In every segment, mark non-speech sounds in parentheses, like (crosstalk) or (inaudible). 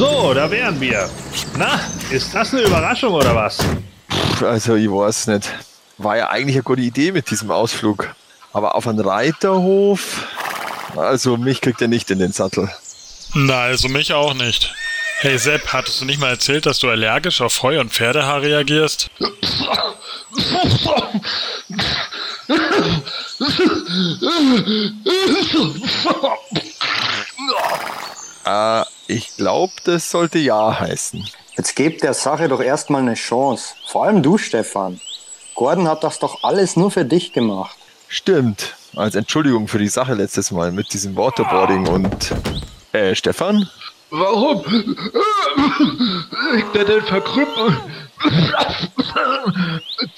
So, da wären wir. Na, ist das eine Überraschung oder was? Also, ich weiß nicht. War ja eigentlich eine gute Idee mit diesem Ausflug. Aber auf einen Reiterhof, also mich kriegt er nicht in den Sattel. Na, also mich auch nicht. Hey Sepp, hattest du nicht mal erzählt, dass du allergisch auf Heu und Pferdehaar reagierst? Äh, ich glaube, das sollte Ja heißen. Jetzt gebt der Sache doch erstmal eine Chance. Vor allem du, Stefan. Gordon hat das doch alles nur für dich gemacht. Stimmt. Als Entschuldigung für die Sache letztes Mal mit diesem Waterboarding und. Äh, Stefan? Warum? Liegt er denn verkrüppelt?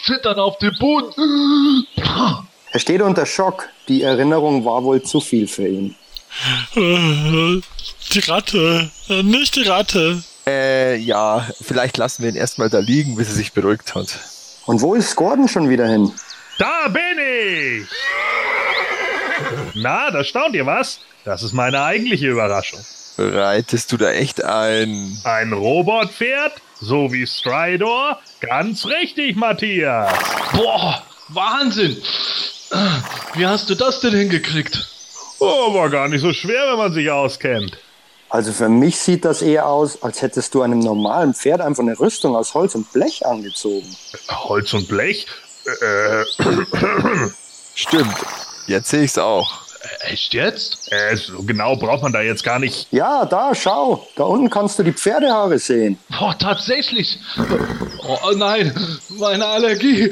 Zittern auf dem Boden. Er steht unter Schock. Die Erinnerung war wohl zu viel für ihn. Die Ratte. Nicht die Ratte. Äh, ja, vielleicht lassen wir ihn erstmal da liegen, bis er sich beruhigt hat. Und wo ist Gordon schon wieder hin? Da bin ich! Na, da staunt ihr was? Das ist meine eigentliche Überraschung. Reitest du da echt ein. Ein Robotpferd? So wie Stridor? Ganz richtig, Matthias. Boah, Wahnsinn. Wie hast du das denn hingekriegt? Oh, war gar nicht so schwer, wenn man sich auskennt. Also für mich sieht das eher aus, als hättest du einem normalen Pferd einfach eine Rüstung aus Holz und Blech angezogen. Holz und Blech? Äh, Stimmt. Jetzt sehe ich's auch. Echt jetzt? äh, so genau braucht man da jetzt gar nicht. Ja, da, schau. Da unten kannst du die Pferdehaare sehen. Boah, tatsächlich. Oh nein, meine Allergie.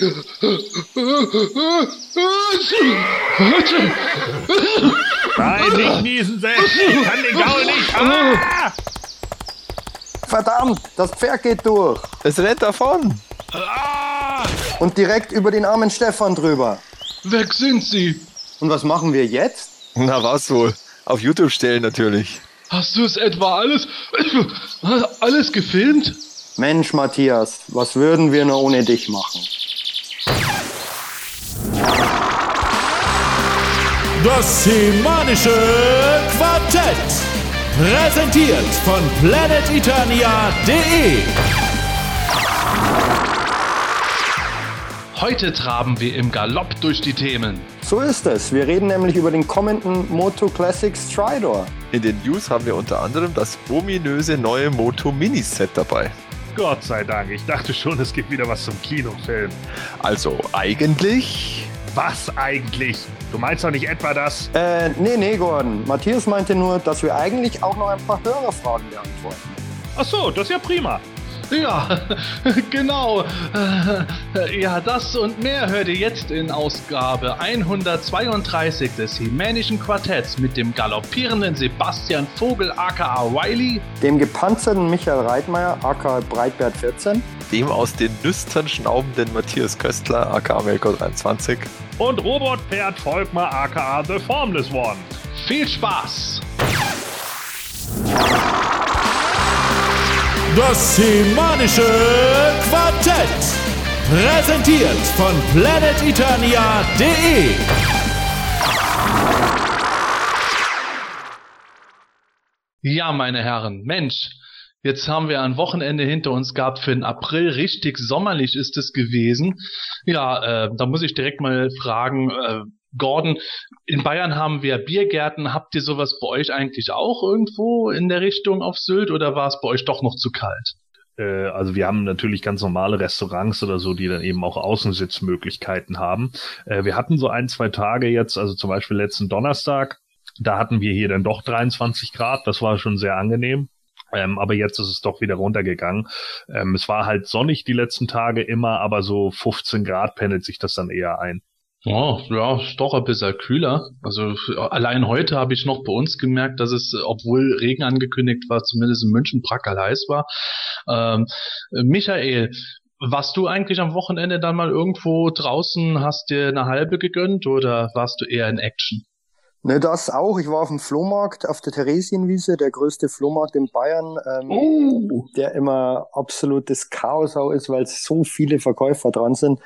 Nein, nicht niesen, Sepp. Ich kann den Gaul nicht. Ah! Verdammt, das Pferd geht durch. Es rennt davon. Ah! Und direkt über den armen Stefan drüber. Weg sind sie. Und was machen wir jetzt? Na, was wohl? Auf YouTube stellen natürlich. Hast du es etwa alles, (coughs) alles gefilmt? Mensch, Matthias, was würden wir nur ohne dich machen? Das semanische Quartett. Präsentiert von planeteternia.de. Heute traben wir im Galopp durch die Themen. So ist es. Wir reden nämlich über den kommenden Moto Classic Stridor. In den News haben wir unter anderem das ominöse neue Moto Miniset dabei. Gott sei Dank. Ich dachte schon, es gibt wieder was zum Kinofilm. Also eigentlich. Was eigentlich? Du meinst doch nicht etwa das? Äh, nee, nee, Gordon. Matthias meinte nur, dass wir eigentlich auch noch ein paar Hörerfragen beantworten. Ach so, das ist ja prima. Ja, (laughs) genau. Äh, Ja, das und mehr hört ihr jetzt in Ausgabe 132 des Himänischen Quartetts mit dem galoppierenden Sebastian Vogel aka Wiley, Dem gepanzerten Michael Reitmeier, aka Breitbert 14. Dem aus den Nüstern schnaubenden Matthias Köstler, aka Melko 23. Und Robotpferd Volkmar aka The Formless One. viel Spaß! Das semanische Quartett. Präsentiert von planeteternia.de. Ja, meine Herren, Mensch, jetzt haben wir ein Wochenende hinter uns gehabt. Für den April richtig sommerlich ist es gewesen. Ja, äh, da muss ich direkt mal fragen, äh, Gordon, in Bayern haben wir Biergärten. Habt ihr sowas bei euch eigentlich auch irgendwo in der Richtung auf Sylt oder war es bei euch doch noch zu kalt? Äh, also wir haben natürlich ganz normale Restaurants oder so, die dann eben auch Außensitzmöglichkeiten haben. Äh, wir hatten so ein, zwei Tage jetzt, also zum Beispiel letzten Donnerstag, da hatten wir hier dann doch 23 Grad, das war schon sehr angenehm. Ähm, aber jetzt ist es doch wieder runtergegangen. Ähm, es war halt sonnig die letzten Tage immer, aber so 15 Grad pendelt sich das dann eher ein. Oh, ja, ist doch ein bisschen kühler. Also allein heute habe ich noch bei uns gemerkt, dass es, obwohl Regen angekündigt war, zumindest in München prackerl heiß war. Ähm, Michael, warst du eigentlich am Wochenende dann mal irgendwo draußen, hast dir eine halbe gegönnt oder warst du eher in Action? Ne, das auch. Ich war auf dem Flohmarkt auf der Theresienwiese, der größte Flohmarkt in Bayern, ähm, Oh, der immer absolutes Chaos auch ist, weil so viele Verkäufer dran sind.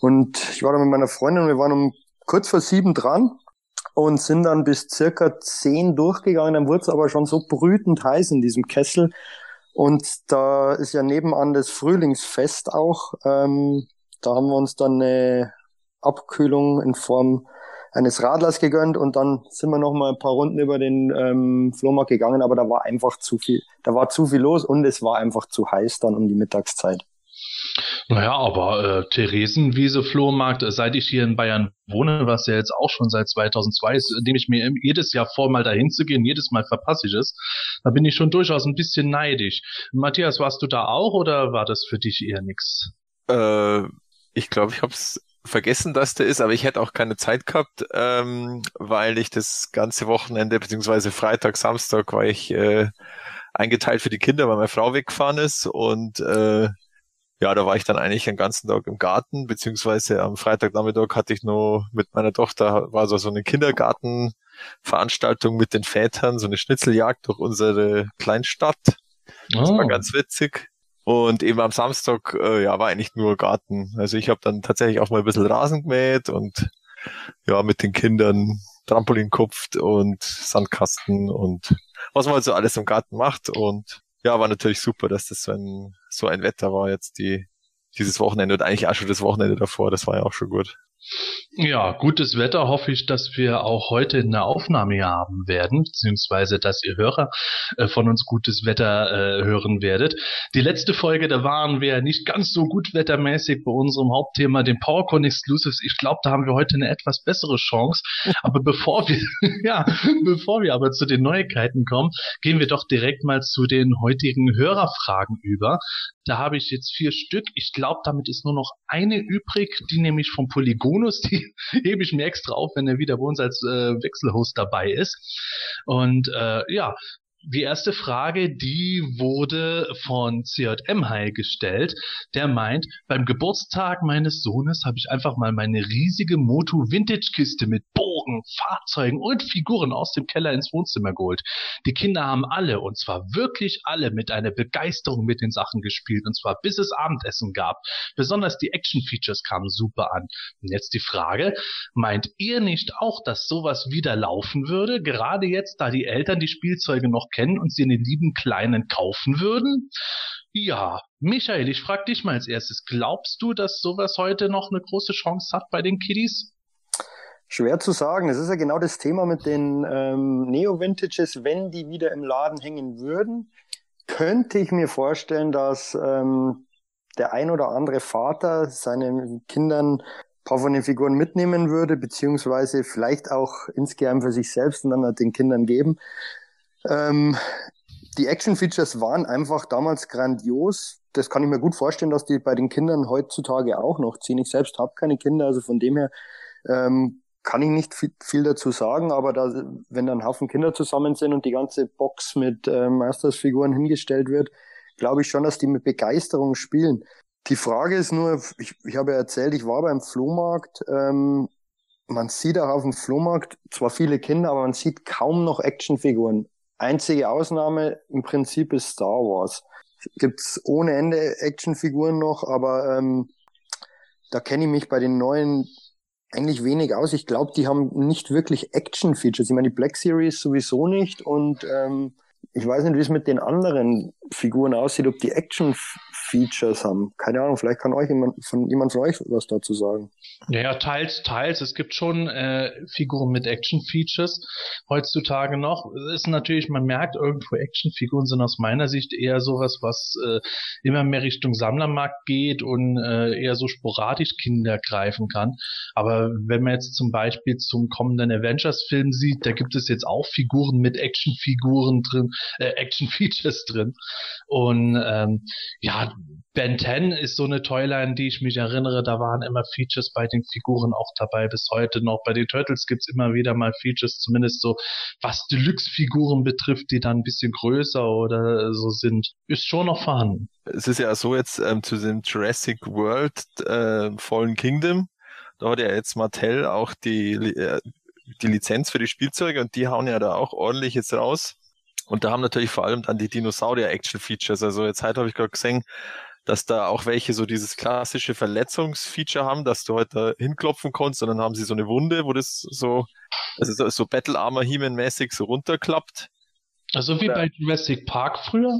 Und ich war da mit meiner Freundin, wir waren um kurz vor sieben dran. und sind dann bis circa zehn durchgegangen. Dann wurde es aber schon so brütend heiß in diesem Kessel. Und da ist ja nebenan das Frühlingsfest auch. Ähm, da haben wir uns dann eine Abkühlung in Form eines Radlers gegönnt und dann sind wir noch mal ein paar Runden über den ähm, Flohmarkt gegangen, aber da war einfach zu viel, da war zu viel los und es war einfach zu heiß dann um die Mittagszeit. Naja, aber äh, Theresienwiese Flohmarkt, äh, seit ich hier in Bayern wohne, was ja jetzt auch schon seit 2002 ist, nehme ich mir jedes Jahr vor, mal dahin zu gehen, jedes Mal verpasse ich es. Da bin ich schon durchaus ein bisschen neidisch. Matthias, warst du da auch oder war das für dich eher nix? Äh, ich glaube, ich habe es vergessen, dass der ist, aber ich hätte auch keine Zeit gehabt, ähm, weil ich das ganze Wochenende, beziehungsweise Freitag, Samstag war ich äh, eingeteilt für die Kinder, weil meine Frau weggefahren ist und äh, ja, da war ich dann eigentlich den ganzen Tag im Garten, beziehungsweise am Freitagnachmittag hatte ich noch mit meiner Tochter, war so, so eine Kindergartenveranstaltung mit den Vätern, so eine Schnitzeljagd durch unsere Kleinstadt. Das war Oh. ganz witzig. Und eben am Samstag, äh, ja, war eigentlich nur Garten. Also ich habe dann tatsächlich auch mal ein bisschen Rasen gemäht und ja, mit den Kindern Trampolin kupft und Sandkasten und was man halt so alles im Garten macht. Und ja, war natürlich super, dass das so ein, so ein Wetter war jetzt die, dieses Wochenende und eigentlich auch schon das Wochenende davor. Das war ja auch schon gut. Ja, gutes Wetter hoffe ich, dass wir auch heute in der Aufnahme hier haben werden, beziehungsweise dass ihr Hörer äh, von uns gutes Wetter äh, hören werdet. Die letzte Folge, da waren wir nicht ganz so gut wettermäßig bei unserem Hauptthema, den PowerCon Exclusives. Ich glaube, da haben wir heute eine etwas bessere Chance. Aber bevor wir, (laughs) ja, bevor wir aber zu den Neuigkeiten kommen, gehen wir doch direkt mal zu den heutigen Hörerfragen über. Da habe ich jetzt vier Stück. Ich glaube, damit ist nur noch eine übrig, die nämlich vom Polygonus. (laughs) Die hebe ich mir extra auf, wenn er wieder bei uns als äh, Wechselhost dabei ist. Und äh, ja, die erste Frage, die wurde von CJM High gestellt. Der meint, beim Geburtstag meines Sohnes habe ich einfach mal meine riesige Moto Vintage Kiste mit Bogen, Fahrzeugen und Figuren aus dem Keller ins Wohnzimmer geholt. Die Kinder haben alle, und zwar wirklich alle, mit einer Begeisterung mit den Sachen gespielt, und zwar bis es Abendessen gab. Besonders die Action-Features kamen super an. Und jetzt die Frage, meint ihr nicht auch, dass sowas wieder laufen würde, gerade jetzt, da die Eltern die Spielzeuge noch kennen und sie den lieben Kleinen kaufen würden? Ja, Michael, ich frag dich mal als erstes, glaubst du, dass sowas heute noch eine große Chance hat bei den Kiddies? Schwer zu sagen. Es ist ja genau das Thema mit den ähm, Neo-Vintages. Wenn die wieder im Laden hängen würden, könnte ich mir vorstellen, dass ähm, der ein oder andere Vater seinen Kindern ein paar von den Figuren mitnehmen würde, beziehungsweise vielleicht auch insgeheim für sich selbst und dann halt den Kindern geben. Ähm, die Action-Features waren einfach damals grandios. Das kann ich mir gut vorstellen, dass die bei den Kindern heutzutage auch noch ziehen. Ich selbst habe keine Kinder, also von dem her ähm, kann ich nicht viel, viel dazu sagen, aber da, wenn da ein Haufen Kinder zusammen sind und die ganze Box mit äh, Masters-Figuren hingestellt wird, glaube ich schon, dass die mit Begeisterung spielen. Die Frage ist nur, ich, ich habe ja erzählt, ich war beim Flohmarkt. Ähm, man sieht auch auf dem Flohmarkt zwar viele Kinder, aber man sieht kaum noch Actionfiguren. Einzige Ausnahme im Prinzip ist Star Wars. Gibt's ohne Ende Actionfiguren noch, aber ähm, da kenne ich mich bei den neuen eigentlich wenig aus. Ich glaube, die haben nicht wirklich Action-Features. Ich meine, die Black Series sowieso nicht und ähm, ich weiß nicht, wie es mit den anderen Figuren aussieht, ob die Action-Features haben. Keine Ahnung, vielleicht kann euch jemand von jemand von euch was dazu sagen. Ja, teils, teils. Es gibt schon äh, Figuren mit Action-Features heutzutage noch. Ist natürlich, man merkt irgendwo, Action-Figuren sind aus meiner Sicht eher sowas, was äh, immer mehr Richtung Sammlermarkt geht und äh, eher so sporadisch Kinder greifen kann. Aber wenn man jetzt zum Beispiel zum kommenden Avengers-Film sieht, da gibt es jetzt auch Figuren mit Action-Figuren drin, äh, Action-Features drin. Und ähm, ja, Ben 10 ist so eine Toyline, die ich mich erinnere, da waren immer Features bei den Figuren auch dabei, bis heute noch. Bei den Turtles gibt's immer wieder mal Features, zumindest so, was Deluxe-Figuren betrifft, die dann ein bisschen größer oder so sind, ist schon noch vorhanden. Es ist ja so jetzt ähm, zu dem Jurassic World äh, Fallen Kingdom, da hat ja jetzt Mattel auch die, äh, die Lizenz für die Spielzeuge und die hauen ja da auch ordentlich jetzt raus. Und da haben natürlich vor allem dann die Dinosaurier-Action-Features. Also jetzt heute habe ich gerade gesehen, dass da auch welche so dieses klassische Verletzungsfeature haben, dass du halt da hinklopfen kannst und dann haben sie so eine Wunde, wo das so Also so, so Battle Armor He-Man-mäßig so runterklappt. Also wie Ja. bei Jurassic Park früher?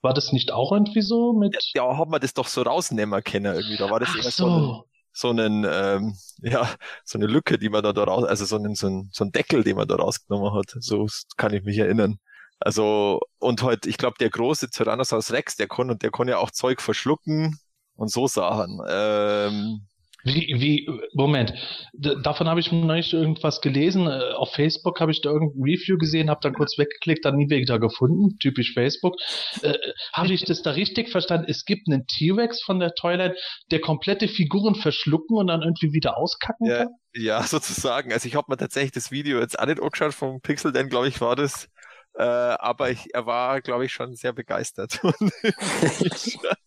War das nicht auch irgendwie so mit. Ja, hat man das doch so rausnehmen können irgendwie. Da war das Ach so, ein, so. so einen, ähm, ja, so eine Lücke, die man da, da raus, also so einen, so einen, so einen Deckel, den man da rausgenommen hat. So kann ich mich erinnern. Also, und halt, ich glaube, der große Tyrannosaurus Rex, der und der kann ja auch Zeug verschlucken und so Sachen. Ähm, Wie, wie, Moment, D davon habe ich neulich irgendwas gelesen. Äh, Auf Facebook habe ich da irgendein Review gesehen, habe dann kurz weggeklickt, dann nie wieder gefunden. Typisch Facebook. Äh, habe ich das da richtig verstanden? Es gibt einen T-Rex von der Toyline, der komplette Figuren verschlucken und dann irgendwie wieder auskacken Ja. kann? Ja, (laughs) sozusagen. Also ich habe mir tatsächlich das Video jetzt auch nicht angeschaut vom Pixel, denn glaube ich war das. Äh, aber ich, er war, glaube ich, schon sehr begeistert. (laughs) (laughs) (laughs)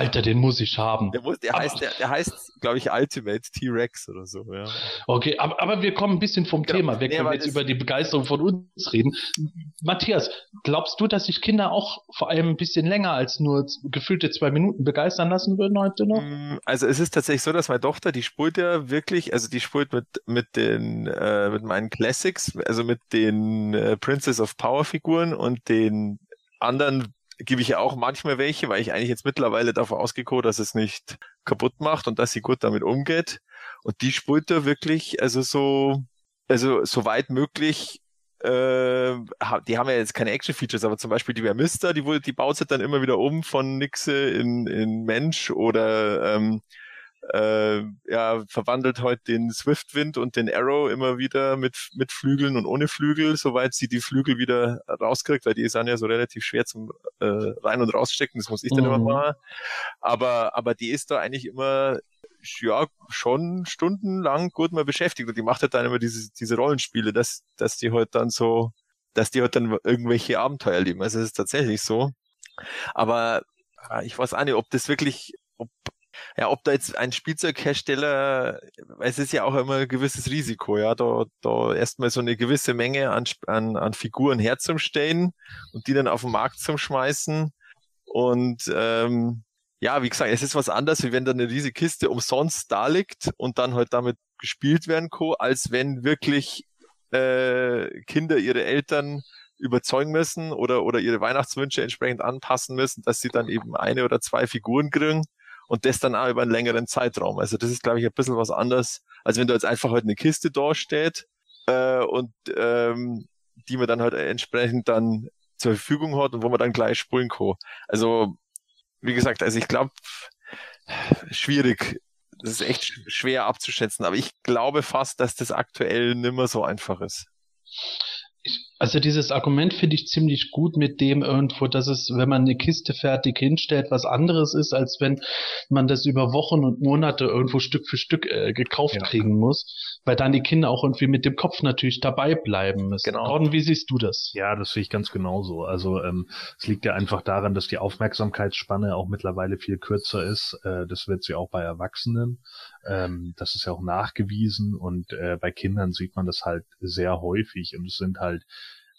Alter, den muss ich haben. der, muss, der Aber- heißt, der, der heißt, glaube ich, Ultimate T-Rex oder so. Ja. Okay, aber, aber wir kommen ein bisschen vom Genau. Thema weg, Nee, wenn wir jetzt über die Begeisterung von uns reden. Matthias, glaubst du, dass sich Kinder auch vor allem ein bisschen länger als nur gefühlte zwei Minuten begeistern lassen würden heute noch? Mm, Also es ist tatsächlich so, dass meine Tochter, die spielt ja wirklich, also die spielt mit mit den äh, mit meinen Classics, also mit den äh, Princess of Power Figuren und den anderen gebe ich ja auch manchmal welche, weil ich eigentlich jetzt mittlerweile davon ausgehe, dass es nicht kaputt macht und dass sie gut damit umgeht. Und die spielt da wirklich, also so, also so weit möglich äh, die haben ja jetzt keine Action-Features, aber zum Beispiel die Vermister, die, wurde- die baut sich dann immer wieder um von Nixe in, in Mensch oder ähm, äh, ja, verwandelt heute den Swiftwind und den Arrow immer wieder mit, mit Flügeln und ohne Flügel, soweit sie die Flügel wieder rauskriegt, weil die sind ja so relativ schwer zum äh, rein- und rausstecken, das muss ich dann immer Mhm. machen. Aber, aber die ist da eigentlich immer ja, schon stundenlang gut mal beschäftigt und die macht halt dann immer diese, diese Rollenspiele, dass, dass die halt dann so, dass die halt dann irgendwelche Abenteuer erleben. Also es ist tatsächlich so. Aber ja, ich weiß auch nicht, ob das wirklich, ob, ja, ob da jetzt ein Spielzeughersteller, es ist ja auch immer ein gewisses Risiko, ja, da, da erstmal so eine gewisse Menge an, an, an Figuren herzustellen und die dann auf den Markt zu schmeißen. Und ähm, ja, wie gesagt, es ist was anderes, wie wenn da eine riesige Kiste umsonst da liegt und dann halt damit gespielt werden kann, als wenn wirklich äh, Kinder ihre Eltern überzeugen müssen oder, oder ihre Weihnachtswünsche entsprechend anpassen müssen, dass sie dann eben eine oder zwei Figuren kriegen und das dann auch über einen längeren Zeitraum. Also das ist, glaube ich, ein bisschen was anderes, als wenn da jetzt einfach halt eine Kiste da steht äh, und ähm, die man dann halt entsprechend dann zur Verfügung hat und wo man dann gleich spulen kann. Also, wie gesagt, also ich glaube, schwierig. Das ist echt sch- schwer abzuschätzen, aber ich glaube fast, dass das aktuell nimmer so einfach ist. Ich, also dieses Argument finde ich ziemlich gut mit dem irgendwo, dass es, wenn man eine Kiste fertig hinstellt, was anderes ist, als wenn man das über Wochen und Monate irgendwo Stück für Stück äh, gekauft Ja. kriegen muss, weil dann die Kinder auch irgendwie mit dem Kopf natürlich dabei bleiben müssen. Genau. Gordon, wie siehst du das? Ja, das sehe ich ganz genauso. Also ähm, es liegt ja einfach daran, dass die Aufmerksamkeitsspanne auch mittlerweile viel kürzer ist. Äh, das wird sie auch bei Erwachsenen. Ähm, das ist ja auch nachgewiesen und äh, bei Kindern sieht man das halt sehr häufig und es sind halt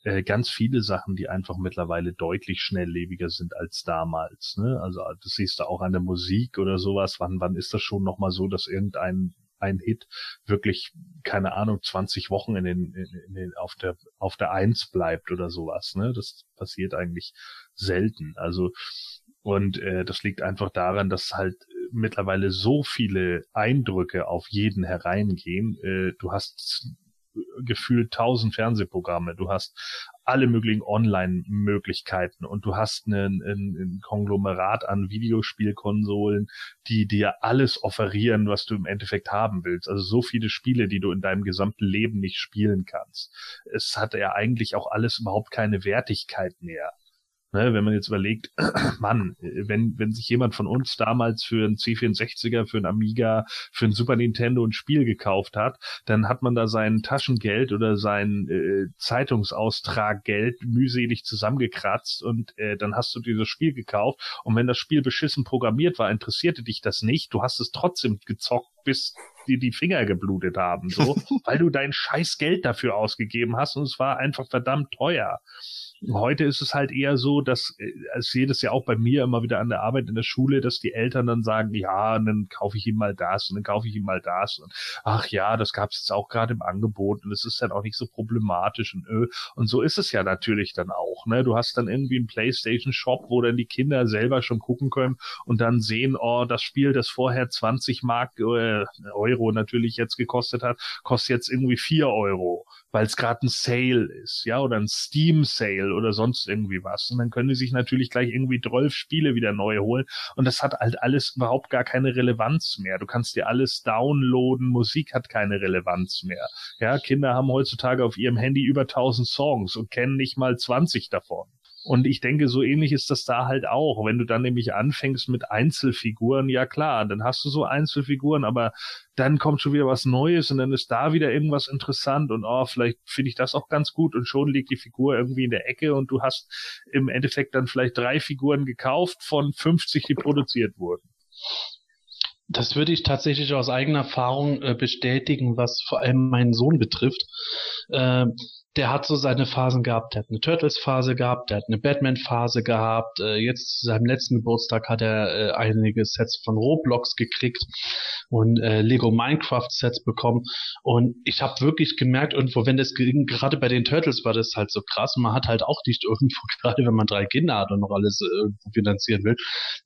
äh, ganz viele Sachen, die einfach mittlerweile deutlich schnelllebiger sind als damals. Ne? Also das siehst du auch an der Musik oder sowas. Wann, wann ist das schon nochmal so, dass irgendein ein Hit wirklich, keine Ahnung, 20 Wochen in den, in, den, auf der, auf der Eins bleibt oder sowas, ne? Das passiert eigentlich selten. Also, und äh, das liegt einfach daran, dass halt äh, mittlerweile so viele Eindrücke auf jeden hereingehen. Äh, du hast gefühlt tausend Fernsehprogramme, du hast alle möglichen Online-Möglichkeiten und du hast einen, einen, einen Konglomerat an Videospielkonsolen, die dir alles offerieren, was du im Endeffekt haben willst. Also so viele Spiele, die du in deinem gesamten Leben nicht spielen kannst. Es hat ja eigentlich auch alles überhaupt keine Wertigkeit mehr. Ne, wenn man jetzt überlegt, (clears throat) Mann, wenn, wenn sich jemand von uns damals für einen C64er, für einen Amiga, für einen Super Nintendo ein Spiel gekauft hat, dann hat man da sein Taschengeld oder sein äh, Zeitungsaustraggeld mühselig zusammengekratzt und äh, dann hast du dieses Spiel gekauft und wenn das Spiel beschissen programmiert war, interessierte dich das nicht, du hast es trotzdem gezockt, bis dir die Finger geblutet haben, so, (laughs) weil du dein scheiß Geld dafür ausgegeben hast und es war einfach verdammt teuer. Heute ist es halt eher so, dass äh, ich sehe das ja auch bei mir immer wieder an der Arbeit in der Schule, dass die Eltern dann sagen, ja, und dann kaufe ich ihm mal das und dann kaufe ich ihm mal das und ach ja, das gab es jetzt auch gerade im Angebot und es ist dann auch nicht so problematisch und öh. Und so ist es ja natürlich dann auch. Ne? Du hast dann irgendwie einen PlayStation Shop, wo dann die Kinder selber schon gucken können und dann sehen, oh, das Spiel, das vorher 20 Mark äh, Euro natürlich jetzt gekostet hat, kostet jetzt irgendwie 4 Euro weil es gerade ein Sale ist, ja, oder ein Steam Sale oder sonst irgendwie was. Und dann können die sich natürlich gleich irgendwie 12 Spiele wieder neu holen. Und das hat halt alles überhaupt gar keine Relevanz mehr. Du kannst dir alles downloaden, Musik hat keine Relevanz mehr. Ja, Kinder haben heutzutage auf ihrem Handy über 1000 Songs und kennen nicht mal 20 davon. Und ich denke, so ähnlich ist das da halt auch. Wenn du dann nämlich anfängst mit Einzelfiguren, ja klar, dann hast du so Einzelfiguren, aber dann kommt schon wieder was Neues und dann ist da wieder irgendwas interessant und oh, vielleicht finde ich das auch ganz gut und schon liegt die Figur irgendwie in der Ecke und du hast im Endeffekt dann vielleicht drei Figuren gekauft von 50, die produziert wurden. Das würde ich tatsächlich aus eigener Erfahrung äh, bestätigen, was vor allem meinen Sohn betrifft. Äh, der hat so seine Phasen gehabt. Der hat eine Turtles-Phase gehabt, der hat eine Batman-Phase gehabt. Äh, jetzt zu seinem letzten Geburtstag hat er äh, einige Sets von Roblox gekriegt und äh, Lego Minecraft-Sets bekommen. Und ich habe wirklich gemerkt, irgendwo, wenn das gerade bei den Turtles war das halt so krass. man hat halt auch nicht (laughs) irgendwo, gerade wenn man drei Kinder hat und noch alles äh, finanzieren will,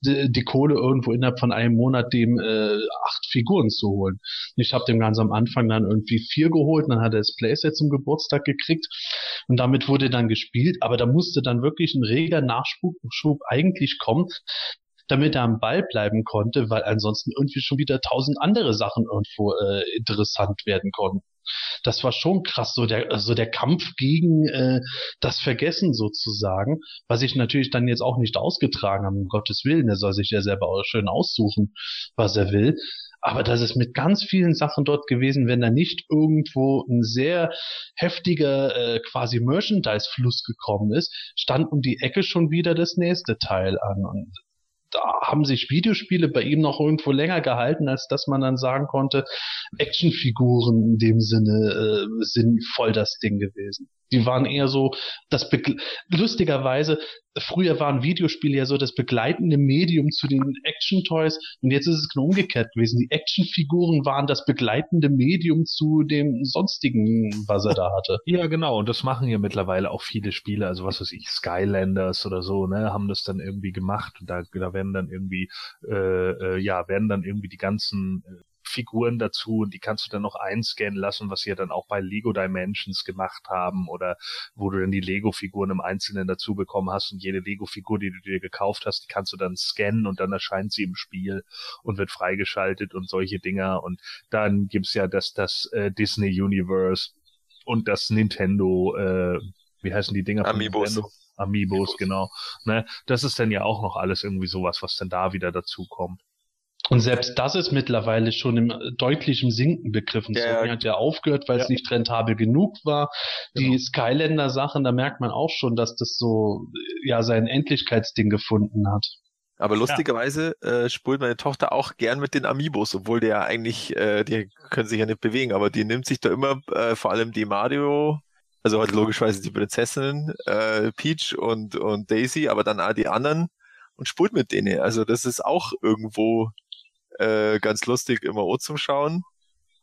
die, die, Kohle irgendwo innerhalb von einem Monat dem äh, acht Figuren zu holen. Ich habe dem ganz am Anfang dann irgendwie vier geholt, dann hat er das Playset zum Geburtstag gekriegt gekriegt und damit wurde dann gespielt, aber da musste dann wirklich ein reger Nachschub eigentlich kommen, damit er am Ball bleiben konnte, weil ansonsten irgendwie schon wieder tausend andere Sachen irgendwo äh, interessant werden konnten. Das war schon krass, so der, also der Kampf gegen äh, das Vergessen sozusagen, was ich natürlich dann jetzt auch nicht ausgetragen habe, um Gottes Willen, er soll sich ja selber auch schön aussuchen, was er will. Aber das ist mit ganz vielen Sachen dort gewesen, wenn da nicht irgendwo ein sehr heftiger äh, quasi Merchandise-Fluss gekommen ist, stand um die Ecke schon wieder das nächste Teil an. Und da haben sich Videospiele bei ihm noch irgendwo länger gehalten, als dass man dann sagen konnte, Actionfiguren in dem Sinne äh, sind voll das Ding gewesen. Die waren eher so, das Be lustigerweise, früher waren Videospiele ja so das begleitende Medium zu den Action-Toys und jetzt ist es genau umgekehrt gewesen. Die Actionfiguren waren das begleitende Medium zu dem sonstigen, was er da hatte. Ja, genau. Und das machen ja mittlerweile auch viele Spiele. Also was weiß ich, Skylanders oder so, ne, haben das dann irgendwie gemacht. Und da, da werden dann irgendwie, äh, äh, ja, werden dann irgendwie die ganzen äh, Figuren dazu und die kannst du dann noch einscannen lassen, was sie ja dann auch bei Lego Dimensions gemacht haben oder wo du dann die Lego-Figuren im Einzelnen dazu bekommen hast und jede Lego-Figur, die du dir gekauft hast, die kannst du dann scannen und dann erscheint sie im Spiel und wird freigeschaltet und solche Dinger und dann gibt's ja das, das äh, Disney Universe und das Nintendo, äh, wie heißen die Dinger? Amiibos. Nintendo? Amiibos, genau. Ne? Das ist dann ja auch noch alles irgendwie sowas, was dann da wieder dazu kommt. Und selbst das ist mittlerweile schon im deutlichen Sinken begriffen. Ja, Sony hat ja aufgehört, weil ja. es nicht rentabel genug war. Genau. Die Skylander-Sachen, da merkt man auch schon, dass das so ja sein Endlichkeitsding gefunden hat. Aber lustigerweise ja. äh, spult meine Tochter auch gern mit den Amiibos, obwohl der eigentlich, äh, die können sich ja nicht bewegen, aber die nimmt sich da immer äh, vor allem die Mario, also heute logischerweise die Prinzessin, äh, Peach und, und Daisy, aber dann auch die anderen und spult mit denen. Also das ist auch irgendwo äh, ganz lustig immer auch zum Schauen.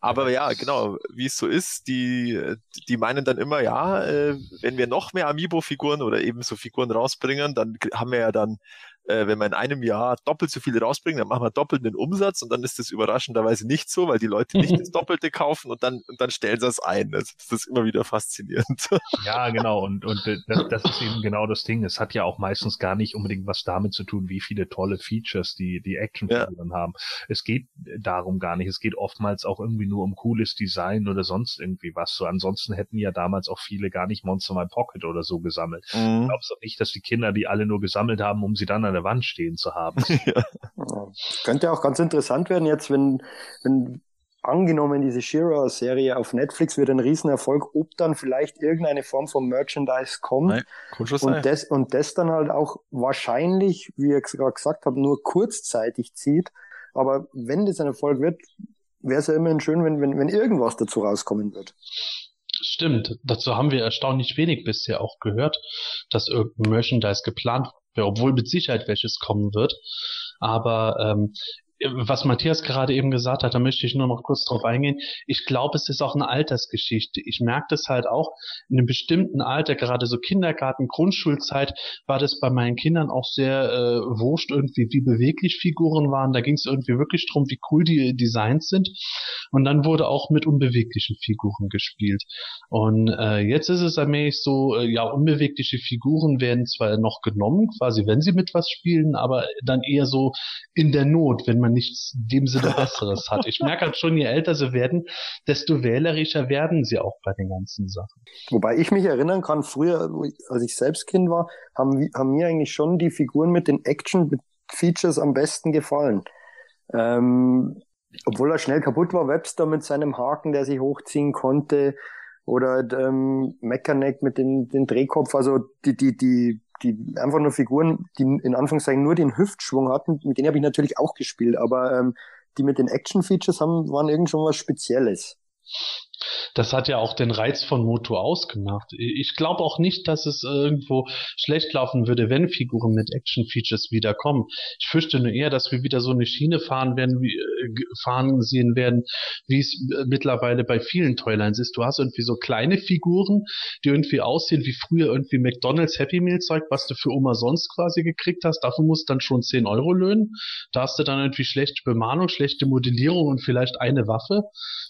Aber ja, genau, wie es so ist, die, die meinen dann immer, ja, äh, wenn wir noch mehr Amiibo-Figuren oder eben so Figuren rausbringen, dann haben wir ja dann äh, wenn wir in einem Jahr doppelt so viele rausbringen, dann machen wir doppelt den Umsatz und dann ist das überraschenderweise nicht so, weil die Leute nicht das (laughs) Doppelte kaufen und dann, und dann stellen sie es ein. Also das ist immer wieder faszinierend. (laughs) Ja, genau. Und, und äh, das, das ist eben genau das Ding. Es hat ja auch meistens gar nicht unbedingt was damit zu tun, wie viele tolle Features die, die Actionfiguren ja. haben. Es geht darum gar nicht. Es geht oftmals auch irgendwie nur um cooles Design oder sonst irgendwie was. So ansonsten hätten ja damals auch viele gar nicht Monster My Pocket oder so gesammelt. Mhm. Ich glaube auch nicht, dass die Kinder die alle nur gesammelt haben, um sie dann an der Wand stehen zu haben. (laughs) ja. Könnte auch ganz interessant werden jetzt, wenn, wenn angenommen diese Shira-Serie auf Netflix wird ein Riesenerfolg, ob dann vielleicht irgendeine Form von Merchandise kommt Nein, und, das, und das dann halt auch wahrscheinlich, wie ich gerade gesagt habe, nur kurzzeitig zieht. Aber wenn das ein Erfolg wird, wäre es ja immerhin schön, wenn, wenn, wenn irgendwas dazu rauskommen wird. Stimmt, dazu haben wir erstaunlich wenig bisher auch gehört, dass irgendein Merchandise geplant obwohl mit Sicherheit welches kommen wird. Aber ähm, was Matthias gerade eben gesagt hat, da möchte ich nur noch kurz drauf eingehen. Ich glaube, es ist auch eine Altersgeschichte. Ich merke das halt auch in einem bestimmten Alter, gerade so Kindergarten, Grundschulzeit, war das bei meinen Kindern auch sehr äh, wurscht irgendwie, wie beweglich Figuren waren. Da ging es irgendwie wirklich drum, wie cool die Designs sind. Und dann wurde auch mit unbeweglichen Figuren gespielt. Und äh, jetzt ist es allmählich so, äh, ja, unbewegliche Figuren werden zwar noch genommen, quasi wenn sie mit was spielen, aber dann eher so in der Not, wenn man nichts in dem Sinne Besseres hat. Ich merke halt schon, je älter sie werden, desto wählerischer werden sie auch bei den ganzen Sachen. Wobei ich mich erinnern kann, früher, als ich selbst Kind war, haben, haben mir eigentlich schon die Figuren mit den Action-Features am besten gefallen. Ähm, obwohl er schnell kaputt war, Webster mit seinem Haken, der sich hochziehen konnte, oder ähm, Mechaneck mit dem den Drehkopf, also die, die, die die einfach nur Figuren, die in Anführungszeichen nur den Hüftschwung hatten, mit denen habe ich natürlich auch gespielt, aber ähm, die mit den Action-Features haben, waren irgend schon was Spezielles. Das hat ja auch den Reiz von Moto ausgemacht. Ich glaube auch nicht, dass es irgendwo schlecht laufen würde, wenn Figuren mit Action-Features wiederkommen. Ich fürchte nur eher, dass wir wieder so eine Schiene fahren werden, wie, äh, fahren sehen werden, wie es äh, mittlerweile bei vielen Toylines ist. Du hast irgendwie so kleine Figuren, die irgendwie aussehen wie früher irgendwie McDonalds Happy Meal Zeug, was du für Oma sonst quasi gekriegt hast. Dafür musst du dann schon 10 Euro löhnen. Da hast du dann irgendwie schlechte Bemalung, schlechte Modellierung und vielleicht eine Waffe.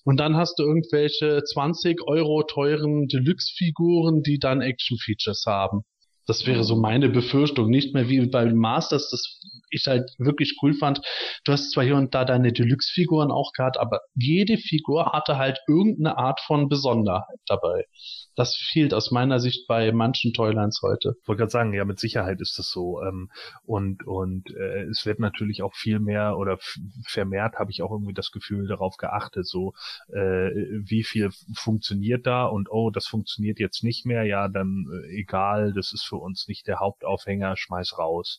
Und dann hast du irgendwelche 20 Euro teuren Deluxe-Figuren, die dann Action-Features haben. Das wäre so meine Befürchtung. Nicht mehr wie bei Masters, das ich halt wirklich cool fand. Du hast zwar hier und da deine Deluxe-Figuren auch gehabt, aber jede Figur hatte halt irgendeine Art von Besonderheit dabei. Das fehlt aus meiner Sicht bei manchen Toylines heute. Ich wollte gerade sagen, ja, mit Sicherheit ist das so. Ähm, und und äh, es wird natürlich auch viel mehr oder vermehrt habe ich auch irgendwie das Gefühl darauf geachtet, so äh, wie viel funktioniert da und oh, das funktioniert jetzt nicht mehr, ja, dann äh, egal, das ist für uns nicht der Hauptaufhänger, schmeiß raus.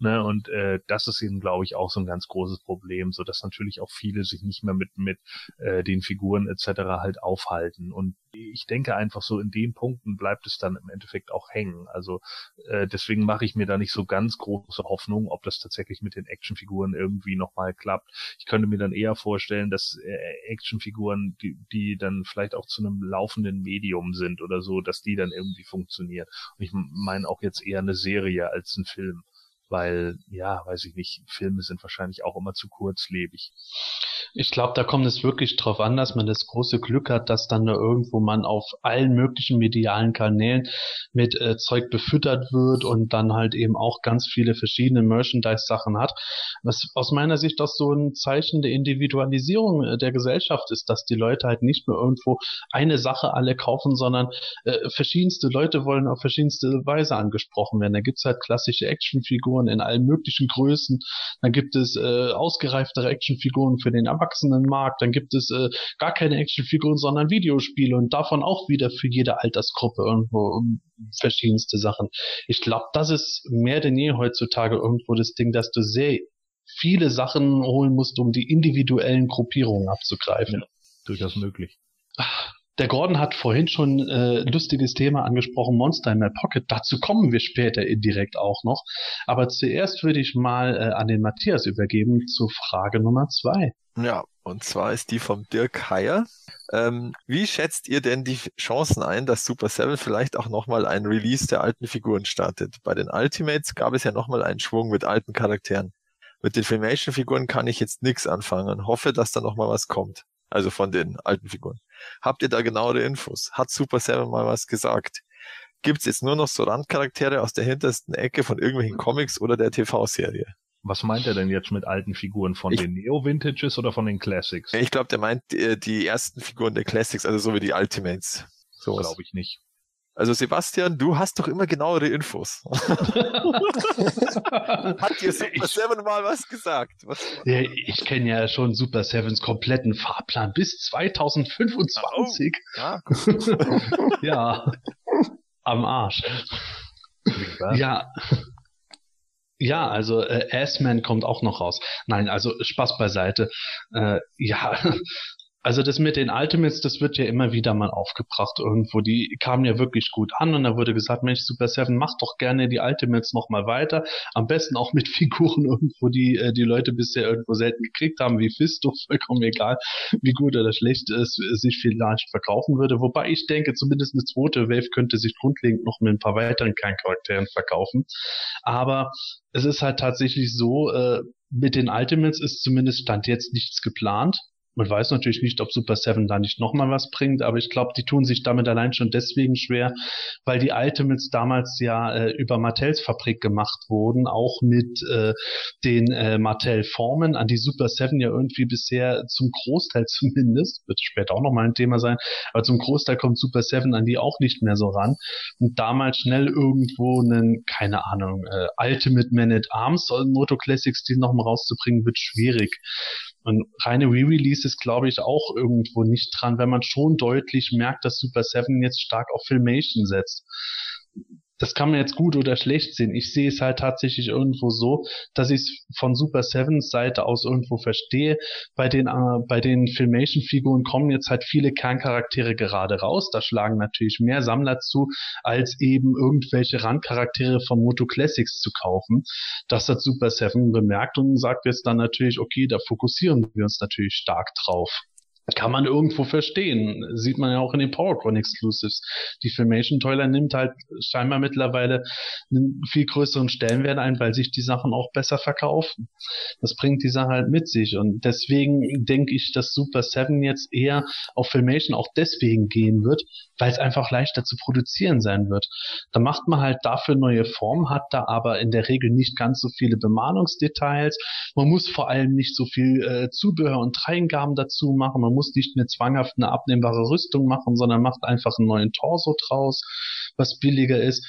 Ne? Und äh, das ist eben, glaube ich, auch so ein ganz großes Problem, so dass natürlich auch viele sich nicht mehr mit mit äh, den Figuren etc. halt aufhalten. Und ich denke einfach so in den Punkten bleibt es dann im Endeffekt auch hängen. Also äh, deswegen mache ich mir da nicht so ganz große Hoffnung, ob das tatsächlich mit den Actionfiguren irgendwie nochmal klappt. Ich könnte mir dann eher vorstellen, dass äh, Actionfiguren, die, die dann vielleicht auch zu einem laufenden Medium sind oder so, dass die dann irgendwie funktionieren. Und ich meine auch jetzt eher eine Serie als ein Film weil, ja, weiß ich nicht, Filme sind wahrscheinlich auch immer zu kurzlebig. Ich glaube, da kommt es wirklich drauf an, dass man das große Glück hat, dass dann da irgendwo man auf allen möglichen medialen Kanälen mit äh, Zeug befüttert wird und dann halt eben auch ganz viele verschiedene Merchandise-Sachen hat. Was aus meiner Sicht auch so ein Zeichen der Individualisierung äh, der Gesellschaft ist, dass die Leute halt nicht mehr irgendwo eine Sache alle kaufen, sondern äh, verschiedenste Leute wollen auf verschiedenste Weise angesprochen werden. Da gibt's halt klassische Actionfiguren in allen möglichen Größen, dann gibt es äh, ausgereiftere Actionfiguren für den Erwachsenenmarkt, dann gibt es äh, gar keine Actionfiguren, sondern Videospiele und davon auch wieder für jede Altersgruppe irgendwo um, verschiedenste Sachen. Ich glaube, das ist mehr denn je heutzutage irgendwo das Ding, dass du sehr viele Sachen holen musst, um die individuellen Gruppierungen abzugreifen. Ja, durchaus möglich. Ach, der Gordon hat vorhin schon äh, lustiges Thema angesprochen, Monster in My Pocket. Dazu kommen wir später indirekt auch noch. Aber zuerst würde ich mal äh, an den Matthias übergeben zu Frage Nummer zwei. Ja, und zwar ist die vom Dirk Heyer. Ähm, wie schätzt ihr denn die Chancen ein, dass Super 7 vielleicht auch nochmal ein Release der alten Figuren startet? Bei den Ultimates gab es ja nochmal einen Schwung mit alten Charakteren. Mit den Filmation-Figuren kann ich jetzt nichts anfangen. Hoffe, dass da nochmal was kommt. Also von den alten Figuren. Habt ihr da genauere Infos? Hat Super Seven mal was gesagt? Gibt's jetzt nur noch so Randcharaktere aus der hintersten Ecke von irgendwelchen Comics oder der TV-Serie? Was meint er denn jetzt mit alten Figuren? Von ich, den Neo-Vintages oder von den Classics? Ich glaube, der meint die, äh, die, ersten Figuren der Classics, also so wie die Ultimates. So glaube ich nicht. Also Sebastian, du hast doch immer genauere Infos. (laughs) Hat dir Super Seven mal was gesagt? Was? Ja, ich kenne ja schon Super Sevens kompletten Fahrplan bis 2025. Oh, ja, (laughs) ja, am Arsch. Ja. Ja, also äh, Assman kommt auch noch raus. Nein, also Spaß beiseite. Äh, ja, Also das mit den Ultimates, das wird ja immer wieder mal aufgebracht irgendwo. Die kamen ja wirklich gut an und da wurde gesagt, Mensch, Super Seven, mach doch gerne die Ultimates noch mal weiter. Am besten auch mit (laughs) Figuren irgendwo, die äh, die Leute bisher irgendwo selten gekriegt haben, wie Fisto, (laughs) vollkommen egal, wie gut oder schlecht es sich vielleicht verkaufen würde. Wobei ich denke, zumindest eine zweite Wave könnte sich grundlegend noch mit ein paar weiteren Kerncharakteren verkaufen. Aber es ist halt tatsächlich so, äh, mit den Ultimates ist zumindest Stand jetzt nichts geplant. Man weiß natürlich nicht, ob Super Seven da nicht nochmal was bringt, aber ich glaube, die tun sich damit allein schon deswegen schwer, weil die Ultimates damals ja äh, über Mattels Fabrik gemacht wurden, auch mit äh, den äh, Mattel-Formen, an die Super Seven ja irgendwie bisher zum Großteil (laughs) zumindest, wird später auch nochmal ein Thema sein, aber zum Großteil kommt Super Seven an die auch nicht mehr so ran. Und damals schnell irgendwo einen, keine Ahnung, äh, Ultimate Man at Arms Moto Classics, die nochmal rauszubringen, wird schwierig. Und reine Re-Releases glaube ich auch irgendwo nicht dran, wenn man schon deutlich merkt, dass Super 7 jetzt stark auf Filmation setzt das kann man jetzt gut oder schlecht sehen. Ich sehe es halt tatsächlich irgendwo so, dass ich es von Super Sevens Seite aus irgendwo verstehe. Bei den, äh, bei den Filmation-Figuren kommen jetzt halt viele Kerncharaktere gerade raus. Da schlagen natürlich mehr Sammler zu, als eben irgendwelche Randcharaktere von Moto Classics zu kaufen. Das hat Super Seven bemerkt und sagt jetzt dann natürlich, okay, da fokussieren wir uns natürlich stark drauf kann man irgendwo verstehen. Sieht man ja auch in den PowerCon Exclusives. Die Filmation Toiler nimmt halt scheinbar mittlerweile einen viel größeren Stellenwert ein, weil sich die Sachen auch besser verkaufen. Das bringt die Sache halt mit sich und deswegen denke ich, dass Super 7 jetzt eher auf Filmation auch deswegen gehen wird, weil es einfach leichter zu produzieren sein wird. Da macht man halt dafür neue Formen, hat da aber in der Regel nicht ganz so viele Bemalungsdetails. Man muss vor allem nicht so viel äh, Zubehör und Dreingaben dazu machen. Man muss nicht mehr zwanghaft eine abnehmbare Rüstung machen, sondern macht einfach einen neuen Torso draus, was billiger ist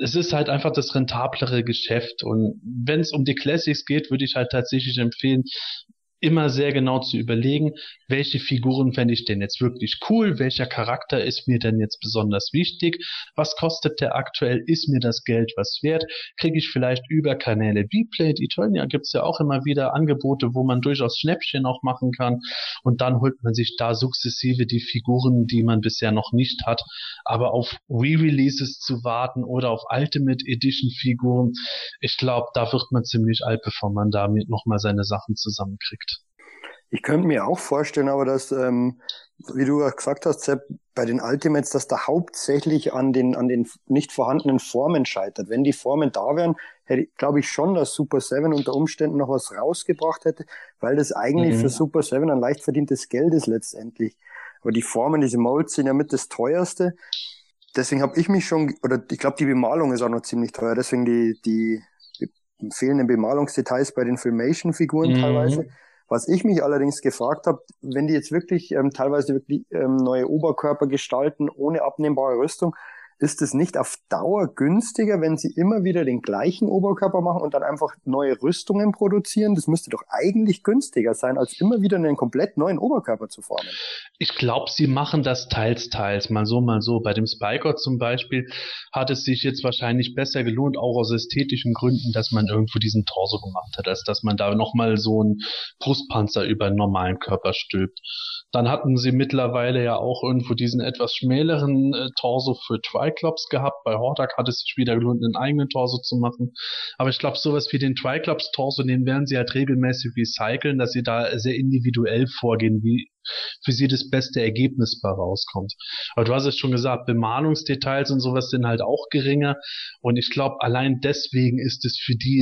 es ist halt einfach das rentablere Geschäft. Und wenn es um die Classics geht, würde ich halt tatsächlich empfehlen, immer sehr genau zu überlegen, welche Figuren fände ich denn jetzt wirklich cool, welcher Charakter ist mir denn jetzt besonders wichtig, was kostet der aktuell, ist mir das Geld was wert, kriege ich vielleicht über Kanäle B-Plate, Eternia gibt es ja auch immer wieder Angebote, wo man durchaus Schnäppchen auch machen kann und dann holt man sich da sukzessive die Figuren, die man bisher noch nicht hat, aber auf Re-Releases zu warten oder auf Ultimate Edition Figuren, ich glaube, da wird man ziemlich alt, bevor man damit nochmal seine Sachen zusammenkriegt. Ich könnte mir auch vorstellen, aber dass, ähm, wie du gesagt hast, Sepp, bei den Ultimates, dass da hauptsächlich an den, an den nicht vorhandenen Formen scheitert. Wenn die Formen da wären, hätte glaube ich schon, dass Super 7 unter Umständen noch was rausgebracht hätte, weil das eigentlich mhm. für Super 7 ein leicht verdientes Geld ist letztendlich. Aber die Formen, diese Molds sind ja mit das teuerste. Deswegen habe ich mich schon, oder ich glaube, die Bemalung ist auch noch ziemlich teuer. Deswegen die, die, die fehlenden Bemalungsdetails bei den Filmation-Figuren mhm. teilweise. Was ich mich allerdings gefragt habe, wenn die jetzt wirklich ähm, teilweise wirklich ähm, neue Oberkörper gestalten ohne abnehmbare Rüstung, ist es nicht auf Dauer günstiger, wenn sie immer wieder den gleichen Oberkörper machen und dann einfach neue Rüstungen produzieren? Das müsste doch eigentlich günstiger sein, als immer wieder einen komplett neuen Oberkörper zu formen. Ich glaube, sie machen das teils, teils, mal so, mal so. Bei dem Spiker zum Beispiel hat es sich jetzt wahrscheinlich besser gelohnt, auch aus ästhetischen Gründen, dass man irgendwo diesen Torso gemacht hat, als dass man da nochmal so einen Brustpanzer über einen normalen Körper stülpt. Dann hatten sie mittlerweile ja auch irgendwo diesen etwas schmäleren äh, Torso für Triclops gehabt. Bei Hordak hat es sich wieder gelohnt, einen eigenen Torso zu machen. Aber ich glaube, sowas wie den Triclops Torso, den werden sie halt regelmäßig recyceln, dass sie da sehr individuell vorgehen, wie für sie das beste Ergebnis bei rauskommt. Aber du hast es schon gesagt, Bemalungsdetails und sowas sind halt auch geringer. Und ich glaube, allein deswegen ist es für die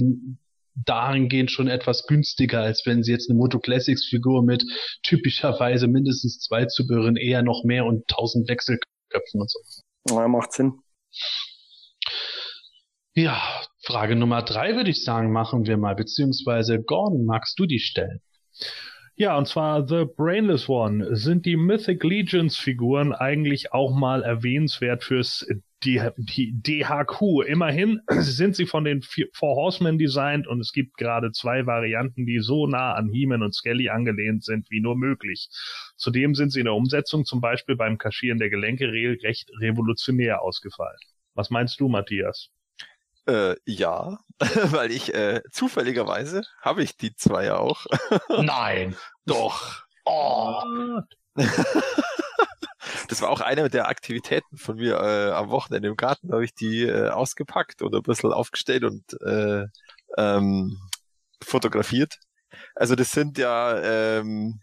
dahingehend schon etwas günstiger, als wenn sie jetzt eine Moto Classics Figur mit typischerweise mindestens zwei Zubehören eher noch mehr und tausend Wechselköpfen und so. Ja, macht Sinn. Ja, Frage Nummer drei würde ich sagen, machen wir mal, beziehungsweise Gordon, magst du die stellen? Ja, und zwar The Brainless One. Sind die Mythic Legions Figuren eigentlich auch mal erwähnenswert fürs die, die DHQ. Immerhin (clears throat) sind sie von den Four Horsemen designt und es gibt gerade zwei Varianten, die so nah an He-Man und Skelly angelehnt sind wie nur möglich. Zudem sind sie in der Umsetzung zum Beispiel beim Kaschieren der Gelenke recht revolutionär ausgefallen. Was meinst du, Matthias? Äh, ja, (laughs) weil ich äh, zufälligerweise habe ich die zwei auch. (laughs) Nein. Doch. Oh. (laughs) das war auch eine der Aktivitäten von mir äh, am Wochenende im Garten, habe ich die äh, ausgepackt und ein bisschen aufgestellt und äh, ähm, fotografiert. Also das sind ja ähm,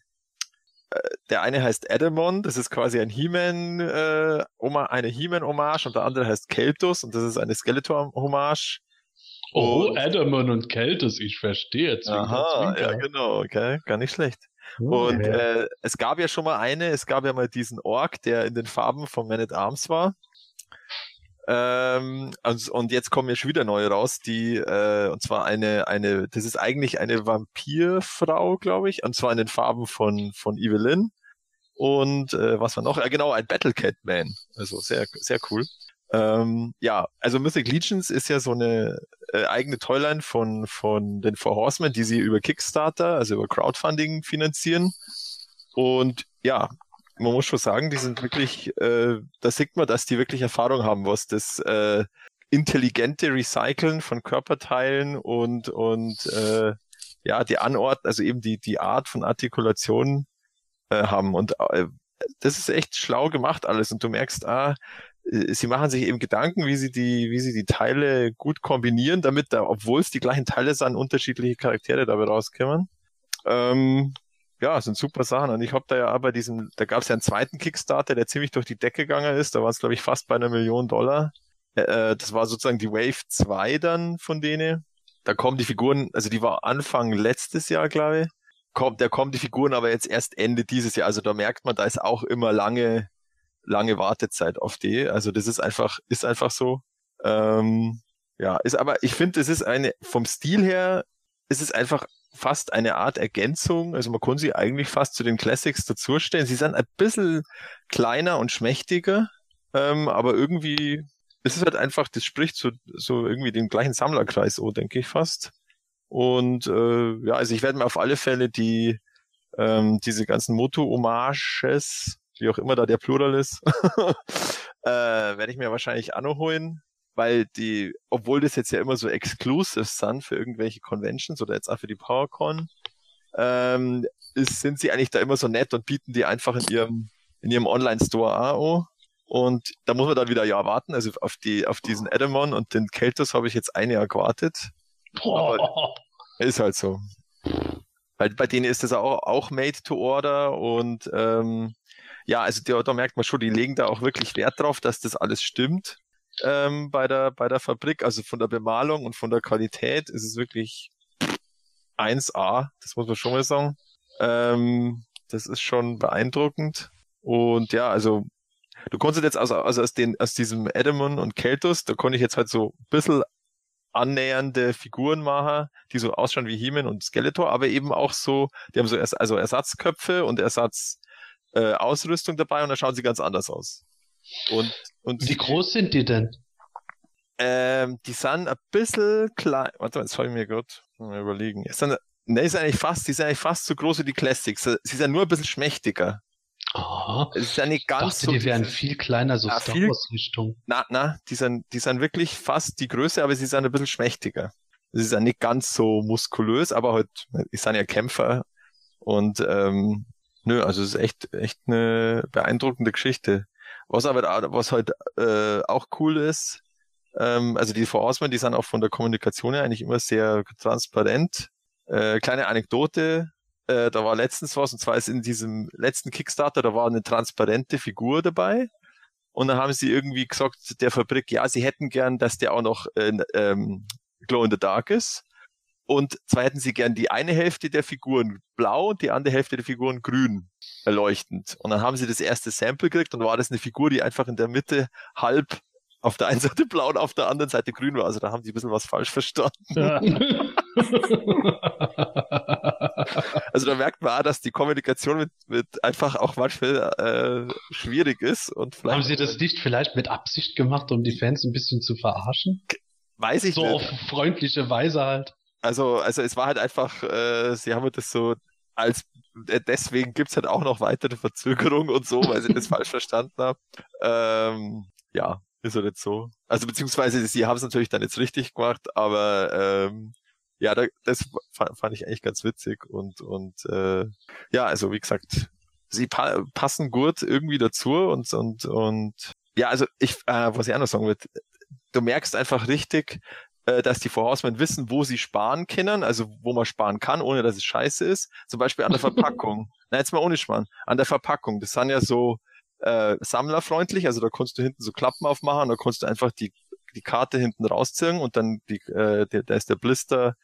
äh, der eine heißt Adamon, das ist quasi ein He-Man, äh, eine He-Man-Hommage und der andere heißt Keltus und das ist eine Skeletor-Hommage. Oh, Adamon und Keltus, ich verstehe jetzt. Aha, ja genau, okay, gar nicht schlecht. Und äh, es gab ja schon mal eine, es gab ja mal diesen Ork, der in den Farben von Man at Arms war. Ähm, und, und jetzt kommen ja schon wieder neue raus, die, äh, und zwar eine, eine, das ist eigentlich eine Vampirfrau, glaube ich, und zwar in den Farben von, von Evelyn. Und äh, was war noch? Ja, genau, ein Battlecat Man. Also sehr, sehr cool. Ähm, ja, also Mythic Legions ist ja so eine äh, eigene Toyline von, von den Four Horsemen, die sie über Kickstarter, also über Crowdfunding finanzieren. Und ja, man muss schon sagen, die sind wirklich, äh, da sieht man, dass die wirklich Erfahrung haben, was das äh, intelligente Recyceln von Körperteilen und, und äh, ja, die Anordnung, also eben die, die Art von Artikulation äh, haben. Und äh, das ist echt schlau gemacht alles. Und du merkst, ah, sie machen sich eben Gedanken, wie sie die, wie sie die Teile gut kombinieren, damit da, obwohl es die gleichen Teile sind, unterschiedliche Charaktere dabei rauskommen. Ähm, ja, sind super Sachen. Und ich habe da ja aber diesen, da gab es ja einen zweiten Kickstarter, der ziemlich durch die Decke gegangen ist. Da war es, glaube ich, fast bei einer Million Dollar. Äh, äh das war sozusagen die Wave 2 dann von denen. Da kommen die Figuren, also die war Anfang letztes Jahr, glaube ich. Kommt, da kommen die Figuren aber jetzt erst Ende dieses Jahr. Also da merkt man, da ist auch immer lange lange Wartezeit auf die. Also das ist einfach, ist einfach so. Ähm, ja, ist aber, ich finde, es ist eine, vom Stil her, ist es einfach fast eine Art Ergänzung. Also man kann sie eigentlich fast zu den Classics dazustellen. Sie sind ein bisschen kleiner und schmächtiger, ähm, aber irgendwie es ist halt einfach, das spricht so, so irgendwie den gleichen Sammlerkreis, so denke ich fast. Und äh, ja, also ich werde mir auf alle Fälle die ähm, diese ganzen Moto-Hommages wie auch immer da der Plural ist, (laughs) äh, werde ich mir wahrscheinlich Anno holen, weil die, obwohl das jetzt ja immer so exclusive sind für irgendwelche Conventions oder jetzt auch für die PowerCon, ähm, ist, sind sie eigentlich da immer so nett und bieten die einfach in ihrem, in ihrem Online-Store an. Und da muss man dann wieder ja warten. Also auf die, auf diesen Adamon und den Keltos habe ich jetzt ein Jahr gewartet. Boah. ist halt so. Weil bei denen ist das auch, auch made to order und ähm, ja, also da, da merkt man schon, die legen da auch wirklich Wert drauf, dass das alles stimmt ähm, bei, der, bei der Fabrik. Also von der Bemalung und von der Qualität ist es wirklich 1A, das muss man schon mal sagen. Ähm, das ist schon beeindruckend. Und ja, also du konntest jetzt also, also aus, den, aus diesem Edamon und Keltus, da konnte ich jetzt halt so ein bisschen annähernde Figuren machen, die so ausschauen wie Hemen und Skeletor, aber eben auch so, die haben so also Ersatzköpfe und Ersatz äh, Ausrüstung dabei und dann schauen sie ganz anders aus. Und, und Wie groß sind die denn? Ähm, die sind ein bisschen klein. Warte mal, jetzt habe ich mir gerade mal überlegen. Ist dann, ne, ist eigentlich fast, die sind eigentlich fast so groß wie die Classics. Sie sind nur ein bisschen schmächtiger. Oh, es ist ja nicht ganz dachte, so. Die wären viel kleiner, so na, Star Wars Richtung. Na, na, die sind, die sind wirklich fast die Größe, aber sie sind ein bisschen schmächtiger. Sie sind nicht ganz so muskulös, aber halt, ich sind ja Kämpfer und ähm, Nö, also es ist echt, echt eine beeindruckende Geschichte. Was aber, was halt äh, auch cool ist, ähm, also die Vorauswahl, die sind auch von der Kommunikation her eigentlich immer sehr transparent. Äh, kleine Anekdote, äh, da war letztens was, und zwar ist in diesem letzten Kickstarter, da war eine transparente Figur dabei. Und dann haben sie irgendwie gesagt, der Fabrik, ja, sie hätten gern, dass der auch noch äh, ähm, Glow in the Dark ist. Und zwar hätten sie gern die eine Hälfte der Figuren blau und die andere Hälfte der Figuren grün erleuchtend. Und dann haben sie das erste Sample gekriegt und war das eine Figur, die einfach in der Mitte halb auf der einen Seite blau und auf der anderen Seite grün war. Also da haben sie ein bisschen was falsch verstanden. Ja. (laughs) also da merkt man auch, dass die Kommunikation mit, mit einfach auch manchmal äh, schwierig ist. Und vielleicht haben sie das nicht vielleicht mit Absicht gemacht, um die Fans ein bisschen zu verarschen? Weiß ich so nicht. So auf freundliche Weise halt. Also, also es war halt einfach, äh, sie haben das so als äh, deswegen gibt's halt auch noch weitere Verzögerungen und so, weil sie das (laughs) falsch verstanden haben. Ähm, ja, ist halt jetzt so. Also beziehungsweise sie haben es natürlich dann jetzt richtig gemacht, aber ähm, ja, da, das fand, fand ich eigentlich ganz witzig und und äh, ja, also wie gesagt, sie pa passen gut irgendwie dazu und, und, und ja, also ich, äh, was ich auch noch sagen würde, du merkst einfach richtig, äh, dass die Vorausmen wissen, wo sie sparen können, also wo man sparen kann, ohne dass es scheiße ist. Zum Beispiel an der (laughs) Verpackung. Nein, jetzt mal ohne Sparen. An der Verpackung. Das sind ja so äh, sammlerfreundlich, also da kannst du hinten so Klappen aufmachen, da kannst du einfach die, die Karte hinten rausziehen und dann die, äh, da ist der Blister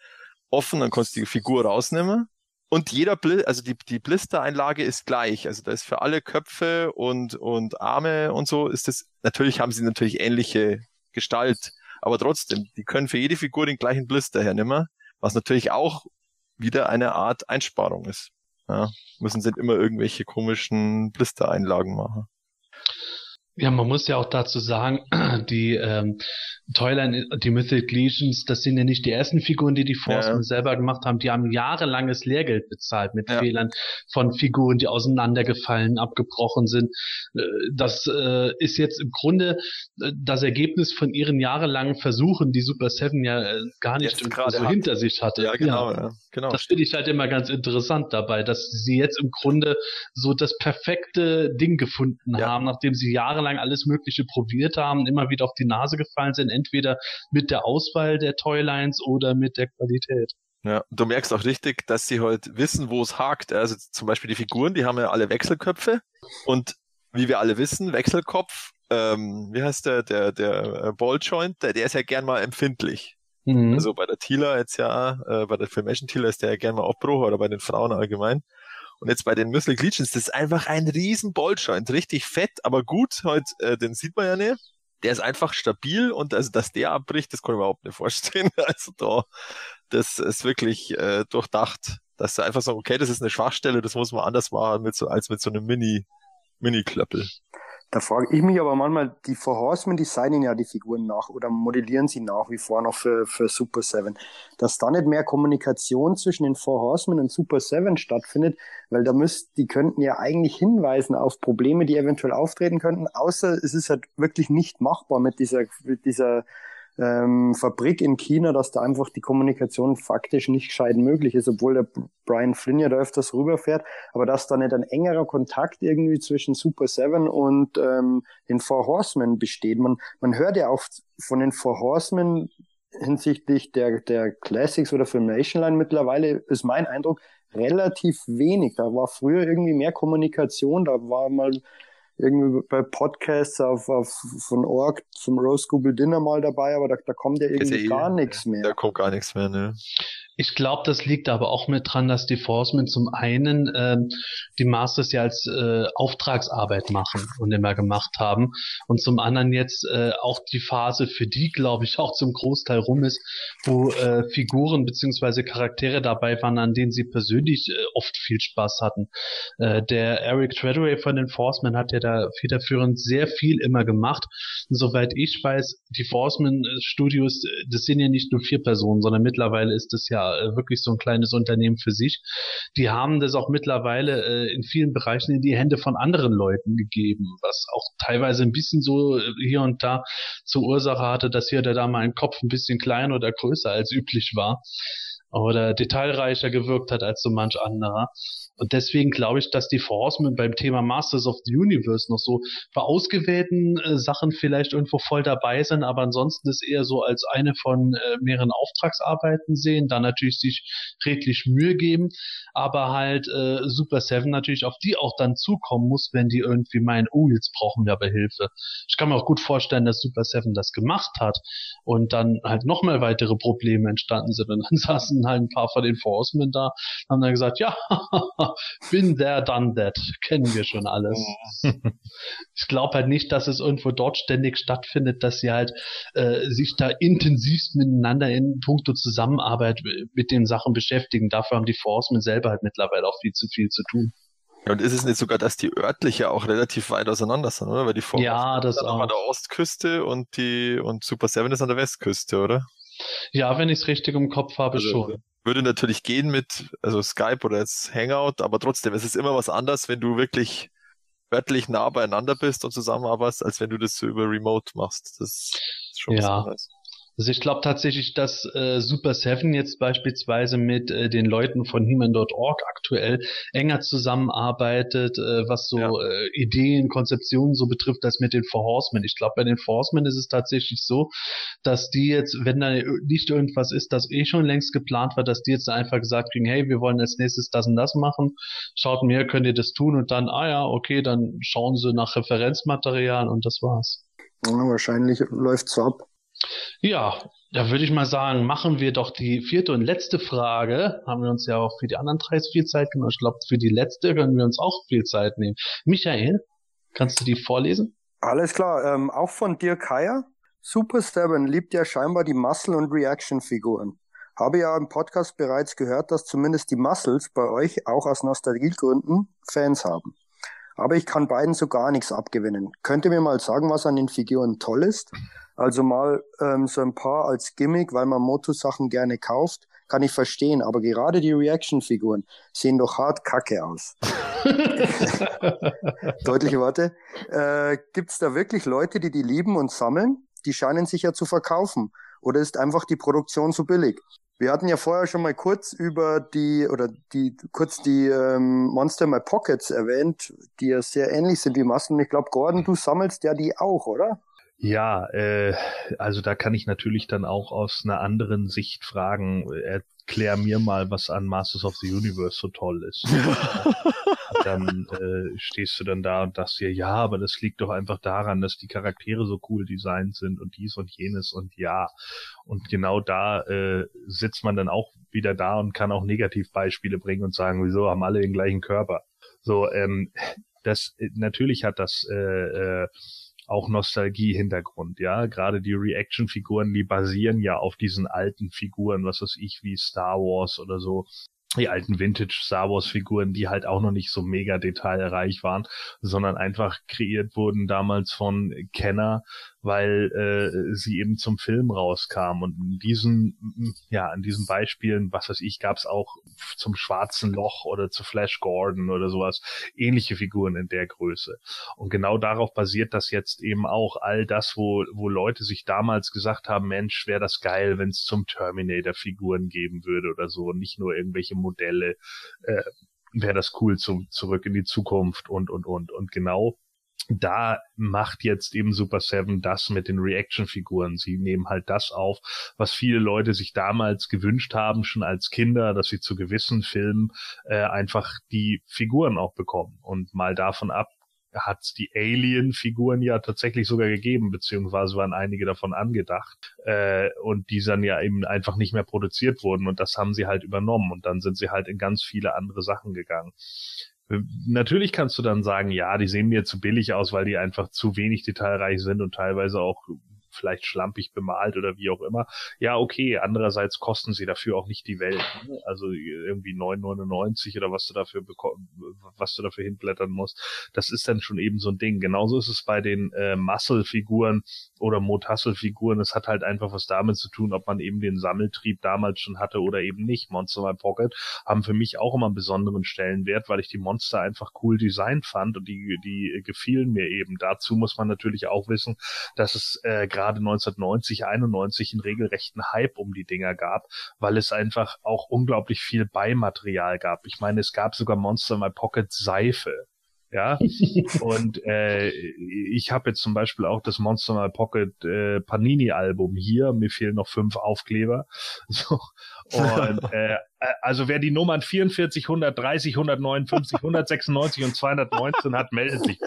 offen, dann kannst du die Figur rausnehmen. Und jeder Bl also die, die Blistereinlage ist gleich. Also da ist für alle Köpfe und, und Arme und so ist das, natürlich haben sie natürlich ähnliche Gestalt, aber trotzdem, die können für jede Figur den gleichen Blister hernehmen, was natürlich auch wieder eine Art Einsparung ist. Ja, müssen sie immer irgendwelche komischen Blistereinlagen machen. Ja, man muss ja auch dazu sagen, (clears throat) die ähm, Toyline, die Mythic Legions, das sind ja nicht die ersten Figuren, die die Forcemen ja. selber gemacht haben. Die haben jahrelanges Lehrgeld bezahlt mit ja. Fehlern von Figuren, die auseinandergefallen, abgebrochen sind. Äh, das äh, ist jetzt im Grunde äh, das Ergebnis von ihren jahrelangen Versuchen, die Super Seven ja äh, gar nicht so hinter sich hatte. Ja, genau. Ja. genau. Das finde ich halt immer ganz interessant dabei, dass sie jetzt im Grunde so das perfekte Ding gefunden haben, nachdem sie jahrelang jahrelang alles Mögliche probiert haben, immer wieder auf die Nase gefallen sind, entweder mit der Auswahl der Toylines oder mit der Qualität. Ja, du merkst auch richtig, dass sie halt wissen, wo es hakt. Also zum Beispiel die Figuren, die haben ja alle Wechselköpfe und wie wir alle wissen, Wechselkopf, ähm, wie heißt der, der, der äh, Balljoint, der, der ist ja gern mal empfindlich. Mhm. Also bei der Tila jetzt ja, äh, bei der Filmation Tila ist der ja gern mal Abbruch oder bei den Frauen allgemein. Und jetzt bei den Mystic Legions, das ist einfach ein riesen Balljoint, richtig fett, aber gut, halt, äh, den sieht man ja nicht. Der ist einfach stabil und also, dass der abbricht, das kann ich mir überhaupt nicht vorstellen. (laughs) Also da, das ist wirklich äh, durchdacht, dass sie einfach sagen, okay, das ist eine Schwachstelle, das muss man anders machen mit so, als mit so einem Mini, Mini-Klöppel. Da frage ich mich aber manchmal, die Four Horsemen designen ja die Figuren nach oder modellieren sie nach wie vor noch für, für Super Seven. Dass da nicht mehr Kommunikation zwischen den Four Horsemen und Super Seven stattfindet, weil da müsst, die könnten ja eigentlich hinweisen auf Probleme, die eventuell auftreten könnten, außer es ist halt wirklich nicht machbar mit dieser, mit dieser ähm, Fabrik in China, dass da einfach die Kommunikation faktisch nicht gescheit möglich ist, obwohl der Brian Flynn ja da öfters rüberfährt, aber dass da nicht ein engerer Kontakt irgendwie zwischen Super Seven und ähm, den Four Horsemen besteht. Man, man hört ja auch von den Four Horsemen hinsichtlich der, der Classics oder Filmation Line mittlerweile, ist mein Eindruck, relativ wenig. Da war früher irgendwie mehr Kommunikation, da war mal irgendwie bei Podcasts auf, auf von Org zum Rose Google Dinner mal dabei, aber da, da kommt ja irgendwie gar nichts mehr. Da kommt gar nichts mehr, ne? Ich glaube, das liegt aber auch mit dran, dass die Forcemen zum einen äh, die Masters ja als äh, Auftragsarbeit machen und immer gemacht haben und zum anderen jetzt äh, auch die Phase, für die glaube ich auch zum Großteil rum ist, wo äh, Figuren beziehungsweise Charaktere dabei waren, an denen sie persönlich äh, oft viel Spaß hatten. Äh, der Eric Treadway von den Forcemen hat ja da federführend sehr viel immer gemacht. Und soweit ich weiß, die Forcemen Studios, äh, das sind ja nicht nur vier Personen, sondern mittlerweile ist es ja äh, wirklich so ein kleines Unternehmen für sich. Die haben das auch mittlerweile äh, in vielen Bereichen in die Hände von anderen Leuten gegeben, was auch teilweise ein bisschen so äh, hier und da zur Ursache hatte, dass hier oder da mal ein Kopf ein bisschen kleiner oder größer als üblich war oder detailreicher gewirkt hat als so manch anderer. Und deswegen glaube ich, dass die Horsemen beim Thema Masters of the Universe noch so bei ausgewählten äh, Sachen vielleicht irgendwo voll dabei sind, aber ansonsten ist eher so als eine von äh, mehreren Auftragsarbeiten sehen, da natürlich sich redlich Mühe geben, aber halt äh, Super Seven natürlich auf die auch dann zukommen muss, wenn die irgendwie meinen, oh, jetzt brauchen wir aber Hilfe. Ich kann mir auch gut vorstellen, dass Super Seven das gemacht hat und dann halt nochmal weitere Probleme entstanden sind und dann (laughs) saßen halt ein paar von den Horsemen da, haben dann gesagt, ja, (laughs) Bin there, done that. Kennen wir schon alles. (laughs) ich glaube halt nicht, dass es irgendwo dort ständig stattfindet, dass sie halt äh, sich da intensivst miteinander in puncto Zusammenarbeit mit den Sachen beschäftigen. Dafür haben die Forcemen selber halt mittlerweile auch viel zu viel zu tun. Ja, und ist es nicht sogar, dass die örtliche auch relativ weit auseinander sind, oder? Weil die Forcemen ja, das auch. an der Ostküste und die und Super Seven ist an der Westküste, oder? Ja, wenn ich es richtig im Kopf habe, also, schon würde natürlich gehen mit, also Skype oder jetzt Hangout, aber trotzdem, es ist immer was anderes, wenn du wirklich örtlich nah beieinander bist und zusammenarbeitest, als wenn du das so über Remote machst. Das ist schon ja. was anderes. Also ich glaube tatsächlich, dass äh, Super Seven jetzt beispielsweise mit äh, den Leuten von Heman.org aktuell enger zusammenarbeitet, äh, was so Ja. äh, Ideen, Konzeptionen so betrifft, als mit den Four Horsemen. Ich glaube, bei den Four Horsemen ist es tatsächlich so, dass die jetzt, wenn da nicht irgendwas ist, das eh schon längst geplant war, dass die jetzt einfach gesagt kriegen, hey, wir wollen als nächstes das und das machen, schaut mir, könnt ihr das tun und dann, ah ja, okay, dann schauen sie nach Referenzmaterial und das war's. Ja, wahrscheinlich läuft's so ab. Ja, da würde ich mal sagen, machen wir doch die vierte und letzte Frage. Haben wir uns ja auch für die anderen drei viel Zeit genommen. Ich glaube, für die letzte können wir uns auch viel Zeit nehmen. Michael, kannst du die vorlesen? Alles klar, ähm, auch von Dirk Heyer. Super Seven liebt ja scheinbar die Muscle- und Reaction-Figuren. Habe ja im Podcast bereits gehört, dass zumindest die Muscles bei euch auch aus Nostalgiegründen Fans haben. Aber ich kann beiden so gar nichts abgewinnen. Könnt ihr mir mal sagen, was an den Figuren toll ist? Also mal ähm, so ein paar als Gimmick, weil man Moto-Sachen gerne kauft, kann ich verstehen. Aber gerade die Reaction-Figuren sehen doch hart kacke aus. (laughs) Deutliche Worte. Äh, Gibt es da wirklich Leute, die die lieben und sammeln? Die scheinen sich ja zu verkaufen. Oder ist einfach die Produktion so billig? Wir hatten ja vorher schon mal kurz über die oder die kurz die ähm, Monster in My Pockets erwähnt, die ja sehr ähnlich sind wie Massen. Ich glaube, Gordon, du sammelst ja die auch, oder? Ja, äh, also da kann ich natürlich dann auch aus einer anderen Sicht fragen, erklär mir mal, was an Masters of the Universe so toll ist. (laughs) dann äh, stehst du dann da und sagst dir, ja, aber das liegt doch einfach daran, dass die Charaktere so cool designt sind und dies und jenes und ja. Und genau da äh, sitzt man dann auch wieder da und kann auch Negativbeispiele bringen und sagen, wieso haben alle den gleichen Körper? So, ähm, das natürlich hat das äh, äh, auch Nostalgie-Hintergrund, ja. Gerade die Reaction-Figuren, die basieren ja auf diesen alten Figuren, was weiß ich, wie Star Wars oder so. Die alten Vintage-Star Wars-Figuren, die halt auch noch nicht so mega detailreich waren, sondern einfach kreiert wurden damals von Kenner, weil äh, sie eben zum Film rauskamen. Und in diesen, ja, in diesen Beispielen, was weiß ich, gab es auch zum Schwarzen Loch oder zu Flash Gordon oder sowas ähnliche Figuren in der Größe. Und genau darauf basiert das jetzt eben auch all das, wo, wo Leute sich damals gesagt haben, Mensch, wäre das geil, wenn es zum Terminator Figuren geben würde oder so und nicht nur irgendwelche Modelle. Äh, wäre das cool zum zurück in die Zukunft und und und und genau da macht jetzt eben Super Seven das mit den Reaction-Figuren. Sie nehmen halt das auf, was viele Leute sich damals gewünscht haben, schon als Kinder, dass sie zu gewissen Filmen äh, einfach die Figuren auch bekommen. Und mal davon ab, hat die Alien-Figuren ja tatsächlich sogar gegeben, beziehungsweise waren einige davon angedacht äh, und die dann ja eben einfach nicht mehr produziert wurden und das haben sie halt übernommen und dann sind sie halt in ganz viele andere Sachen gegangen. Natürlich kannst du dann sagen, ja, die sehen mir zu billig aus, weil die einfach zu wenig detailreich sind und teilweise auch vielleicht schlampig bemalt oder wie auch immer. Ja, okay, andererseits kosten sie dafür auch nicht die Welt. Ne? Also irgendwie 9,99 oder was du dafür was du dafür hinblättern musst. Das ist dann schon eben so ein Ding. Genauso ist es bei den äh, Muscle-Figuren oder Motassel-Figuren. Es hat halt einfach was damit zu tun, ob man eben den Sammeltrieb damals schon hatte oder eben nicht. Monster My Pocket haben für mich auch immer einen besonderen Stellenwert, weil ich die Monster einfach cool designt fand und die, die gefielen mir eben. Dazu muss man natürlich auch wissen, dass es äh, gerade 1990, 91 einen regelrechten Hype um die Dinger gab, weil es einfach auch unglaublich viel Beimaterial gab. Ich meine, es gab sogar Monster in My Pocket Seife. Ja, (laughs) und äh, ich habe jetzt zum Beispiel auch das Monster My Pocket äh, Panini Album hier. Mir fehlen noch fünf Aufkleber. (laughs) So, und äh, also wer die Nummern 44, 130, 159, 196 und 219 hat, meldet sich.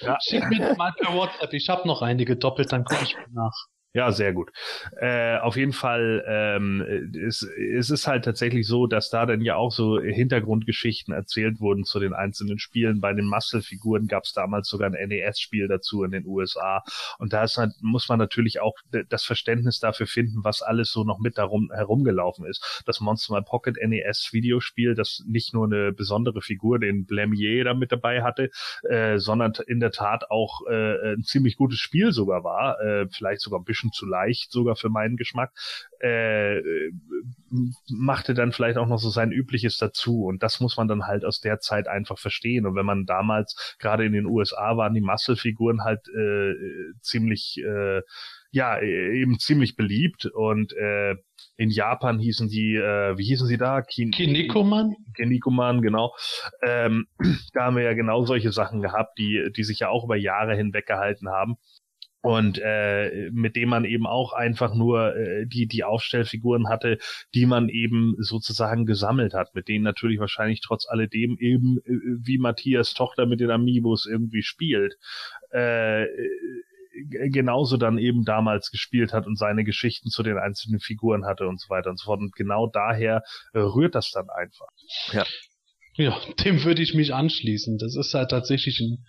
Ja. Schick mir mal per WhatsApp. Ich habe noch einige doppelt, dann gucke ich mal nach. Ja, sehr gut. Äh, auf jeden Fall, ähm, es, es ist halt tatsächlich so, dass da dann ja auch so Hintergrundgeschichten erzählt wurden zu den einzelnen Spielen. Bei den Muscle-Figuren gab es damals sogar ein NES-Spiel dazu in den USA. Und da ist, halt, muss man natürlich auch das Verständnis dafür finden, was alles so noch mit darum herumgelaufen ist. Das Monster My Pocket NES-Videospiel, das nicht nur eine besondere Figur, den Blamier da mit dabei hatte, äh, sondern in der Tat auch äh, ein ziemlich gutes Spiel sogar war, äh, vielleicht sogar ein bisschen bisschen zu leicht, sogar für meinen Geschmack, äh, machte dann vielleicht auch noch so sein Übliches dazu. Und das muss man dann halt aus der Zeit einfach verstehen. Und wenn man damals, gerade in den USA, waren die Muscle-Figuren halt äh, ziemlich, äh, ja, eben ziemlich beliebt. Und äh, in Japan hießen die, äh, wie hießen sie da? Kin Kinikoman? Kinikoman, genau. Ähm, da haben wir ja genau solche Sachen gehabt, die, die sich ja auch über Jahre hinweg gehalten haben und äh, mit dem man eben auch einfach nur äh, die die Aufstellfiguren hatte, die man eben sozusagen gesammelt hat, mit denen natürlich wahrscheinlich trotz alledem eben äh, wie Matthias Tochter mit den Amiibos irgendwie spielt. Äh, genauso dann eben damals gespielt hat und seine Geschichten zu den einzelnen Figuren hatte und so weiter und so fort. Und genau daher rührt das dann einfach. Ja. Ja, (laughs) dem würde ich mich anschließen. Das ist halt tatsächlich ein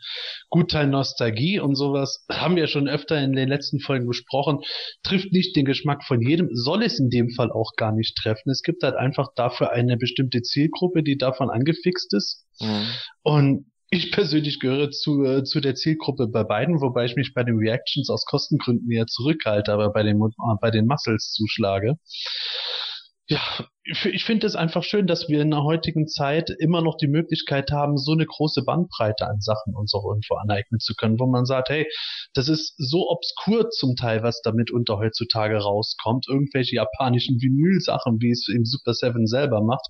Gutteil Nostalgie und sowas. Haben wir schon öfter in den letzten Folgen besprochen. Trifft nicht den Geschmack von jedem, soll es in dem Fall auch gar nicht treffen. Es gibt halt einfach dafür eine bestimmte Zielgruppe, die davon angefixt ist. Mhm. Und ich persönlich gehöre zu, äh, zu der Zielgruppe bei beiden, wobei ich mich bei den Reactions aus Kostengründen eher zurückhalte, aber bei den, äh, bei den Muscles zuschlage ja, ich finde es einfach schön, dass wir in der heutigen Zeit immer noch die Möglichkeit haben, so eine große Bandbreite an Sachen uns auch irgendwo aneignen zu können, wo man sagt, hey, das ist so obskur zum Teil, was damit unter heutzutage rauskommt, irgendwelche japanischen Vinyl-Sachen, wie es im Super Seven selber macht.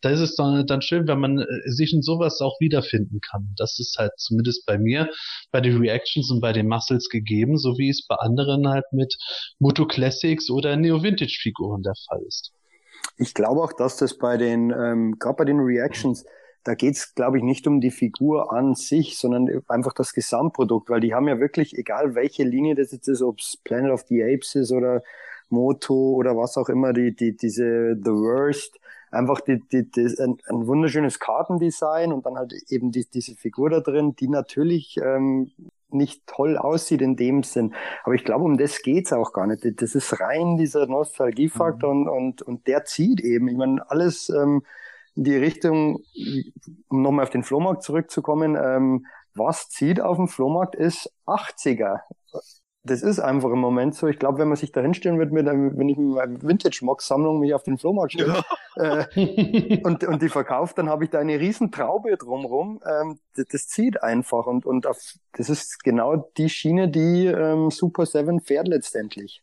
Da ist es dann, dann schön, wenn man äh, sich in sowas auch wiederfinden kann. Das ist halt zumindest bei mir, bei den Reactions und bei den Muscles gegeben, so wie es bei anderen halt mit Moto Classics oder Neo Vintage Figuren der Fall ist. Ich glaube auch, dass das bei den, ähm, gerade bei den Reactions, da geht's, glaube ich, nicht um die Figur an sich, sondern einfach das Gesamtprodukt, weil die haben ja wirklich, egal welche Linie das jetzt ist, ob's Planet of the Apes ist oder Moto oder was auch immer, die, die, diese The Worst, einfach die, die, die, ein, ein wunderschönes Kartendesign und dann halt eben die, diese Figur da drin, die natürlich ähm, nicht toll aussieht in dem Sinn. Aber ich glaube, um das geht's auch gar nicht. Das ist rein dieser Nostalgiefaktor mhm. und, und, und der zieht eben. Ich meine, alles ähm, in die Richtung, um nochmal auf den Flohmarkt zurückzukommen, ähm, was zieht auf dem Flohmarkt ist 80er das ist einfach im Moment so. Ich glaube, wenn man sich da hinstellen wird, mit wenn ich mit meiner Vintage-Mock-Sammlung mich auf den Flohmarkt stelle ja. äh, (laughs) und, und die verkauft, dann habe ich da eine riesen Traube drumrum. Ähm, das, das, zieht einfach und, und auf, das ist genau die Schiene, die ähm, Super 7 fährt letztendlich.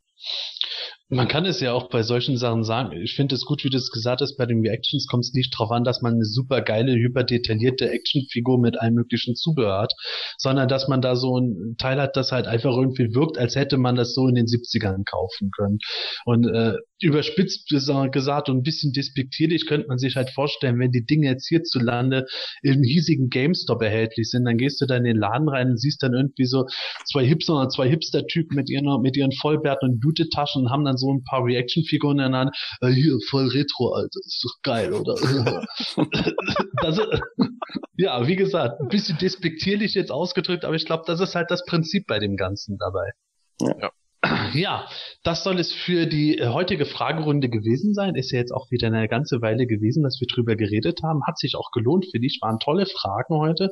Man kann es ja auch bei solchen Sachen sagen. Ich finde es gut, wie du es gesagt hast, bei den Reactions kommt es nicht darauf an, dass man eine super geile, hyperdetaillierte Actionfigur mit allem möglichen Zubehör hat, sondern dass man da so ein Teil hat, das halt einfach irgendwie wirkt, als hätte man das so in den 70ern kaufen können. Und äh, überspitzt gesagt und ein bisschen despektierlich könnte man sich halt vorstellen, wenn die Dinge jetzt hierzulande im hiesigen GameStop erhältlich sind, dann gehst du da in den Laden rein und siehst dann irgendwie so zwei Hipster oder zwei Hipster-Typen mit ihren, mit ihren Vollbärten und Blutetaschen und haben dann so ein paar Reaction-Figuren in der Hand. Äh, hier, voll Retro, Alter, ist doch geil, oder? (laughs) das, ja, wie gesagt, ein bisschen despektierlich jetzt ausgedrückt, aber ich glaube, das ist halt das Prinzip bei dem Ganzen dabei. Ja. Ja, das soll es für die äh, heutige Fragerunde gewesen sein. Ist ja jetzt auch wieder eine ganze Weile gewesen, dass wir drüber geredet haben. Hat sich auch gelohnt, finde ich. Waren tolle Fragen heute.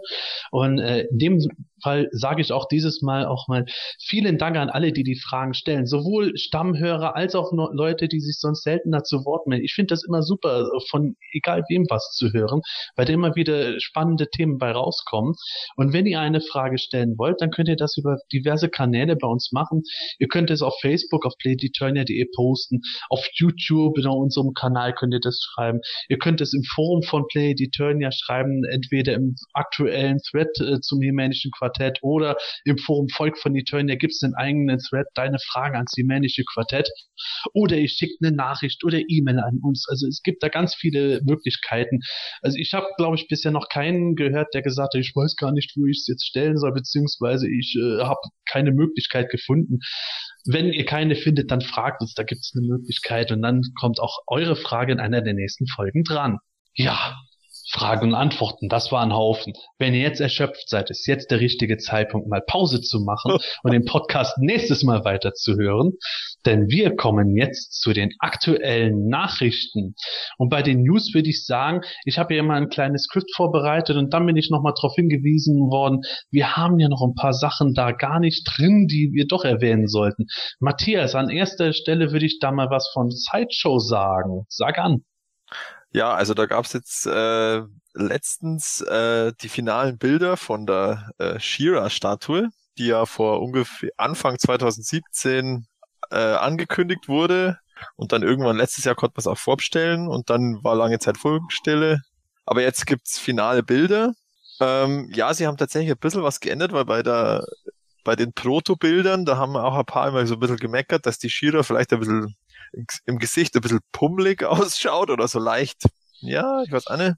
Und äh, in dem Fall sage ich auch dieses Mal auch mal vielen Dank an alle, die die Fragen stellen. Sowohl Stammhörer als auch Leute, die sich sonst seltener zu Wort melden. Ich finde das immer super, von egal wem was zu hören, weil da immer wieder spannende Themen bei rauskommen. Und wenn ihr eine Frage stellen wollt, dann könnt ihr das über diverse Kanäle bei uns machen. Ihr könnt es auf Facebook, auf playdeturnia.de posten, auf YouTube, in unserem Kanal könnt ihr das schreiben. Ihr könnt es im Forum von Play Eternia schreiben, entweder im aktuellen Thread äh, zum Hemänischen Quartett oder im Forum Volk von Eternia gibt es einen eigenen Thread, deine Fragen ans Hemänische Quartett. Oder ihr schickt eine Nachricht oder E-Mail an uns. Also es gibt da ganz viele Möglichkeiten. Also ich habe, glaube ich, bisher noch keinen gehört, der gesagt hat, ich weiß gar nicht, wo ich es jetzt stellen soll, beziehungsweise ich äh, habe keine Möglichkeit gefunden. Wenn ihr keine findet, dann fragt uns, da gibt es eine Möglichkeit und dann kommt auch eure Frage in einer der nächsten Folgen dran. Ja, Fragen und Antworten, das war ein Haufen. Wenn ihr jetzt erschöpft seid, ist jetzt der richtige Zeitpunkt, mal Pause zu machen (laughs) und den Podcast nächstes Mal weiterzuhören. Denn wir kommen jetzt zu den aktuellen Nachrichten. Und bei den News würde ich sagen, ich habe ja mal ein kleines Skript vorbereitet und dann bin ich nochmal darauf hingewiesen worden, wir haben ja noch ein paar Sachen da gar nicht drin, die wir doch erwähnen sollten. Matthias, an erster Stelle würde ich da mal was von Sideshow sagen. Sag an. Ja, also da gab's jetzt äh, letztens äh, die finalen Bilder von der äh, Shira-Statue, die ja vor ungefähr Anfang 2017 äh, angekündigt wurde. Und dann irgendwann letztes Jahr konnte man es auch vorbestellen und dann war lange Zeit Vorstelle. Aber jetzt gibt's finale Bilder. Ähm, ja, sie haben tatsächlich ein bisschen was geändert, weil bei der bei den Proto-Bildern, da haben auch ein paar immer so ein bisschen gemeckert, dass die Shira vielleicht ein bisschen im Gesicht ein bisschen pummelig (laughs) ausschaut oder so leicht, ja, ich weiß auch nicht.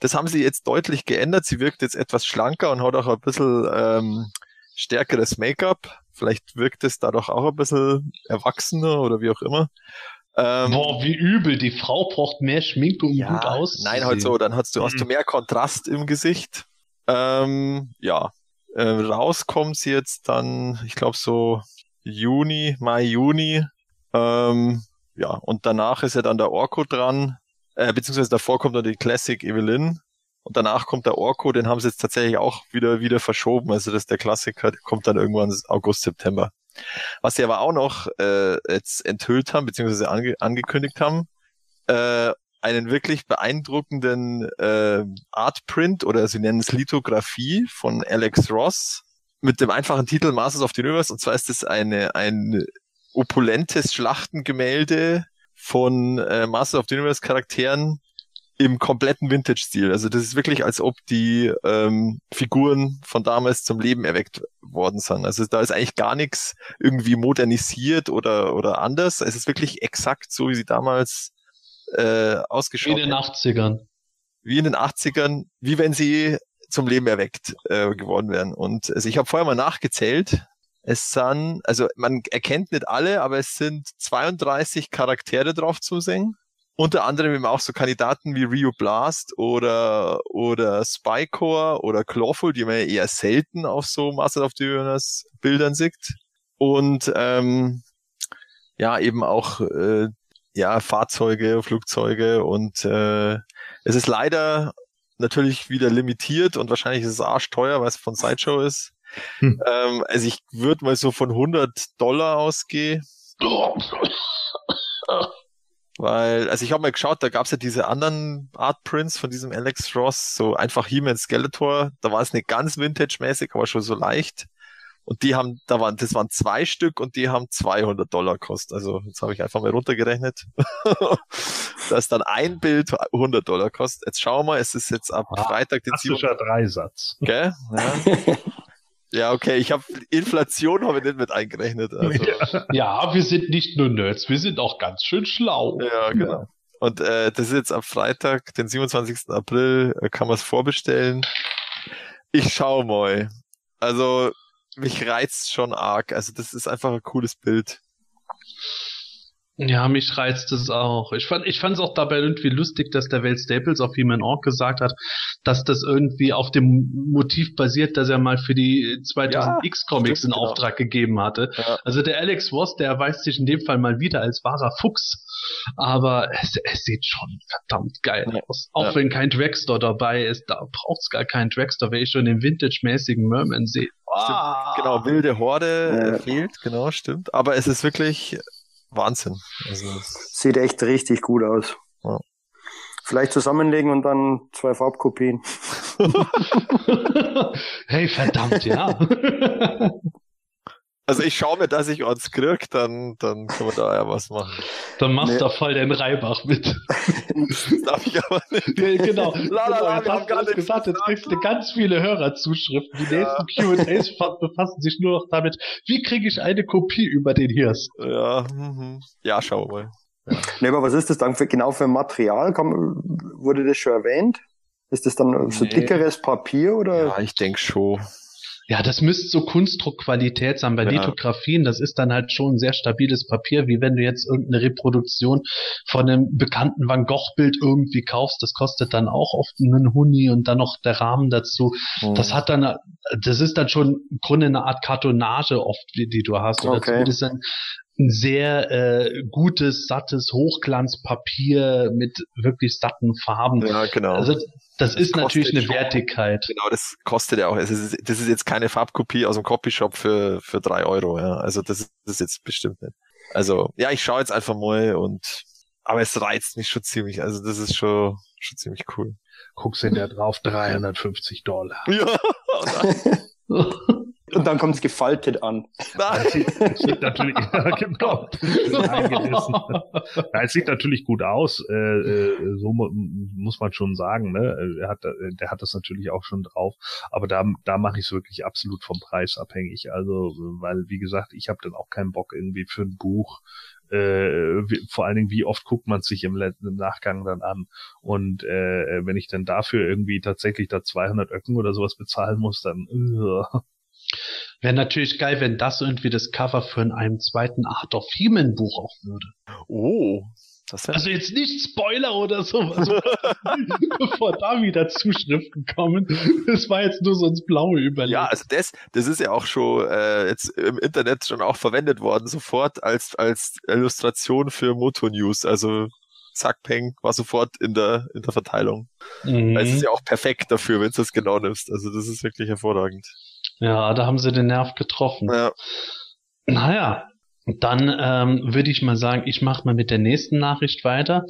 Das haben sie jetzt deutlich geändert. Sie wirkt jetzt etwas schlanker und hat auch ein bisschen ähm, stärkeres Make-up. Vielleicht wirkt es dadurch auch ein bisschen erwachsener oder wie auch immer. Ähm, Boah, wie übel. Die Frau braucht mehr Schminke, um ja, gut auszusehen. Nein, halt so. Dann hast du, hast du mhm. mehr Kontrast im Gesicht. Ähm, ja. Äh, raus kommt sie jetzt dann, ich glaube so Juni, Mai, Juni. Ähm, ja, und danach ist ja dann der Orko dran, äh, beziehungsweise davor kommt dann die Classic Evelyn. Und danach kommt der Orko, den haben sie jetzt tatsächlich auch wieder, wieder verschoben. Also das ist der Klassiker, der kommt dann irgendwann August, September. Was sie aber auch noch äh, jetzt enthüllt haben, beziehungsweise ange angekündigt haben, äh, einen wirklich beeindruckenden äh, Artprint oder sie nennen es Lithografie von Alex Ross mit dem einfachen Titel Masters of the Universe. Und zwar ist es eine, ein opulentes Schlachtengemälde von äh, Master of the Universe Charakteren im kompletten Vintage-Stil. Also das ist wirklich, als ob die ähm, Figuren von damals zum Leben erweckt worden sind. Also da ist eigentlich gar nichts irgendwie modernisiert oder oder anders. Es ist wirklich exakt so, wie sie damals äh, ausgeschaut Wie in den 80ern. Wie in den 80ern, wie wenn sie zum Leben erweckt äh, geworden wären. Und also ich habe vorher mal nachgezählt. Es sind, also man erkennt nicht alle, aber es sind 32 Charaktere drauf zu sehen. Unter anderem eben auch so Kandidaten wie Rio Blast oder, oder Spycore oder Clawful, die man ja eher selten auf so Master of the Universe Bildern sieht. Und ähm, ja, eben auch äh, ja, Fahrzeuge, Flugzeuge und äh, es ist leider natürlich wieder limitiert und wahrscheinlich ist es arschteuer, weil es von Sideshow ist. Hm. Ähm, also ich würde mal so von 100 Dollar ausgehen. Weil, also ich habe mal geschaut, da gab's ja diese anderen Art Prints von diesem Alex Ross, so einfach He-Man Skeletor. Da war es nicht ganz Vintage-mäßig, aber schon so leicht. Und die haben, da waren, das waren zwei Stück und die haben 200 Dollar kostet. Also jetzt habe ich einfach mal runtergerechnet, (laughs) dass dann ein Bild 100 Dollar kostet. Jetzt schauen wir mal, es ist jetzt ab ah, Freitag den Klassischer Dreisatz. Gell? Ja. (laughs) Ja, okay, ich habe Inflation habe ich nicht mit eingerechnet. Also. Ja. wir sind nicht nur Nerds, wir sind auch ganz schön schlau. Ja, genau. Ja. Und äh, das ist jetzt am Freitag, den 27. April, äh, kann man es vorbestellen. Ich schau mal. Also mich reizt schon arg. Also das ist einfach ein cooles Bild. Ja, mich reizt es auch. Ich fand, ich fand es auch dabei irgendwie lustig, dass der Welt Staples auf He-Man Org gesagt hat, dass das irgendwie auf dem Motiv basiert, dass er mal für die 2000X Comics ja, in genau. Auftrag gegeben hatte. Ja. Also der Alex Ross, der erweist sich in dem Fall mal wieder als wahrer Fuchs. Aber es, es sieht schon verdammt geil ja. aus. Auch wenn kein Dragstore dabei ist, da braucht's gar keinen Dragstore, wenn ich schon den vintage-mäßigen Merman sehe. Ah. Genau, wilde Horde fehlt, genau, stimmt. Aber es ist wirklich Wahnsinn. Also, Sieht echt richtig gut aus. Ja. Vielleicht zusammenlegen und dann zwei Farbkopien. (laughs) (laughs) hey, verdammt, ja. Also ich schaue mir, dass ich uns krieg, dann, dann können wir da ja was machen. Dann machst nee. da voll den Reibach mit. Das (laughs) darf ich aber nicht. Ja, genau. La, la, la, jetzt hast du alles gesagt, jetzt kriegst du ganz viele Hörerzuschriften. Die ja. nächsten Q&As befassen sich nur noch damit, wie kriege ich eine Kopie über den Hirs? Ja, mhm. ja, schauen wir mal. Ja. Nee, aber was ist das dann für, genau für Material? Komm, wurde das schon erwähnt? Ist das dann so nee. dickeres Papier oder? Ja, ich denke schon. Ja, das müsste so Kunstdruckqualität sein. Bei Ja. Lithografien, das ist dann halt schon ein sehr stabiles Papier, wie wenn du jetzt irgendeine Reproduktion von einem bekannten Van Gogh-Bild irgendwie kaufst. Das kostet dann auch oft einen Huni und dann noch der Rahmen dazu. Das hat dann, das ist dann schon im Grunde eine Art Kartonage oft, die, die du hast. Oder Okay. zumindest ein, ein sehr äh, gutes, sattes Hochglanzpapier mit wirklich satten Farben. ja, genau. Also das, Das ist natürlich eine schon- Wertigkeit. Genau, das kostet ja auch. Es ist, das ist jetzt keine Farbkopie aus dem Copyshop für, für drei Euro, ja. Also das ist, das ist jetzt bestimmt nicht. Also, ja, ich schaue jetzt einfach mal und aber es reizt mich schon ziemlich. Also das ist schon, schon ziemlich cool. Guckst du da drauf, 350 Dollar. (laughs) Ja, oh (laughs) Und dann kommt's gefaltet an. nein. Es sieht natürlich, (laughs) ja, genau. Ja, es sieht natürlich gut aus, äh, äh, so mu muss man schon sagen. Ne? Er hat, der hat das natürlich auch schon drauf, aber da, da mache ich es wirklich absolut vom Preis abhängig. Also, weil wie gesagt, ich habe dann auch keinen Bock irgendwie für ein Buch. Äh, wie, vor allen Dingen, wie oft guckt man sich im, im Nachgang dann an? Und äh, wenn ich dann dafür irgendwie tatsächlich da 200 Öcken oder sowas bezahlen muss, dann äh, Wäre natürlich geil, wenn das irgendwie das Cover für in einem zweiten Art of He-Man Buch auch würde. Oh, das Also jetzt nicht Spoiler oder sowas, (laughs) bevor da wieder Zuschriften kommen. Das war jetzt nur so ins Blaue überlegt. Ja, also das, das ist ja auch schon äh, jetzt im Internet schon auch verwendet worden, sofort als, als Illustration für Moto News. Also Zack Peng war sofort in der, in der Verteilung. Mhm. Weil Es ist ja auch perfekt dafür, wenn du das genau nimmst. Also das ist wirklich hervorragend. Ja, da haben sie den Nerv getroffen. Ja, Naja, dann ähm, würde ich mal sagen, ich mache mal mit der nächsten Nachricht weiter.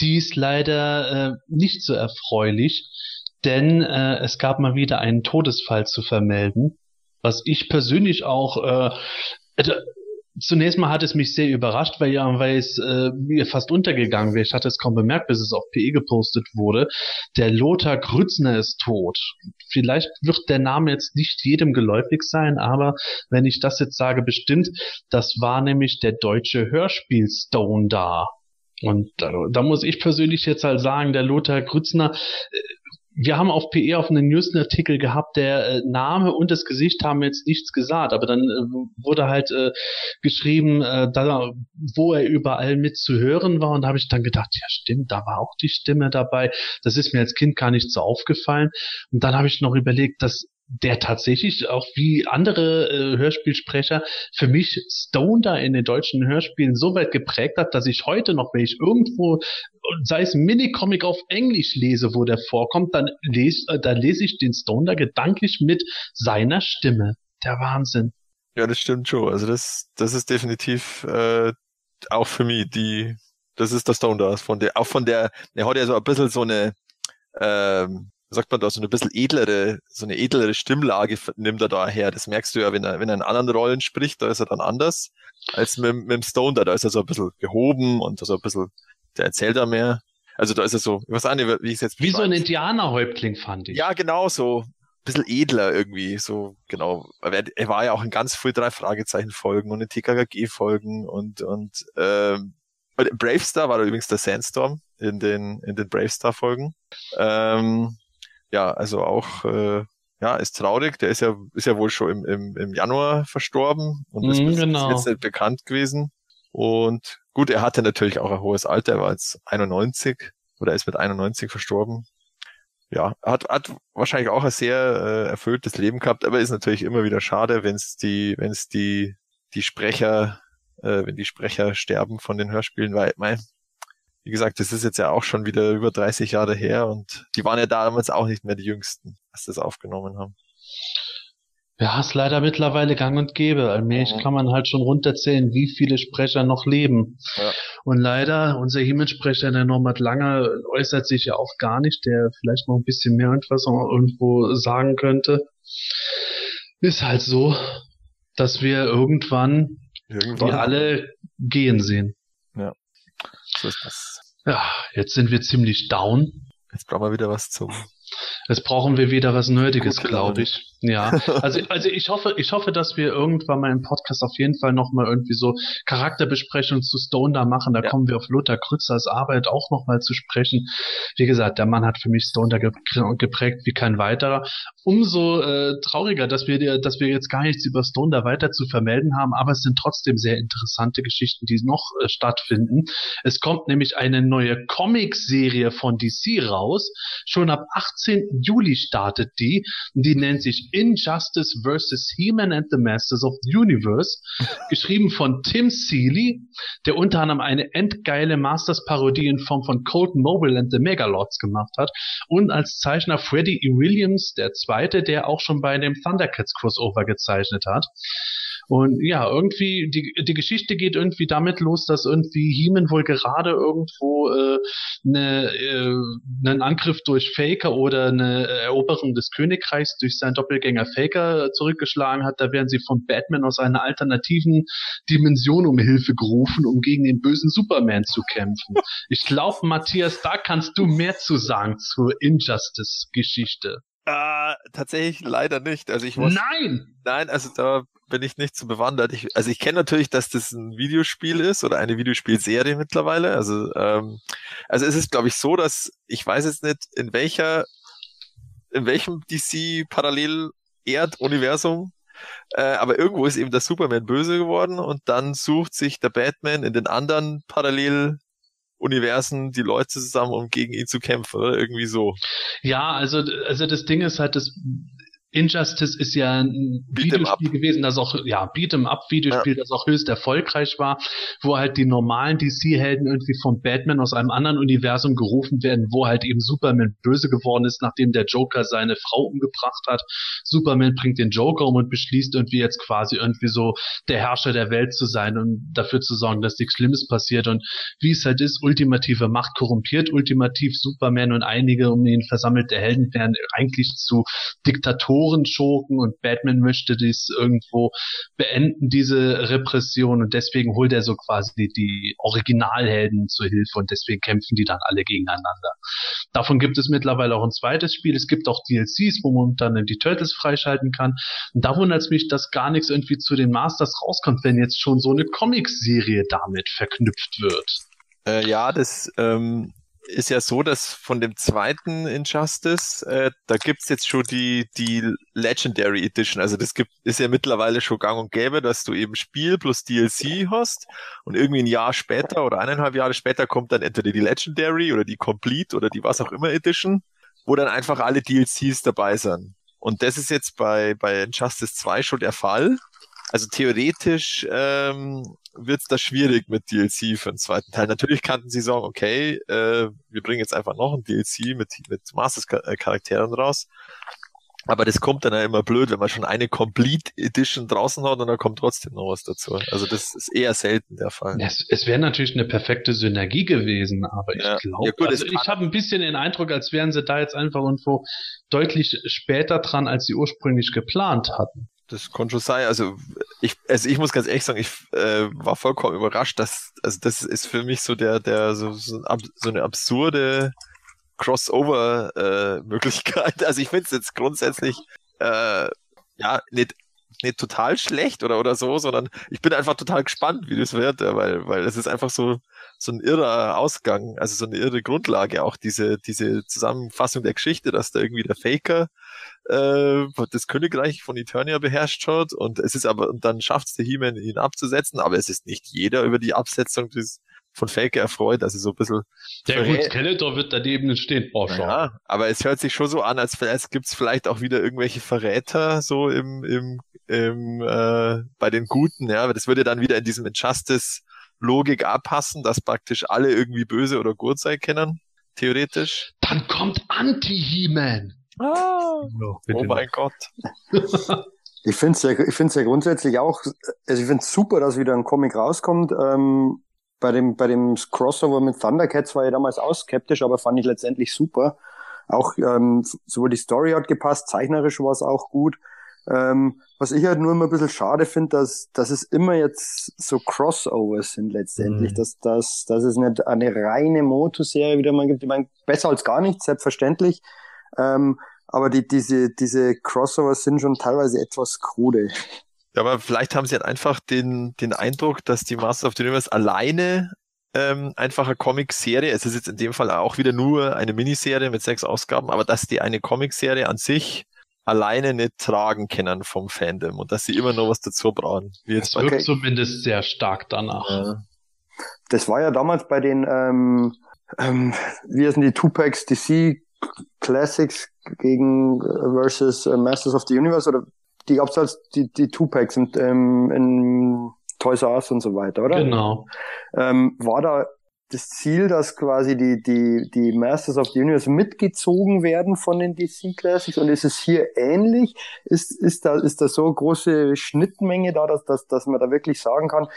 Die ist leider äh, nicht so erfreulich, denn äh, es gab mal wieder einen Todesfall zu vermelden, was ich persönlich auch äh, äh, Zunächst mal hat es mich sehr überrascht, weil ja, weil es äh, mir fast untergegangen wäre. Ich hatte es kaum bemerkt, bis es auf PE gepostet wurde. Der Lothar Grützner ist tot. Vielleicht wird der Name jetzt nicht jedem geläufig sein, aber wenn ich das jetzt sage, bestimmt, das war nämlich der deutsche Hörspiel Stone da. Und da, da muss ich persönlich jetzt halt sagen, der Lothar Grützner, äh, wir haben auf PE auf einen Newsartikel gehabt, der äh, Name und das Gesicht haben jetzt nichts gesagt, aber dann äh, wurde halt äh, geschrieben, äh, da, wo er überall mit zu hören war und da habe ich dann gedacht, ja stimmt, da war auch die Stimme dabei. Das ist mir als Kind gar nicht so aufgefallen. Und dann habe ich noch überlegt, dass der tatsächlich auch wie andere äh, Hörspielsprecher für mich Stone da in den deutschen Hörspielen so weit geprägt hat, dass ich heute noch, wenn ich irgendwo, sei es Minicomic auf Englisch lese, wo der vorkommt, dann lese, äh, dann lese ich den Stone da gedanklich mit seiner Stimme. Der Wahnsinn. ja, das stimmt schon. Also das, das ist definitiv äh, auch für mich die, das ist der Stone da. Von der, auch von der, der hat ja so ein bisschen so eine, ähm, sagt man da, so eine bisschen edlere, so eine edlere Stimmlage nimmt er da her. Das merkst du ja, wenn er, wenn er in anderen Rollen spricht, da ist er dann anders als mit, mit dem Stone da. Da ist er so ein bisschen gehoben und so ein bisschen, der erzählt da mehr. Also da ist er so, ich weiß auch nicht, wie ich es jetzt Wie so ein Indianerhäuptling fand ich. ja, genau, so ein bisschen edler irgendwie, so, genau. Er, war ja auch in ganz viel drei Fragezeichen Folgen und in TKKG Folgen und, und, ähm, Bravestar war da übrigens der Sandstorm in den, in den Bravestar Folgen. Ähm, ja, also auch, äh, ja, ist traurig. Der ist ja, ist ja wohl schon im, im, im Januar verstorben und ist Mhm, bis, genau. bis jetzt nicht bekannt gewesen. Und gut, er hatte natürlich auch ein hohes Alter. Er war jetzt 91 oder ist mit 91 verstorben ja, hat, hat wahrscheinlich auch ein sehr äh, erfülltes Leben gehabt, aber ist natürlich immer wieder schade, wenn es die, wenn es die, die Sprecher, äh, wenn die Sprecher sterben von den Hörspielen, weil, mein, wie gesagt, das ist jetzt ja auch schon wieder über 30 Jahre her und die waren ja damals auch nicht mehr die Jüngsten, als das aufgenommen haben. Ja, ist leider mittlerweile gang und gäbe. Allmählich Mhm. kann man halt schon runterzählen, wie viele Sprecher noch leben. Ja. Und leider, unser Himmelsprecher, der Norbert Langer, äußert sich ja auch gar nicht, der vielleicht noch ein bisschen mehr irgendwas noch irgendwo sagen könnte. Ist halt so, dass wir irgendwann Irgendwann. die alle gehen sehen. So ist das. Ja, jetzt sind wir ziemlich down. Jetzt brauchen wir wieder was zum. Jetzt brauchen wir wieder was Gute glaube ich. Ja, also, also ich hoffe, ich hoffe, dass wir irgendwann mal im Podcast auf jeden Fall nochmal irgendwie so Charakterbesprechungen zu Stone da machen. Da ja. kommen wir auf Lothar Krützers Arbeit auch nochmal zu sprechen. Wie gesagt, der Mann hat für mich Stone da geprägt wie kein weiterer. Umso äh, trauriger, dass wir, dass wir jetzt gar nichts über Stone da weiter zu vermelden haben, aber es sind trotzdem sehr interessante Geschichten, die noch äh, stattfinden. Es kommt nämlich eine neue Comic-Serie von DC raus. Schon ab 18. Juli startet die. Die nennt sich Injustice vs. He-Man and the Masters of the Universe, (laughs) geschrieben von Tim Seeley, der unter anderem eine endgeile Masters-Parodie in Form von Colton Mobile and the Megalots gemacht hat und als Zeichner Freddie E. Williams, der zweite, der auch schon bei dem Thundercats Crossover gezeichnet hat. Und ja, irgendwie, die, die Geschichte geht irgendwie damit los, dass irgendwie Heeman wohl gerade irgendwo äh, ne, äh, einen Angriff durch Faker oder eine Eroberung des Königreichs durch seinen Doppelgänger Faker zurückgeschlagen hat. Da werden sie von Batman aus einer alternativen Dimension um Hilfe gerufen, um gegen den bösen Superman zu kämpfen. Ich glaube, Matthias, da kannst du mehr zu sagen zur Injustice-Geschichte. Äh, tatsächlich leider nicht. Also ich muss, Nein! Nein, also da bin ich nicht so bewandert. Ich, also ich kenne natürlich, dass das ein Videospiel ist oder eine Videospielserie mittlerweile. Also, ähm, also es ist, glaube ich, so, dass ich weiß jetzt nicht, in welcher, in welchem DC parallel Erd-Universum äh, aber irgendwo ist eben der Superman böse geworden und dann sucht sich der Batman in den anderen parallel Universen die Leute zusammen, um gegen ihn zu kämpfen, oder irgendwie so. Ja, also, also das Ding ist halt, das Injustice ist ja ein Beat Videospiel gewesen, das auch, ja, Beat'em Up Videospiel, ja. das auch höchst erfolgreich war, wo halt die normalen DC-Helden irgendwie von Batman aus einem anderen Universum gerufen werden, wo halt eben Superman böse geworden ist, nachdem der Joker seine Frau umgebracht hat. Superman bringt den Joker um und beschließt irgendwie jetzt quasi irgendwie so der Herrscher der Welt zu sein und dafür zu sorgen, dass nichts Schlimmes passiert und wie es halt ist, ultimative Macht korrumpiert, ultimativ Superman und einige um ihn versammelte Helden werden eigentlich zu Diktatoren Schurken und Batman möchte dies irgendwo beenden, diese Repression und deswegen holt er so quasi die Originalhelden zur Hilfe und deswegen kämpfen die dann alle gegeneinander. Davon gibt es mittlerweile auch ein zweites Spiel. Es gibt auch DLCs, wo man dann die Turtles freischalten kann. Und da wundert es mich, dass gar nichts irgendwie zu den Masters rauskommt, wenn jetzt schon so eine Comic-Serie damit verknüpft wird. Äh, ja, das ähm, ist ja so, dass von dem zweiten Injustice, äh, da gibt's jetzt schon die, die Legendary Edition. Also das gibt, ist ja mittlerweile schon gang und gäbe, dass du eben Spiel plus DLC hast und irgendwie ein Jahr später oder eineinhalb Jahre später kommt dann entweder die Legendary oder die Complete oder die was auch immer Edition, wo dann einfach alle DLCs dabei sind. Und das ist jetzt bei, bei Injustice 2 schon der Fall. Also theoretisch ähm, wird es da schwierig mit DLC für den zweiten Teil. Natürlich kannten sie sagen, okay, äh, wir bringen jetzt einfach noch ein DLC mit, mit Masters-Charakteren raus. Aber das kommt dann ja immer blöd, wenn man schon eine Complete Edition draußen hat und dann kommt trotzdem noch was dazu. Also das ist eher selten der Fall. Es, es wäre natürlich eine perfekte Synergie gewesen, aber ich ja. glaube, ja, also ich habe ein bisschen den Eindruck, als wären sie da jetzt einfach irgendwo deutlich später dran, als sie ursprünglich geplant hatten das kann schon sein. Also ich, also ich muss ganz ehrlich sagen, ich äh, war vollkommen überrascht, dass, also das ist für mich so der, der so, so, so eine absurde Crossover-Möglichkeit. Äh, also ich finde es jetzt grundsätzlich äh, ja nicht nicht total schlecht oder oder so, sondern ich bin einfach total gespannt, wie das wird, weil weil es ist einfach so so ein irrer Ausgang, also so eine irre Grundlage, auch diese, diese Zusammenfassung der Geschichte, dass da irgendwie der Faker äh, das Königreich von Eternia beherrscht hat und es ist aber, und dann schafft es der He-Man, ihn abzusetzen, aber es ist nicht jeder über die Absetzung des von Faker erfreut, also so ein bisschen. Der gut, Skeletor wird daneben stehen. Oh, schon. Ja, aber es hört sich schon so an, als, als gibt's vielleicht auch wieder irgendwelche Verräter so im, im, im äh, bei den Guten, ja, aber das würde dann wieder in diesem Injustice Logik abpassen, dass praktisch alle irgendwie böse oder gut sein können, theoretisch. Dann kommt Anti-He-Man. Ah, oh, oh mein Gott. ich finde es ja, ich find's ja grundsätzlich auch, also ich finde es super, dass wieder ein Comic rauskommt. Ähm, bei dem, bei dem Crossover mit Thundercats war ich damals auch skeptisch, aber fand ich letztendlich super. Auch ähm, sowohl die Story hat gepasst, zeichnerisch war es auch gut. Ähm, was ich halt nur immer ein bisschen schade finde, dass, dass es immer jetzt so Crossovers sind letztendlich, mhm. dass, dass, dass es nicht eine reine Motoserie wieder mal gibt. Ich meine, besser als gar nichts, selbstverständlich. Ähm, aber die, diese, diese Crossovers sind schon teilweise etwas krude. Ja, aber vielleicht haben sie halt einfach den, den Eindruck, dass die Masters of the Universe alleine ähm, einfach eine Comic-Serie, es ist jetzt in dem Fall auch wieder nur eine Miniserie mit sechs Ausgaben, aber dass die eine Comic-Serie an sich alleine nicht tragen können vom Fandom und dass sie immer noch was dazu brauchen. Wie jetzt es wirkt okay. zumindest sehr stark danach. Ja. Das war ja damals bei den, ähm, ähm, wie heißen die Tupacs DC Classics gegen äh, versus äh, Masters of the Universe oder die gab's als die, die Tupacs in, ähm, in Toys R Us und so weiter, oder? Genau. Ähm, war da das Ziel, dass quasi die, die, die Masters of the Universe mitgezogen werden von den DC Classics und ist es hier ähnlich? Ist, ist da, ist da so große Schnittmenge da, dass, dass, dass man da wirklich sagen kann,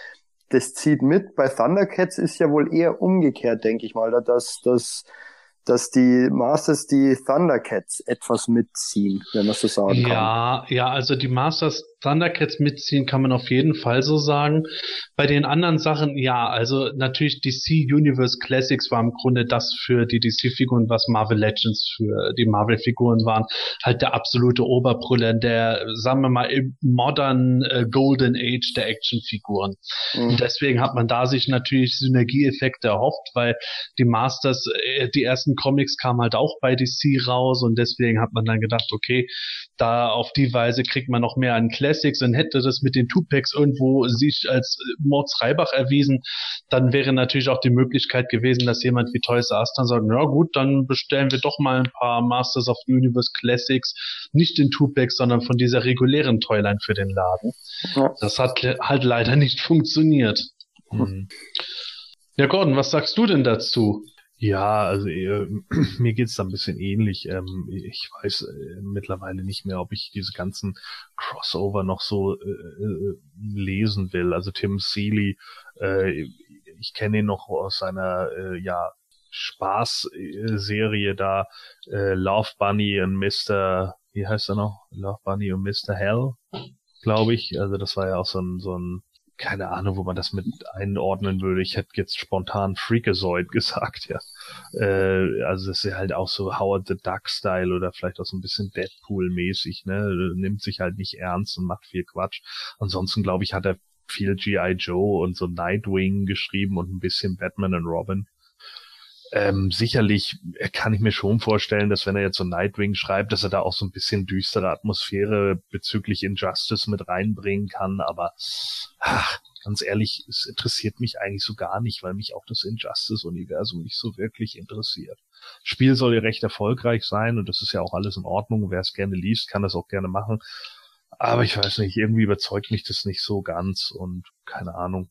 das zieht mit. Bei Thundercats ist ja wohl eher umgekehrt, denke ich mal, dass, dass dass die Masters die Thundercats etwas mitziehen, wenn man so sagen kann. Ja, ja, also die Masters Thundercats mitziehen kann man auf jeden Fall so sagen. Bei den anderen Sachen, ja, also natürlich DC Universe Classics war im Grunde das für die DC-Figuren, was Marvel Legends für die Marvel-Figuren waren. Halt der absolute Oberbrüller, der, sagen wir mal, im modernen äh, Golden Age der Actionfiguren. Mhm. Und deswegen hat man da sich natürlich Synergieeffekte erhofft, weil die Masters, äh, die ersten Comics kamen halt auch bei DC raus und deswegen hat man dann gedacht, okay, da auf die Weise kriegt man noch mehr an Classics und hätte das mit den Tupacs irgendwo sich als Mords Reibach erwiesen, dann wäre natürlich auch die Möglichkeit gewesen, dass jemand wie Toys R Us dann sagt, na gut, dann bestellen wir doch mal ein paar Masters of the Universe Classics, nicht den Tupacs, sondern von dieser regulären Toyline für den Laden. Ja. Das hat halt leider nicht funktioniert. Hm. Ja, Gordon, was sagst du denn dazu? Ja, also äh, (clears throat) mir geht's da ein bisschen ähnlich. Ähm, ich weiß äh, mittlerweile nicht mehr, ob ich diese ganzen Crossover noch so äh, äh lesen will. Also Tim Seeley, äh, ich kenne ihn noch aus seiner äh, ja Spaß-Serie da, Love Bunny und Mr. Wie heißt er noch? Love Bunny und Mr. Hell, glaube ich. Also das war ja auch so ein so ein keine Ahnung, wo man das mit einordnen würde. Ich hätte jetzt spontan Freakazoid (laughs) gesagt, ja. Äh, also das ist halt auch so Howard the Duck-Style oder vielleicht auch so ein bisschen Deadpool-mäßig, ne? Nimmt sich halt nicht ernst und macht viel Quatsch. Ansonsten, glaube ich, hat er viel G.I. Joe und so Nightwing geschrieben und ein bisschen Batman und Robin. Ähm, sicherlich kann ich mir schon vorstellen, dass wenn er jetzt so Nightwing schreibt, dass er da auch so ein bisschen düstere Atmosphäre bezüglich Injustice mit reinbringen kann, aber ach, ganz ehrlich, es interessiert mich eigentlich so gar nicht, weil mich auch das Injustice-Universum nicht so wirklich interessiert. Spiel soll ja recht erfolgreich sein und das ist ja auch alles in Ordnung. Wer es gerne liest, kann das auch gerne machen. Aber ich weiß nicht, irgendwie überzeugt mich das nicht so ganz und keine Ahnung.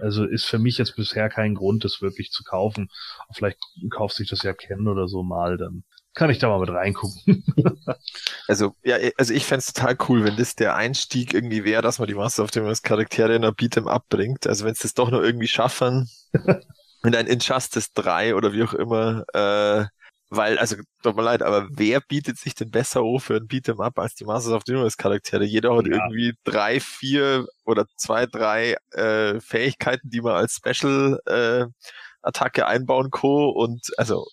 Also ist für mich jetzt bisher kein Grund, das wirklich zu kaufen. Vielleicht kauft sich das ja Ken oder so mal, dann kann ich da mal mit reingucken. (laughs) also, ja, also ich fände total cool, wenn das der Einstieg irgendwie wäre, dass man die Master of the Universe Charaktere in einer Beat'em abbringt. Also wenn es das doch noch irgendwie schaffen, (laughs) in ein Injustice 3 oder wie auch immer, äh, weil, also, tut mir leid, aber wer bietet sich denn besser auf für ein Beat'em Up als die Masters of the Universe Charaktere? Jeder hat ja. irgendwie drei, vier oder zwei, drei äh, Fähigkeiten, die man als Special äh, Attacke einbauen kann und also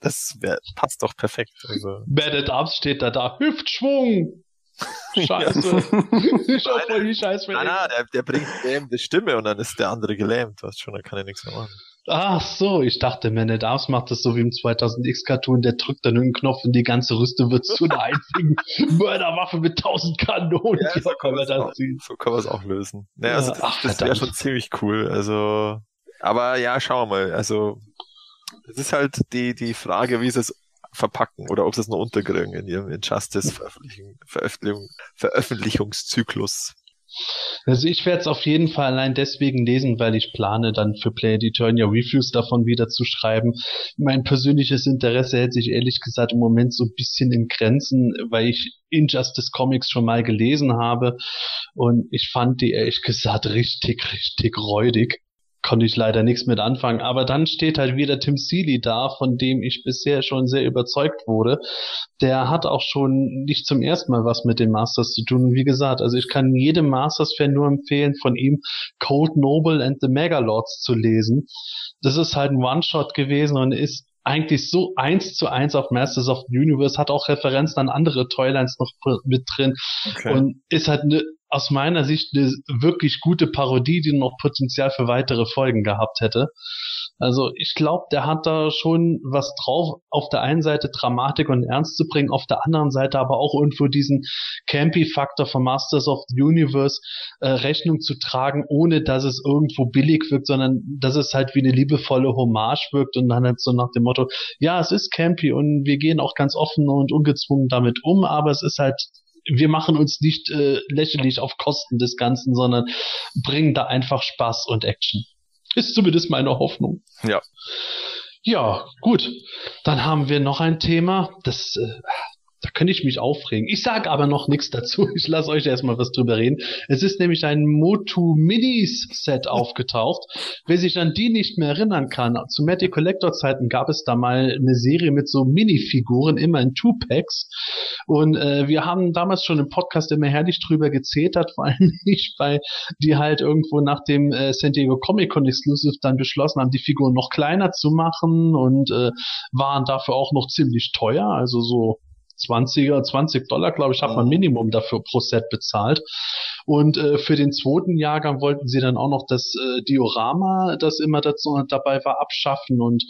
das wär, passt doch perfekt. Also. Man at Arms steht da da, Hüftschwung! (laughs) Scheiße. (laughs) ich hoffe, die Scheiße. Nein, nein, der, der bringt gelähmte Stimme und dann ist der andere gelähmt. Weißt schon, da kann er nichts mehr machen. Ach so, ich dachte, Man at Arms macht das so wie im 2000X-Cartoon, der drückt dann einen Knopf und die ganze Rüstung wird zu einer einzigen (laughs) Mörderwaffe mit tausend Kanonen. Ja, so kann, man das auch, so kann man es auch lösen. Naja, also das, Ach, das wäre schon ziemlich cool. Also, aber ja, schauen wir mal. Also, es ist halt die, die Frage, wie sie es verpacken oder ob sie es noch unterkriegen in ihrem Injustice-Veröffentlichung, Veröffentlichungszyklus. Also ich werde es auf jeden Fall allein deswegen lesen, weil ich plane, dann für Play Eternia Reviews davon wieder zu schreiben. Mein persönliches Interesse hält sich ehrlich gesagt im Moment so ein bisschen in Grenzen, weil ich Injustice Comics schon mal gelesen habe und ich fand die ehrlich gesagt richtig, richtig räudig konnte ich leider nichts mit anfangen. Aber dann steht halt wieder Tim Seeley da, von dem ich bisher schon sehr überzeugt wurde. Der hat auch schon nicht zum ersten Mal was mit den Masters zu tun. Und wie gesagt, also ich kann jedem Masters-Fan nur empfehlen, von ihm Cold Noble and the Megalords zu lesen. Das ist halt ein One-Shot gewesen und ist eigentlich so eins zu eins auf Masters of the Universe, hat auch Referenzen an andere Toylines noch mit drin Okay. und ist halt eine, aus meiner Sicht eine wirklich gute Parodie, die noch Potenzial für weitere Folgen gehabt hätte. Also ich glaube, der hat da schon was drauf, auf der einen Seite Dramatik und Ernst zu bringen, auf der anderen Seite aber auch irgendwo diesen Campy-Faktor von Masters of the Universe äh, Rechnung zu tragen, ohne dass es irgendwo billig wirkt, sondern dass es halt wie eine liebevolle Hommage wirkt und dann halt so nach dem Motto, ja, es ist Campy und wir gehen auch ganz offen und ungezwungen damit um, aber es ist halt wir machen uns nicht äh, lächerlich auf Kosten des Ganzen, sondern bringen da einfach Spaß und Action. (laughs) Ist zumindest meine Hoffnung. Ja. Ja, gut. Dann haben wir noch ein Thema, das äh, da könnte ich mich aufregen. Ich sage aber noch nichts dazu. Ich lasse euch erstmal was drüber reden. Es ist nämlich ein Motu Minis Set aufgetaucht. Wer sich an die nicht mehr erinnern kann, zu Matty Collector Zeiten gab es da mal eine Serie mit so Minifiguren, immer in Two-Packs. Und äh, wir haben damals schon im Podcast immer herrlich drüber gezetert, (laughs) vor allem ich, weil die halt irgendwo nach dem äh, San Diego Comic Con Exclusive dann beschlossen haben, die Figuren noch kleiner zu machen und äh, waren dafür auch noch ziemlich teuer, also so 20er, 20 Dollar, glaube ich, hat man Minimum dafür pro Set bezahlt. Und äh, für den zweiten Jahrgang wollten sie dann auch noch das äh, Diorama, das immer dazu dabei war, abschaffen. Und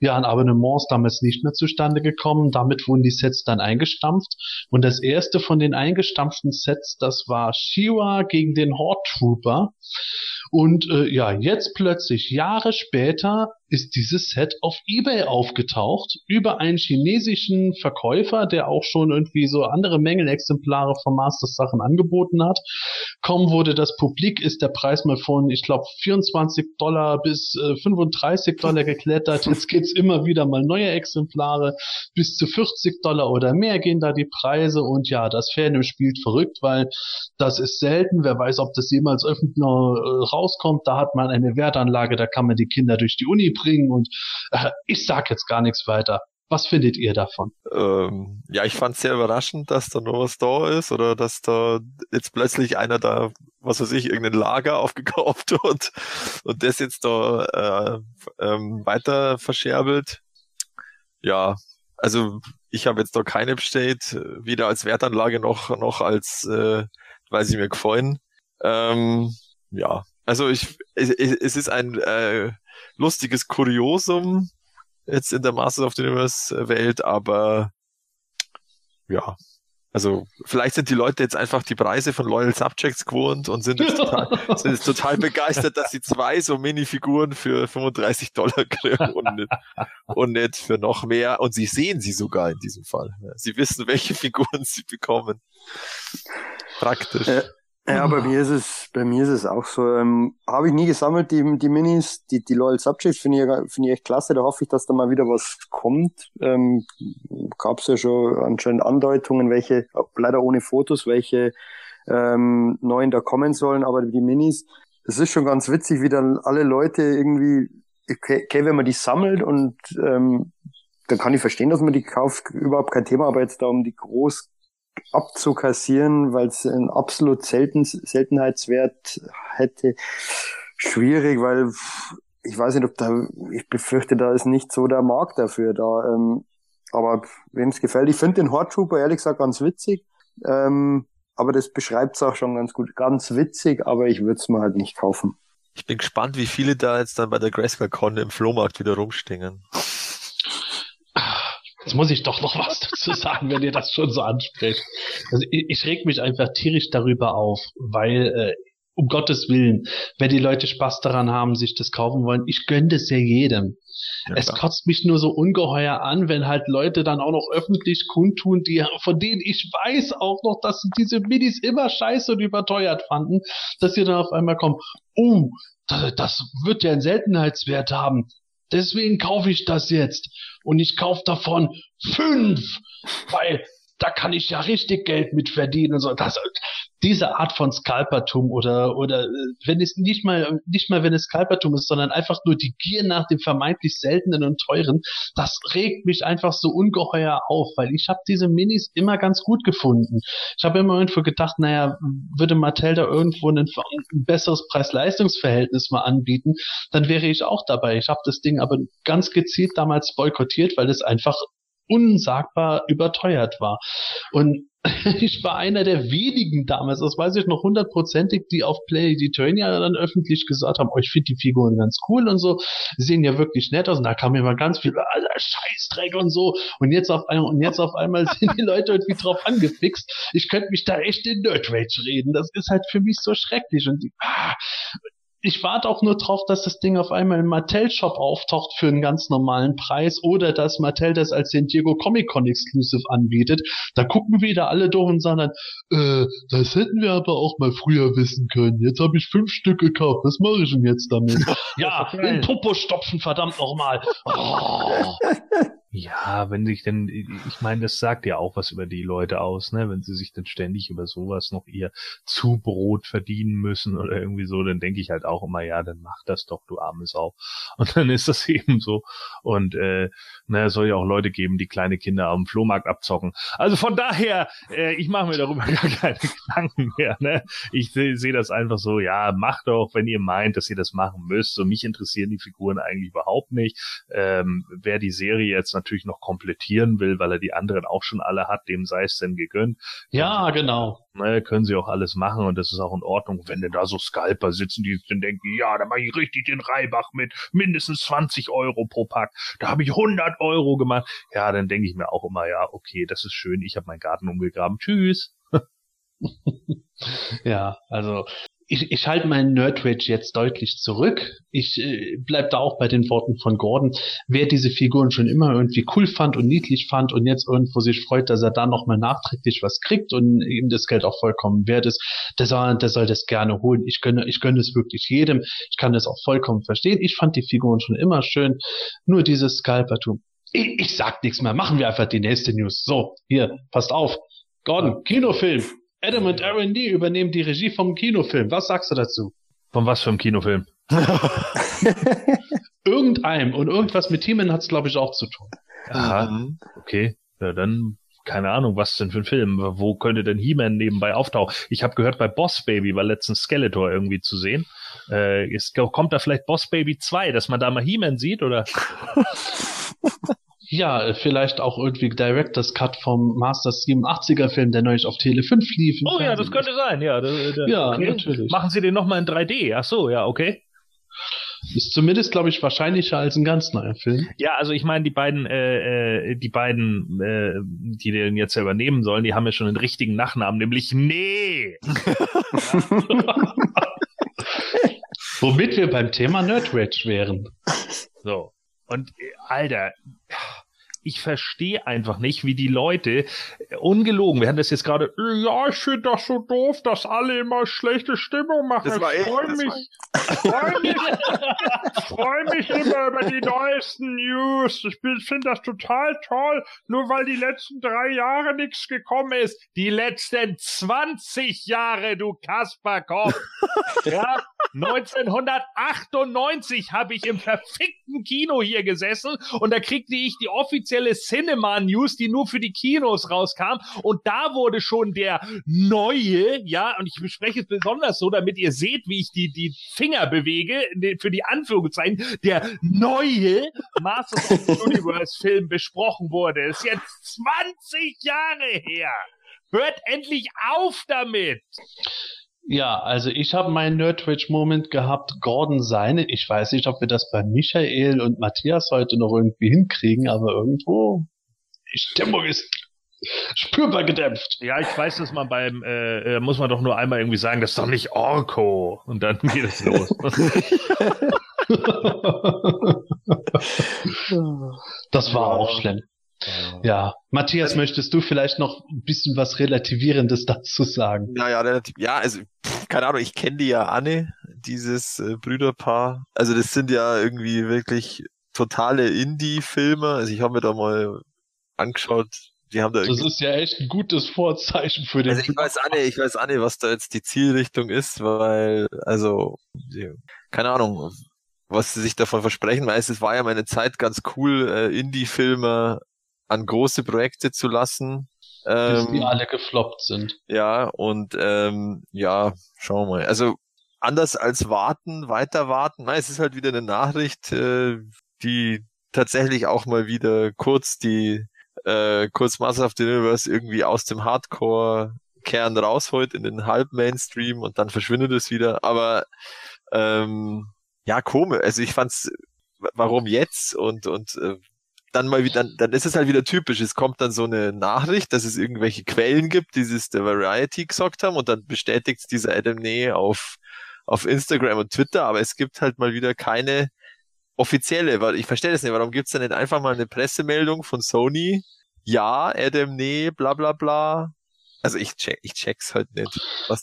ja, ein Abonnement ist damals nicht mehr zustande gekommen. Damit wurden die Sets dann eingestampft. Und das erste von den eingestampften Sets, das war Shiwa gegen den Horde Trooper. Und äh, ja, jetzt plötzlich, Jahre später, ist dieses Set auf eBay aufgetaucht über einen chinesischen Verkäufer, der auch schon irgendwie so andere Mängelexemplare von Masters Sachen angeboten hat. Kaum wurde das publik, ist der Preis mal von, ich glaube, 24 Dollar bis äh, 35 Dollar geklettert. Jetzt gibt's immer wieder mal neue Exemplare. Bis zu 40 Dollar oder mehr gehen da die Preise. Und ja, das Fandom spielt verrückt, weil das ist selten. Wer weiß, ob das jemals öffentlich rauskommt. Da hat man eine Wertanlage, da kann man die Kinder durch die Uni bringen. Und äh, ich sag jetzt gar nichts weiter. Was findet ihr davon? Ähm, ja, ich fand es sehr überraschend, dass da noch was da ist oder dass da jetzt plötzlich einer da, was weiß ich, irgendein Lager (laughs) aufgekauft wird und das jetzt da äh, ähm, weiter verscherbelt. Ja, also ich habe jetzt da keine bestellt, weder als Wertanlage noch noch als, äh, weil sie mir gefallen. Ähm, ja, also ich, es, es ist ein äh, lustiges Kuriosum jetzt in der Masters of the Universe Welt, aber ja, also vielleicht sind die Leute jetzt einfach die Preise von Loyal Subjects gewohnt und sind jetzt total, (laughs) sind jetzt total begeistert, dass sie zwei so Minifiguren für 35 Dollar kriegen und nicht, und nicht für noch mehr. Und sie sehen sie sogar in diesem Fall. Sie wissen, welche Figuren sie bekommen. Praktisch. Ja, bei mir ist es, bei mir ist es auch so. Ähm, Habe ich nie gesammelt, die, die Minis, die, die Loyal Subjects finde ich, finde ich echt klasse. Da hoffe ich, dass da mal wieder was kommt. Ähm, Gab es ja schon anscheinend Andeutungen, welche, leider ohne Fotos, welche ähm, neuen da kommen sollen. Aber die Minis, es ist schon ganz witzig, wie dann alle Leute irgendwie, okay, okay wenn man die sammelt und ähm, dann kann ich verstehen, dass man die kauft, überhaupt kein Thema, aber jetzt da um die groß abzukassieren, weil es einen absolut selten, Seltenheitswert hätte. Schwierig, weil ich weiß nicht, ob da, ich befürchte, da ist nicht so der Markt dafür da. Ähm, aber wem es gefällt, ich finde den Horde Trooper ehrlich gesagt ganz witzig. Ähm, aber das beschreibt es auch schon ganz gut. Ganz witzig, aber ich würde es mir halt nicht kaufen. Ich bin gespannt, wie viele da jetzt dann bei der Grayscale Con im Flohmarkt wieder rumstingen. Jetzt muss ich doch noch was dazu sagen, wenn ihr das schon so ansprecht. Also ich, ich reg mich einfach tierisch darüber auf, weil äh, um Gottes Willen, wenn die Leute Spaß daran haben, sich das kaufen wollen, ich gönne das ja jedem. Ja, es kotzt mich nur so ungeheuer an, wenn halt Leute dann auch noch öffentlich kundtun, die von denen ich weiß auch noch, dass sie diese Minis immer scheiße und überteuert fanden, dass sie dann auf einmal kommen, oh, das, das wird ja einen Seltenheitswert haben. Deswegen kaufe ich das jetzt. Und ich kaufe davon fünf, weil da kann ich ja richtig Geld mit verdienen so. Das, diese Art von Skalpertum oder, oder äh, wenn es nicht mal, nicht mal wenn es Skalpertum ist, sondern einfach nur die Gier nach dem vermeintlich seltenen und teuren, das regt mich einfach so ungeheuer auf, weil ich habe diese Minis immer ganz gut gefunden. Ich habe immer irgendwo gedacht, naja, würde Mattel da irgendwo ein, ein besseres Preis-Leistungs-Verhältnis mal anbieten, dann wäre ich auch dabei. Ich habe das Ding aber ganz gezielt damals boykottiert, weil es einfach unsagbar überteuert war. Und (laughs) ich war einer der wenigen damals, das weiß ich noch hundertprozentig, die auf Play Eternia dann öffentlich gesagt haben, oh, ich finde die Figuren ganz cool und so, sehen ja wirklich nett aus und da kam immer ganz viel, alter Scheißdreck und so und jetzt auf einmal, und jetzt auf einmal (laughs) sind die Leute irgendwie drauf angefixt. Ich könnte mich da echt in Nerd Rage reden. Das ist halt für mich so schrecklich und die, ah, ich warte auch nur drauf, dass das Ding auf einmal im Mattel-Shop auftaucht für einen ganz normalen Preis oder dass Mattel das als San Diego Comic Con Exclusive anbietet. Da gucken wieder alle durch und sagen dann, äh, das hätten wir aber auch mal früher wissen können. Jetzt habe ich fünf Stück gekauft. Was mache ich denn jetzt damit? (laughs) ja, in Popo stopfen, verdammt nochmal. Oh. (laughs) Ja, wenn sich denn, ich meine, das sagt ja auch was über die Leute aus, ne? Wenn sie sich dann ständig über sowas noch ihr Zubrot verdienen müssen oder irgendwie so, dann denke ich halt auch immer, ja, dann mach das doch, du arme Sau. (laughs) Und dann ist das eben so. Und äh, na, es soll ja auch Leute geben, die kleine Kinder am Flohmarkt abzocken. Also von daher, äh, ich mache mir darüber (laughs) gar keine Gedanken mehr. Ne? Ich sehe seh das einfach so, ja, macht doch, wenn ihr meint, dass ihr das machen müsst. Und mich interessieren die Figuren eigentlich überhaupt nicht. Ähm, wer die Serie jetzt natürlich noch komplettieren will, weil er die anderen auch schon alle hat, dem sei es denn gegönnt. Ja, genau. Ne, können sie auch alles machen und das ist auch in Ordnung. Wenn denn da so Scalper sitzen, die dann denken, ja, da mache ich richtig den Reibach mit mindestens 20 Euro pro Pack. Da habe ich 100 Euro gemacht. Ja, dann denke ich mir auch immer, ja, okay, das ist schön. Ich habe meinen Garten umgegraben. Tschüss. (laughs) ja, also ich, ich halte meinen Nerdrage jetzt deutlich zurück. Ich äh, bleib da auch bei den Worten von Gordon. Wer diese Figuren schon immer irgendwie cool fand und niedlich fand und jetzt irgendwo sich freut, dass er da nochmal nachträglich was kriegt und ihm das Geld auch vollkommen wert ist, der soll, der soll das gerne holen. Ich gönne, ich gönne es wirklich jedem. Ich kann das auch vollkommen verstehen. Ich fand die Figuren schon immer schön. Nur dieses Scalpertum. Ich, ich sag nichts mehr. Machen wir einfach die nächste News. So, hier, passt auf. Gordon, Kinofilm. Adam und Aaron Lee übernehmen die Regie vom Kinofilm. Was sagst du dazu? Von was für einem Kinofilm? (laughs) Irgendeinem. Und irgendwas mit Teamen hat es, glaube ich, auch zu tun. Aha, mhm. okay. Ja, dann keine Ahnung, was denn für ein Film? Wo könnte denn He-Man nebenbei auftauchen? Ich habe gehört, bei Boss Baby war letztens Skeletor irgendwie zu sehen. Äh, ist, kommt da vielleicht Boss Baby 2, dass man da mal He-Man sieht, oder? (laughs) Ja, vielleicht auch irgendwie Director's Cut vom Master 87er Film, der neulich auf Tele 5 lief. Oh ja, das könnte sein, ja. Der, der, ja, okay. natürlich. Machen Sie den nochmal in 3D? Ach so, ja, okay. Ist zumindest, glaube ich, wahrscheinlicher als ein ganz neuer Film. Ja, also ich meine, die beiden, äh, äh, die beiden, äh, die den jetzt ja übernehmen sollen, die haben ja schon einen richtigen Nachnamen, nämlich Nee. (laughs) Womit wir beim Thema Nerdrage wären. So. Und äh, Alter, ich verstehe einfach nicht, wie die Leute, äh, ungelogen, wir hatten das jetzt gerade, ja, ich finde das so doof, dass alle immer schlechte Stimmung machen. Das war ich freue mich, freue mich, freu mich immer über die neuesten News. Ich finde das total toll, nur weil die letzten drei Jahre nichts gekommen ist. Die letzten 20 Jahre, du Kasperkopf. (laughs) ja, 1998 habe ich im verfickten Kino hier gesessen und da kriegte ich die offizielle Cinema News, die nur für die Kinos rauskam. Und da wurde schon der neue, ja, und ich bespreche es besonders so, damit ihr seht, wie ich die, die Finger bewege, für die Anführungszeichen, der neue Masters of the Universe Film besprochen wurde. Ist jetzt 20 Jahre her. Hört endlich auf damit! Ja, also ich habe meinen Nerdwitch-Moment gehabt, Gordon seine. Ich weiß nicht, ob wir das bei Michael und Matthias heute noch irgendwie hinkriegen, aber irgendwo die Stimmung ist spürbar gedämpft. Ja, ich weiß, dass man beim, äh, äh muss man doch nur einmal irgendwie sagen, das ist doch nicht Orko. Und dann geht es los. (laughs) (laughs) das war auch schlimm. Ja, Matthias, also, möchtest du vielleicht noch ein bisschen was Relativierendes (laughs) dazu sagen? Ja, ja, relativ, ja, also, pff, keine Ahnung, ich kenne die ja Anne, dieses äh, Brüderpaar. Also, das sind ja irgendwie wirklich totale Indie-Filme. Also, ich habe mir da mal angeschaut, die haben da Das ist ja echt ein gutes Vorzeichen für den also ich weiß nicht, ich weiß nicht, was da jetzt die Zielrichtung ist, weil, also, keine Ahnung, was sie sich davon versprechen, weil es war ja meine Zeit ganz cool, äh, Indie-Filme an große Projekte zu lassen. bis Ähm, die alle gefloppt sind. ja, und ähm, ja, schauen wir mal. Also anders als warten, weiter warten. Nein, es ist halt wieder eine Nachricht, äh, die tatsächlich auch mal wieder kurz die äh, kurz Master of the Universe irgendwie aus dem Hardcore-Kern rausholt in den Halb-Mainstream und dann verschwindet es wieder. Aber ähm, ja, komisch. Also ich fand's, warum jetzt? Und und äh, dann mal wieder, dann, dann ist es halt wieder typisch. Es kommt dann so eine Nachricht, dass es irgendwelche Quellen gibt, die es der Variety gesagt haben und dann bestätigt dieser Adam Nee auf, auf Instagram und Twitter, aber es gibt halt mal wieder keine offizielle, weil ich verstehe das nicht, warum gibt's denn nicht einfach mal eine Pressemeldung von Sony? Ja, Adam Nee, bla bla bla. Also ich check, ich check's halt nicht.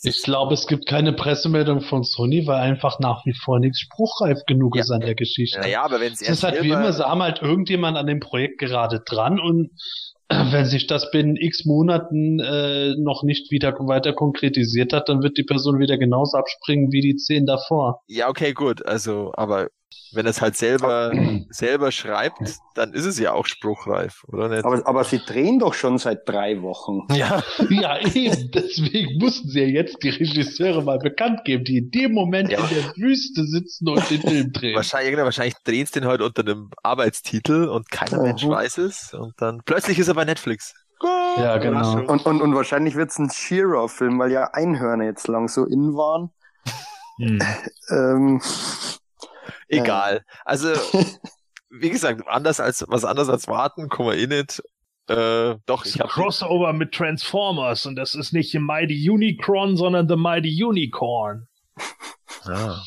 Ich glaube, es gibt keine Pressemeldung von Sony, weil einfach nach wie vor nichts spruchreif genug Ja. ist an der Geschichte. naja, aber wenn es Es ist halt wie immer, sie haben halt irgendjemand an dem Projekt gerade dran und (clears throat) wenn sich das binnen x Monaten äh, noch nicht wieder weiter konkretisiert hat, dann wird die Person wieder genauso abspringen wie die zehn davor. Ja, okay, gut. Also, aber wenn es halt selber, (clears throat) selber schreibt, dann ist es ja auch spruchreif, oder nicht? Aber, aber sie drehen doch schon seit drei Wochen. ja. (laughs) Ja, eben, deswegen mussten sie ja jetzt die Regisseure mal bekannt geben, die in dem Moment Ja. in der Wüste sitzen und den Film drehen. Wahrscheinlich, genau, wahrscheinlich drehen sie den heute unter einem Arbeitstitel und keiner Mhm. Mensch weiß es. Und dann plötzlich ist er bei Netflix. Ja, genau. Und, und, und wahrscheinlich wird's ein Shearer-Film, weil ja Einhörner jetzt lang so in waren. Hm. Ähm, Egal. Also, (laughs) wie gesagt, anders als, was anders als warten, kommen wir eh nicht. Äh, doch, Das ich ist ein habe Crossover mit Transformers und das ist nicht The Mighty Unicron, sondern The Mighty Unicorn. ja.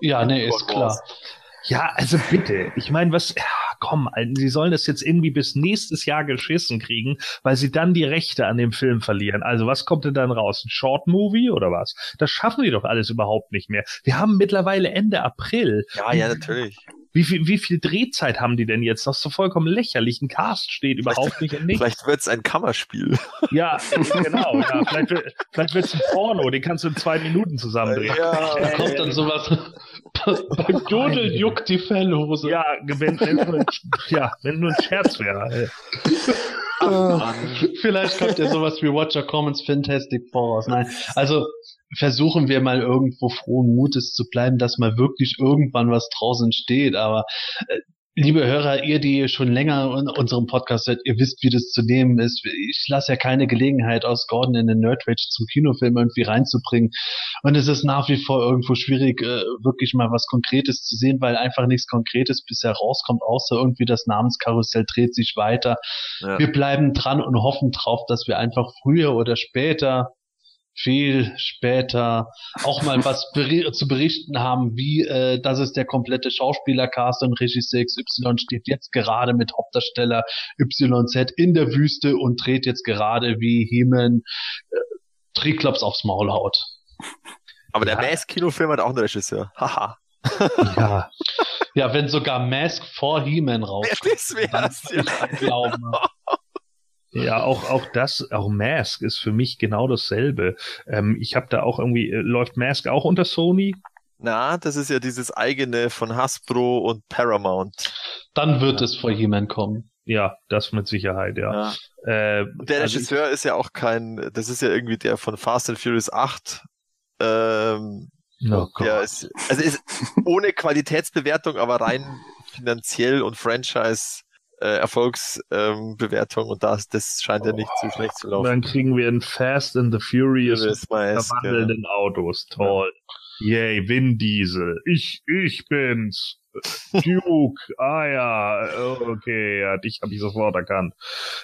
Ja, nee, ist klar. Ja, also bitte. Ich meine, was, ja, komm, Alten, sie sollen das jetzt irgendwie bis nächstes Jahr geschissen kriegen, weil sie dann die Rechte an dem Film verlieren. Also was kommt denn dann raus? Ein Short Movie oder was? Das schaffen die doch alles überhaupt nicht mehr. Wir haben mittlerweile Ende April. ja, ja, natürlich. Wie viel, wie viel Drehzeit haben die denn jetzt? Das ist so vollkommen lächerlich. Ein Cast steht überhaupt nicht im Nichts. Vielleicht wird's ein Kammerspiel. (laughs) Ja, genau. Ja, vielleicht wird vielleicht wird's ein Porno, den kannst du in zwei Minuten zusammendrehen. Ja. Da kommt dann sowas, (laughs) beim Jodeln juckt die Fellhose. Ja, wenn, wenn, ja, wenn nur ein Scherz wäre. Vielleicht kommt ja sowas wie Watcher Commons Fantastic Four raus. Nein, also versuchen wir mal irgendwo frohen Mutes zu bleiben, dass mal wirklich irgendwann was draußen steht. Aber äh, liebe Hörer, ihr, die schon länger in unserem Podcast seid, ihr wisst, wie das zu nehmen ist. Ich lasse ja keine Gelegenheit aus, Gordon in den Nerd Rage zum Kinofilm irgendwie reinzubringen. Und es ist nach wie vor irgendwo schwierig, äh, wirklich mal was Konkretes zu sehen, weil einfach nichts Konkretes bisher rauskommt, außer irgendwie das Namenskarussell dreht sich weiter. Ja. Wir bleiben dran und hoffen drauf, dass wir einfach früher oder später, viel später, auch mal was zu berichten haben, wie äh, das ist der komplette Schauspielercast und Regisseur XY steht jetzt gerade mit Hauptdarsteller YZ in der Wüste und dreht jetzt gerade wie Heman äh, Triklops aufs Maul haut. Aber der Ja. Mask-Kinofilm hat auch einen Regisseur. Haha. Ja, Ja, wenn sogar Mask vor He-Man rauskommt, dann kann ich glauben. Ja, auch, auch das, auch Mask ist für mich genau dasselbe. Ähm, ich habe da auch irgendwie, äh, läuft Mask auch unter Sony? Na, das ist ja dieses eigene von Hasbro und Paramount. Dann wird es vor He-Man kommen. Ja, das mit Sicherheit, ja. Ja. Äh, der also Regisseur ist ja auch kein, das ist ja irgendwie der von Fast and Furious 8. Ähm, oh Gott. der ist, also ist ohne Qualitätsbewertung, aber rein finanziell und Franchise äh, Erfolgsbewertung ähm, und das, das scheint ja nicht zu schlecht zu Und laufen. dann kriegen wir ein Fast and the Furious ist meist, ja. verwandelnden Autos. Toll. Yay, Vin Diesel. Ich, ich bin's. Duke. Ah ja, okay, ja, dich habe ich sofort erkannt.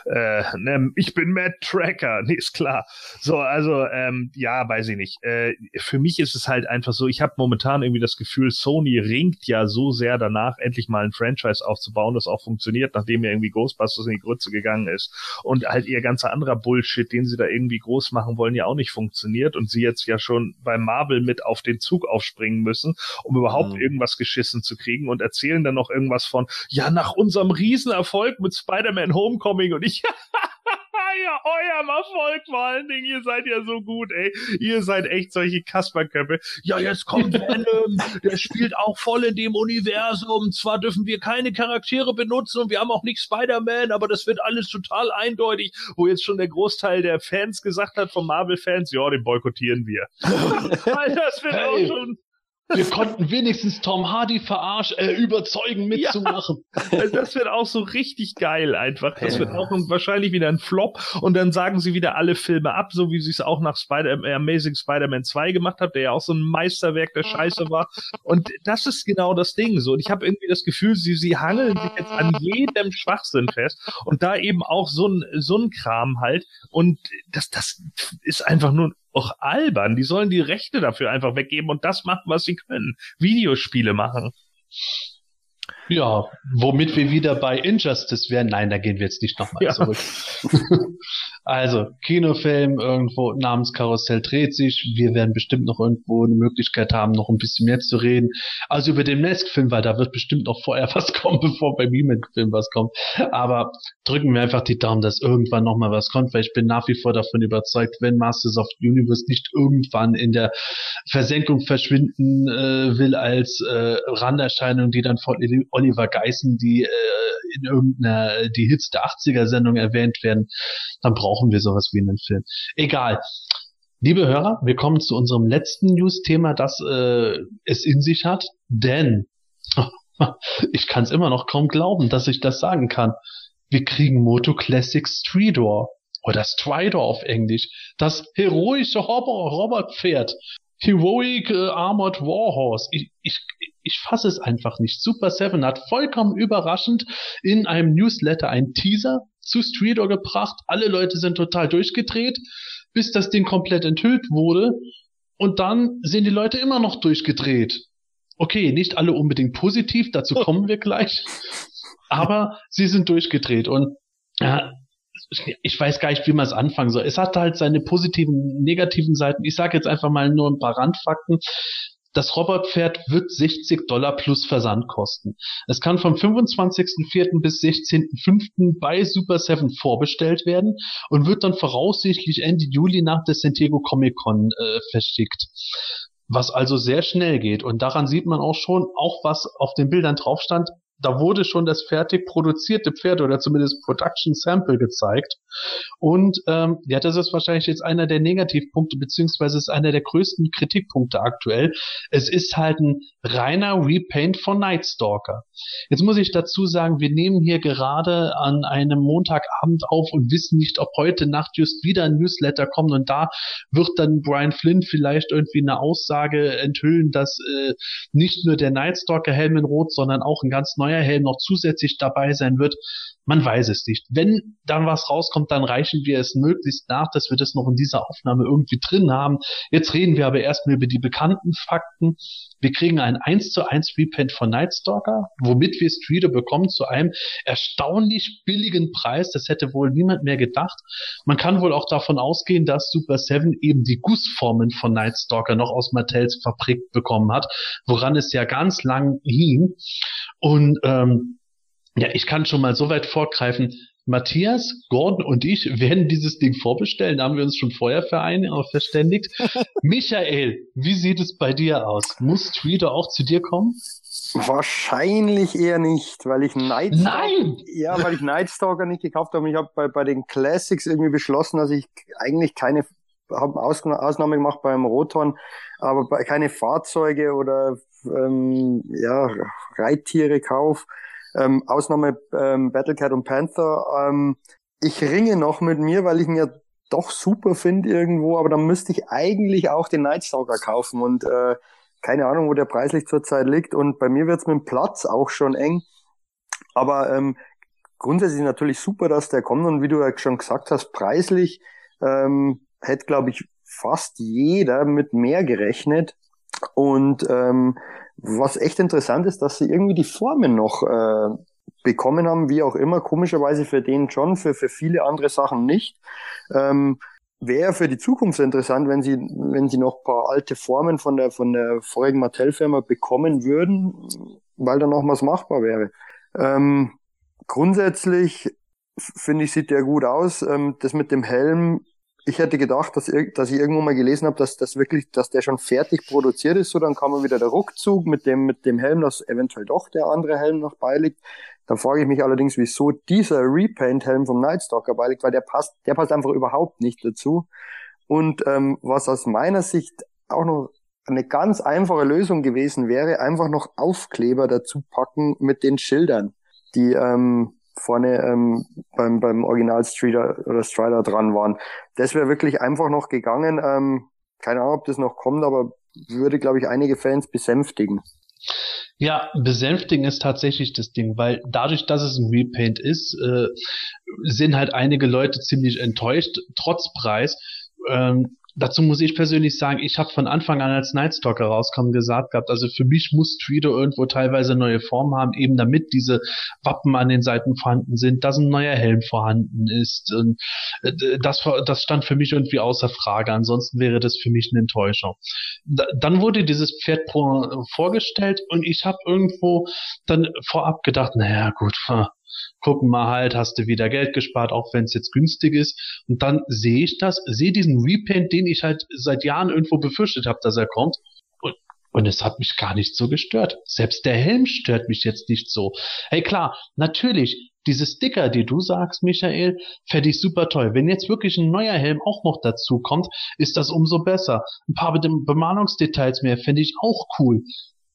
Äh, ne, ich bin Matt Tracker. Nee, (laughs) ist klar. So, also, ähm, ja, weiß ich nicht. Äh, für mich ist es halt einfach so, ich habe momentan irgendwie das Gefühl, Sony ringt ja so sehr danach, endlich mal ein Franchise aufzubauen, das auch funktioniert, nachdem ja irgendwie Ghostbusters in die Grütze gegangen ist. Und halt ihr ganzer anderer Bullshit, den sie da irgendwie groß machen wollen, ja auch nicht funktioniert und sie jetzt ja schon bei Marvel mit auf den Zug aufspringen müssen, um überhaupt Mhm. irgendwas geschissen zu kriegen. Loslegen und erzählen dann noch irgendwas von, ja, nach unserem Riesenerfolg mit Spider-Man Homecoming und ich, (laughs) ja, eurem Erfolg vor allen Dingen. Ihr seid ja so gut, ey. Ihr seid echt solche Kasperköpfe. Ja, jetzt kommt Venom. der spielt auch voll in dem Universum. Zwar dürfen wir keine Charaktere benutzen und wir haben auch nicht Spider-Man, aber das wird alles total eindeutig. Wo jetzt schon der Großteil der Fans gesagt hat, von Marvel-Fans, ja, den boykottieren wir. (laughs) das wird hey. auch schon wir konnten wenigstens Tom Hardy verarsch, äh, überzeugen mitzumachen. Ja, das wird auch so richtig geil einfach. Das ja. wird auch wahrscheinlich wieder ein Flop und dann sagen sie wieder alle Filme ab, so wie sie es auch nach Spider äh, Amazing Spider-Man 2 gemacht hat, der ja auch so ein Meisterwerk der Scheiße war. Und das ist genau das Ding so. Und ich habe irgendwie das Gefühl, sie, sie hangeln sich jetzt an jedem Schwachsinn fest und da eben auch so ein, so ein Kram halt. Und das, das ist einfach nur auch albern. Die sollen die Rechte dafür einfach weggeben und das machen, was sie können. Videospiele machen. Ja, womit wir wieder bei Injustice wären. Nein, da gehen wir jetzt nicht nochmal ja. zurück. (laughs) also, Kinofilm irgendwo namens Karussell dreht sich. Wir werden bestimmt noch irgendwo eine Möglichkeit haben, noch ein bisschen mehr zu reden. Also über den Mask-Film, weil da wird bestimmt noch vorher (laughs) was kommen, bevor beim E-Mail-Film was kommt. Aber drücken wir einfach die Daumen, dass irgendwann nochmal was kommt, weil ich bin nach wie vor davon überzeugt, wenn Masters of the Universe nicht irgendwann in der Versenkung verschwinden äh, will als äh, Randerscheinung, die dann von Oliver Geissen, die äh, in irgendeiner die Hits der 80er Sendung erwähnt werden, dann brauchen wir sowas wie einen Film. Egal. Liebe Hörer, wir kommen zu unserem letzten News-Thema, das äh, es in sich hat, denn (laughs) ich kann es immer noch kaum glauben, dass ich das sagen kann. Wir kriegen Moto Classic Stridor oder Stridor auf Englisch, das heroische Robotpferd Heroic uh, Armored Warhorse. Ich, ich, ich fasse es einfach nicht. Super Seven hat vollkommen überraschend in einem Newsletter einen Teaser zu Streetor gebracht. Alle Leute sind total durchgedreht, bis das Ding komplett enthüllt wurde. Und dann sind die Leute immer noch durchgedreht. Okay, nicht alle unbedingt positiv, dazu kommen wir gleich. (laughs) Aber sie sind durchgedreht. Und ja, ich weiß gar nicht, wie man es anfangen soll. Es hat halt seine positiven, negativen Seiten. Ich sage jetzt einfach mal nur ein paar Randfakten. Das Robotpferd wird 60 Dollar plus Versand kosten. Es kann vom 25.04. bis 16.05. bei Super 7 vorbestellt werden und wird dann voraussichtlich Ende Juli nach der San Diego Comic Con äh, verschickt. Was also sehr schnell geht. Und daran sieht man auch schon, auch was auf den Bildern drauf stand, da wurde schon das fertig produzierte Pferd oder zumindest Production Sample gezeigt. Und ähm, ja, das ist wahrscheinlich jetzt einer der Negativpunkte, beziehungsweise ist einer der größten Kritikpunkte aktuell. Es ist halt ein reiner Repaint von Nightstalker. Jetzt muss ich dazu sagen, wir nehmen hier gerade an einem Montagabend auf und wissen nicht, ob heute Nacht just wieder ein Newsletter kommt und da wird dann Brian Flynn vielleicht irgendwie eine Aussage enthüllen, dass äh, nicht nur der Nightstalker Helm in Rot, sondern auch ein ganz neuer neuer Helm noch zusätzlich dabei sein wird. Man weiß es nicht. Wenn dann was rauskommt, dann reichen wir es möglichst nach, dass wir das noch in dieser Aufnahme irgendwie drin haben. Jetzt reden wir aber erstmal über die bekannten Fakten. Wir kriegen ein 1 zu 1 Repaint von Nightstalker, womit wir Streeter bekommen zu einem erstaunlich billigen Preis. Das hätte wohl niemand mehr gedacht. Man kann wohl auch davon ausgehen, dass Super 7 eben die Gussformen von Nightstalker noch aus Mattels Fabrik bekommen hat, woran es ja ganz lang hing. Und ähm, ja, ich kann schon mal so weit vorgreifen. Matthias, Gordon und ich werden dieses Ding vorbestellen. Da haben wir uns schon vorher verständigt. (laughs) Michael, wie sieht es bei dir aus? Muss Tweeter auch zu dir kommen? Wahrscheinlich eher nicht, weil ich Nightstalker, Nein! ja, weil ich Nightstalker nicht gekauft habe. Ich habe bei, bei den Classics irgendwie beschlossen, dass ich eigentlich keine, habe Ausnahme gemacht beim Roton, aber bei, keine Fahrzeuge oder ähm, ja, Reittiere kauf. Ähm, Ausnahme ähm, Battlecat und Panther. Ähm, ich ringe noch mit mir, weil ich ihn ja doch super finde irgendwo, aber dann müsste ich eigentlich auch den Nightstalker kaufen und äh, keine Ahnung, wo der preislich zurzeit liegt. Und bei mir wird's mit dem Platz auch schon eng. Aber ähm, grundsätzlich natürlich super, dass der kommt. Und wie du ja schon gesagt hast, preislich ähm, hätte, glaube ich, fast jeder mit mehr gerechnet. Und ähm, was echt interessant ist, dass sie irgendwie die Formen noch äh, bekommen haben, wie auch immer, komischerweise für den schon, für, für viele andere Sachen nicht. Ähm, Wäre für die Zukunft interessant, wenn sie, wenn sie noch paar alte Formen von der, von der vorigen Mattel-Firma bekommen würden. weil dann noch was machbar wäre. Ähm, grundsätzlich finde ich, sieht der gut aus. Ähm, das mit dem Helm, ich hätte gedacht, dass, dass ich irgendwo mal gelesen habe, dass das wirklich, dass der schon fertig produziert ist, so dann kam man wieder der Ruckzug mit dem, mit dem Helm, dass eventuell doch der andere Helm noch beiliegt. Da frage ich mich allerdings, wieso dieser Repaint-Helm vom Nightstalker beiliegt, weil der passt, der passt einfach überhaupt nicht dazu. Und ähm, was aus meiner Sicht auch noch eine ganz einfache Lösung gewesen wäre, einfach noch Aufkleber dazu packen mit den Schildern, die ähm, vorne ähm, beim, beim Original Strider oder Strider dran waren. Das wäre wirklich einfach noch gegangen. Ähm, keine Ahnung, ob das noch kommt, aber würde, glaube ich, einige Fans besänftigen. Ja, besänftigen ist tatsächlich das Ding, weil dadurch, dass es ein Repaint ist, äh, sind halt einige Leute ziemlich enttäuscht, trotz Preis. Ähm, dazu muss ich persönlich sagen, ich habe von Anfang an als Nightstalker rauskam gesagt gehabt, also für mich muss Tweedo irgendwo teilweise neue Formen haben, eben damit diese Wappen an den Seiten vorhanden sind, dass ein neuer Helm vorhanden ist. Und äh, das, das stand für mich irgendwie außer Frage. Ansonsten wäre das für mich eine Enttäuschung. Da, dann wurde dieses Pferd vorgestellt und ich habe irgendwo dann vorab gedacht, naja gut, gucken mal halt, hast du wieder Geld gespart, auch wenn es jetzt günstig ist. Und dann sehe ich das, sehe diesen Repaint, den ich halt seit Jahren irgendwo befürchtet habe, dass er kommt. Und, und es hat mich gar nicht so gestört. Selbst der Helm stört mich jetzt nicht so. Hey klar, natürlich, diese Sticker, die du sagst, Michael, fände ich super toll. Wenn jetzt wirklich ein neuer Helm auch noch dazu kommt, ist das umso besser. Ein paar Bemalungsdetails mehr fände ich auch cool.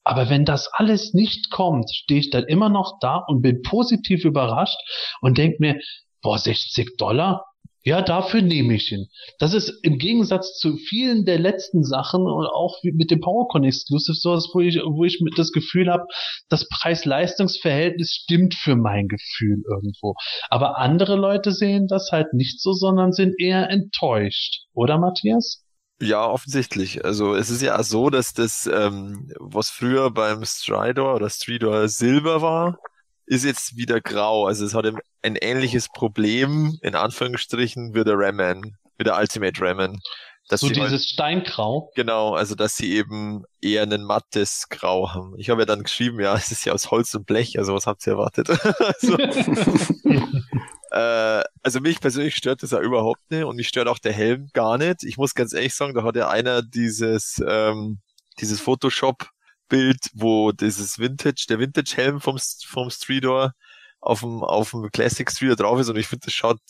Aber wenn das alles nicht kommt, stehe ich dann immer noch da und bin positiv überrascht und denke mir, boah, 60 Dollar? Ja, dafür nehme ich ihn. Das ist im Gegensatz zu vielen der letzten Sachen und auch mit dem PowerCon Exclusive so, wo ich, wo ich das Gefühl habe, das Preis-Leistungs-Verhältnis stimmt für mein Gefühl irgendwo. Aber andere Leute sehen das halt nicht so, sondern sind eher enttäuscht. Oder Matthias? Ja, offensichtlich. Also es ist ja so, dass das, ähm, was früher beim Stridor oder Stridor Silber war, ist jetzt wieder grau. Also es hat ein ähnliches Problem, in Anführungsstrichen, wie der Raman, wie der Ultimate Raman. Dass so dieses halt, Steingrau? Genau, also dass sie eben eher ein mattes Grau haben. Ich habe ja dann geschrieben, ja, es ist ja aus Holz und Blech, also was habt ihr erwartet? (laughs) also, (laughs) äh, also mich persönlich stört das ja überhaupt nicht und mich stört auch der Helm gar nicht. Ich muss ganz ehrlich sagen, da hat ja einer dieses, ähm, dieses Photoshop-Bild, wo dieses Vintage, der Vintage-Helm vom, vom Streetor auf dem, auf dem Classic Streetor drauf ist und ich finde, das schaut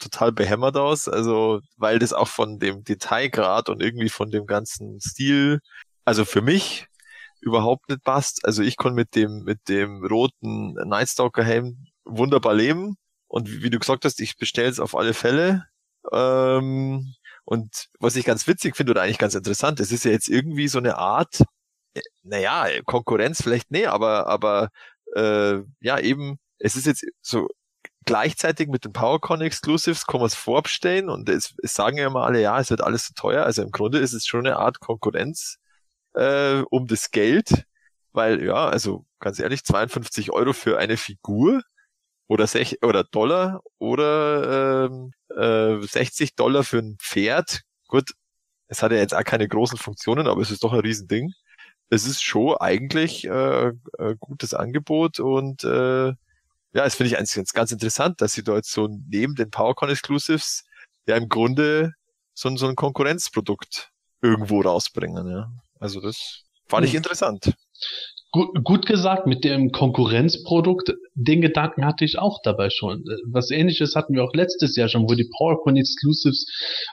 total behämmert aus, also weil das auch von dem Detailgrad und irgendwie von dem ganzen Stil, also für mich überhaupt nicht passt. Also ich kann mit dem mit dem roten Nightstalker Helm wunderbar leben. Und wie, wie du gesagt hast, ich bestelle es auf alle Fälle. Ähm, und was ich ganz witzig finde oder eigentlich ganz interessant, es ist ja jetzt irgendwie so eine Art, äh, naja, Konkurrenz vielleicht, nee, aber, aber äh, ja, eben, es ist jetzt so gleichzeitig mit den PowerCon Exclusives kann man es vorbestellen und es, es sagen ja immer alle, ja, es wird alles zu teuer. Also im Grunde ist es schon eine Art Konkurrenz äh, um das Geld, weil ja, also ganz ehrlich, 52 Euro für eine Figur oder, sech oder Dollar oder ähm, äh, 60 Dollar für ein Pferd. Gut, es hat ja jetzt auch keine großen Funktionen, aber es ist doch ein Riesending. Es ist schon eigentlich äh, ein gutes Angebot und äh, ja, das finde ich eigentlich ganz, ganz interessant, dass sie dort so neben den PowerCon Exclusives ja im Grunde so, so ein Konkurrenzprodukt irgendwo rausbringen. Ja. Also das fand ich hm. interessant. Gut, gut gesagt, mit dem Konkurrenzprodukt, den Gedanken hatte ich auch dabei schon. Was ähnliches hatten wir auch letztes Jahr schon, wo die PowerCon Exclusives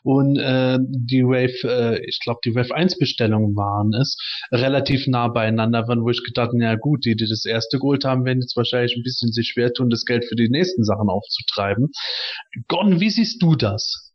und äh, die Wave, äh, ich glaube die Wave 1 Bestellungen waren es, relativ nah beieinander waren, wo ich gedacht, ja gut, die, die das erste geholt haben, werden jetzt wahrscheinlich ein bisschen sich schwer tun, das Geld für die nächsten Sachen aufzutreiben. Gon, wie siehst du das?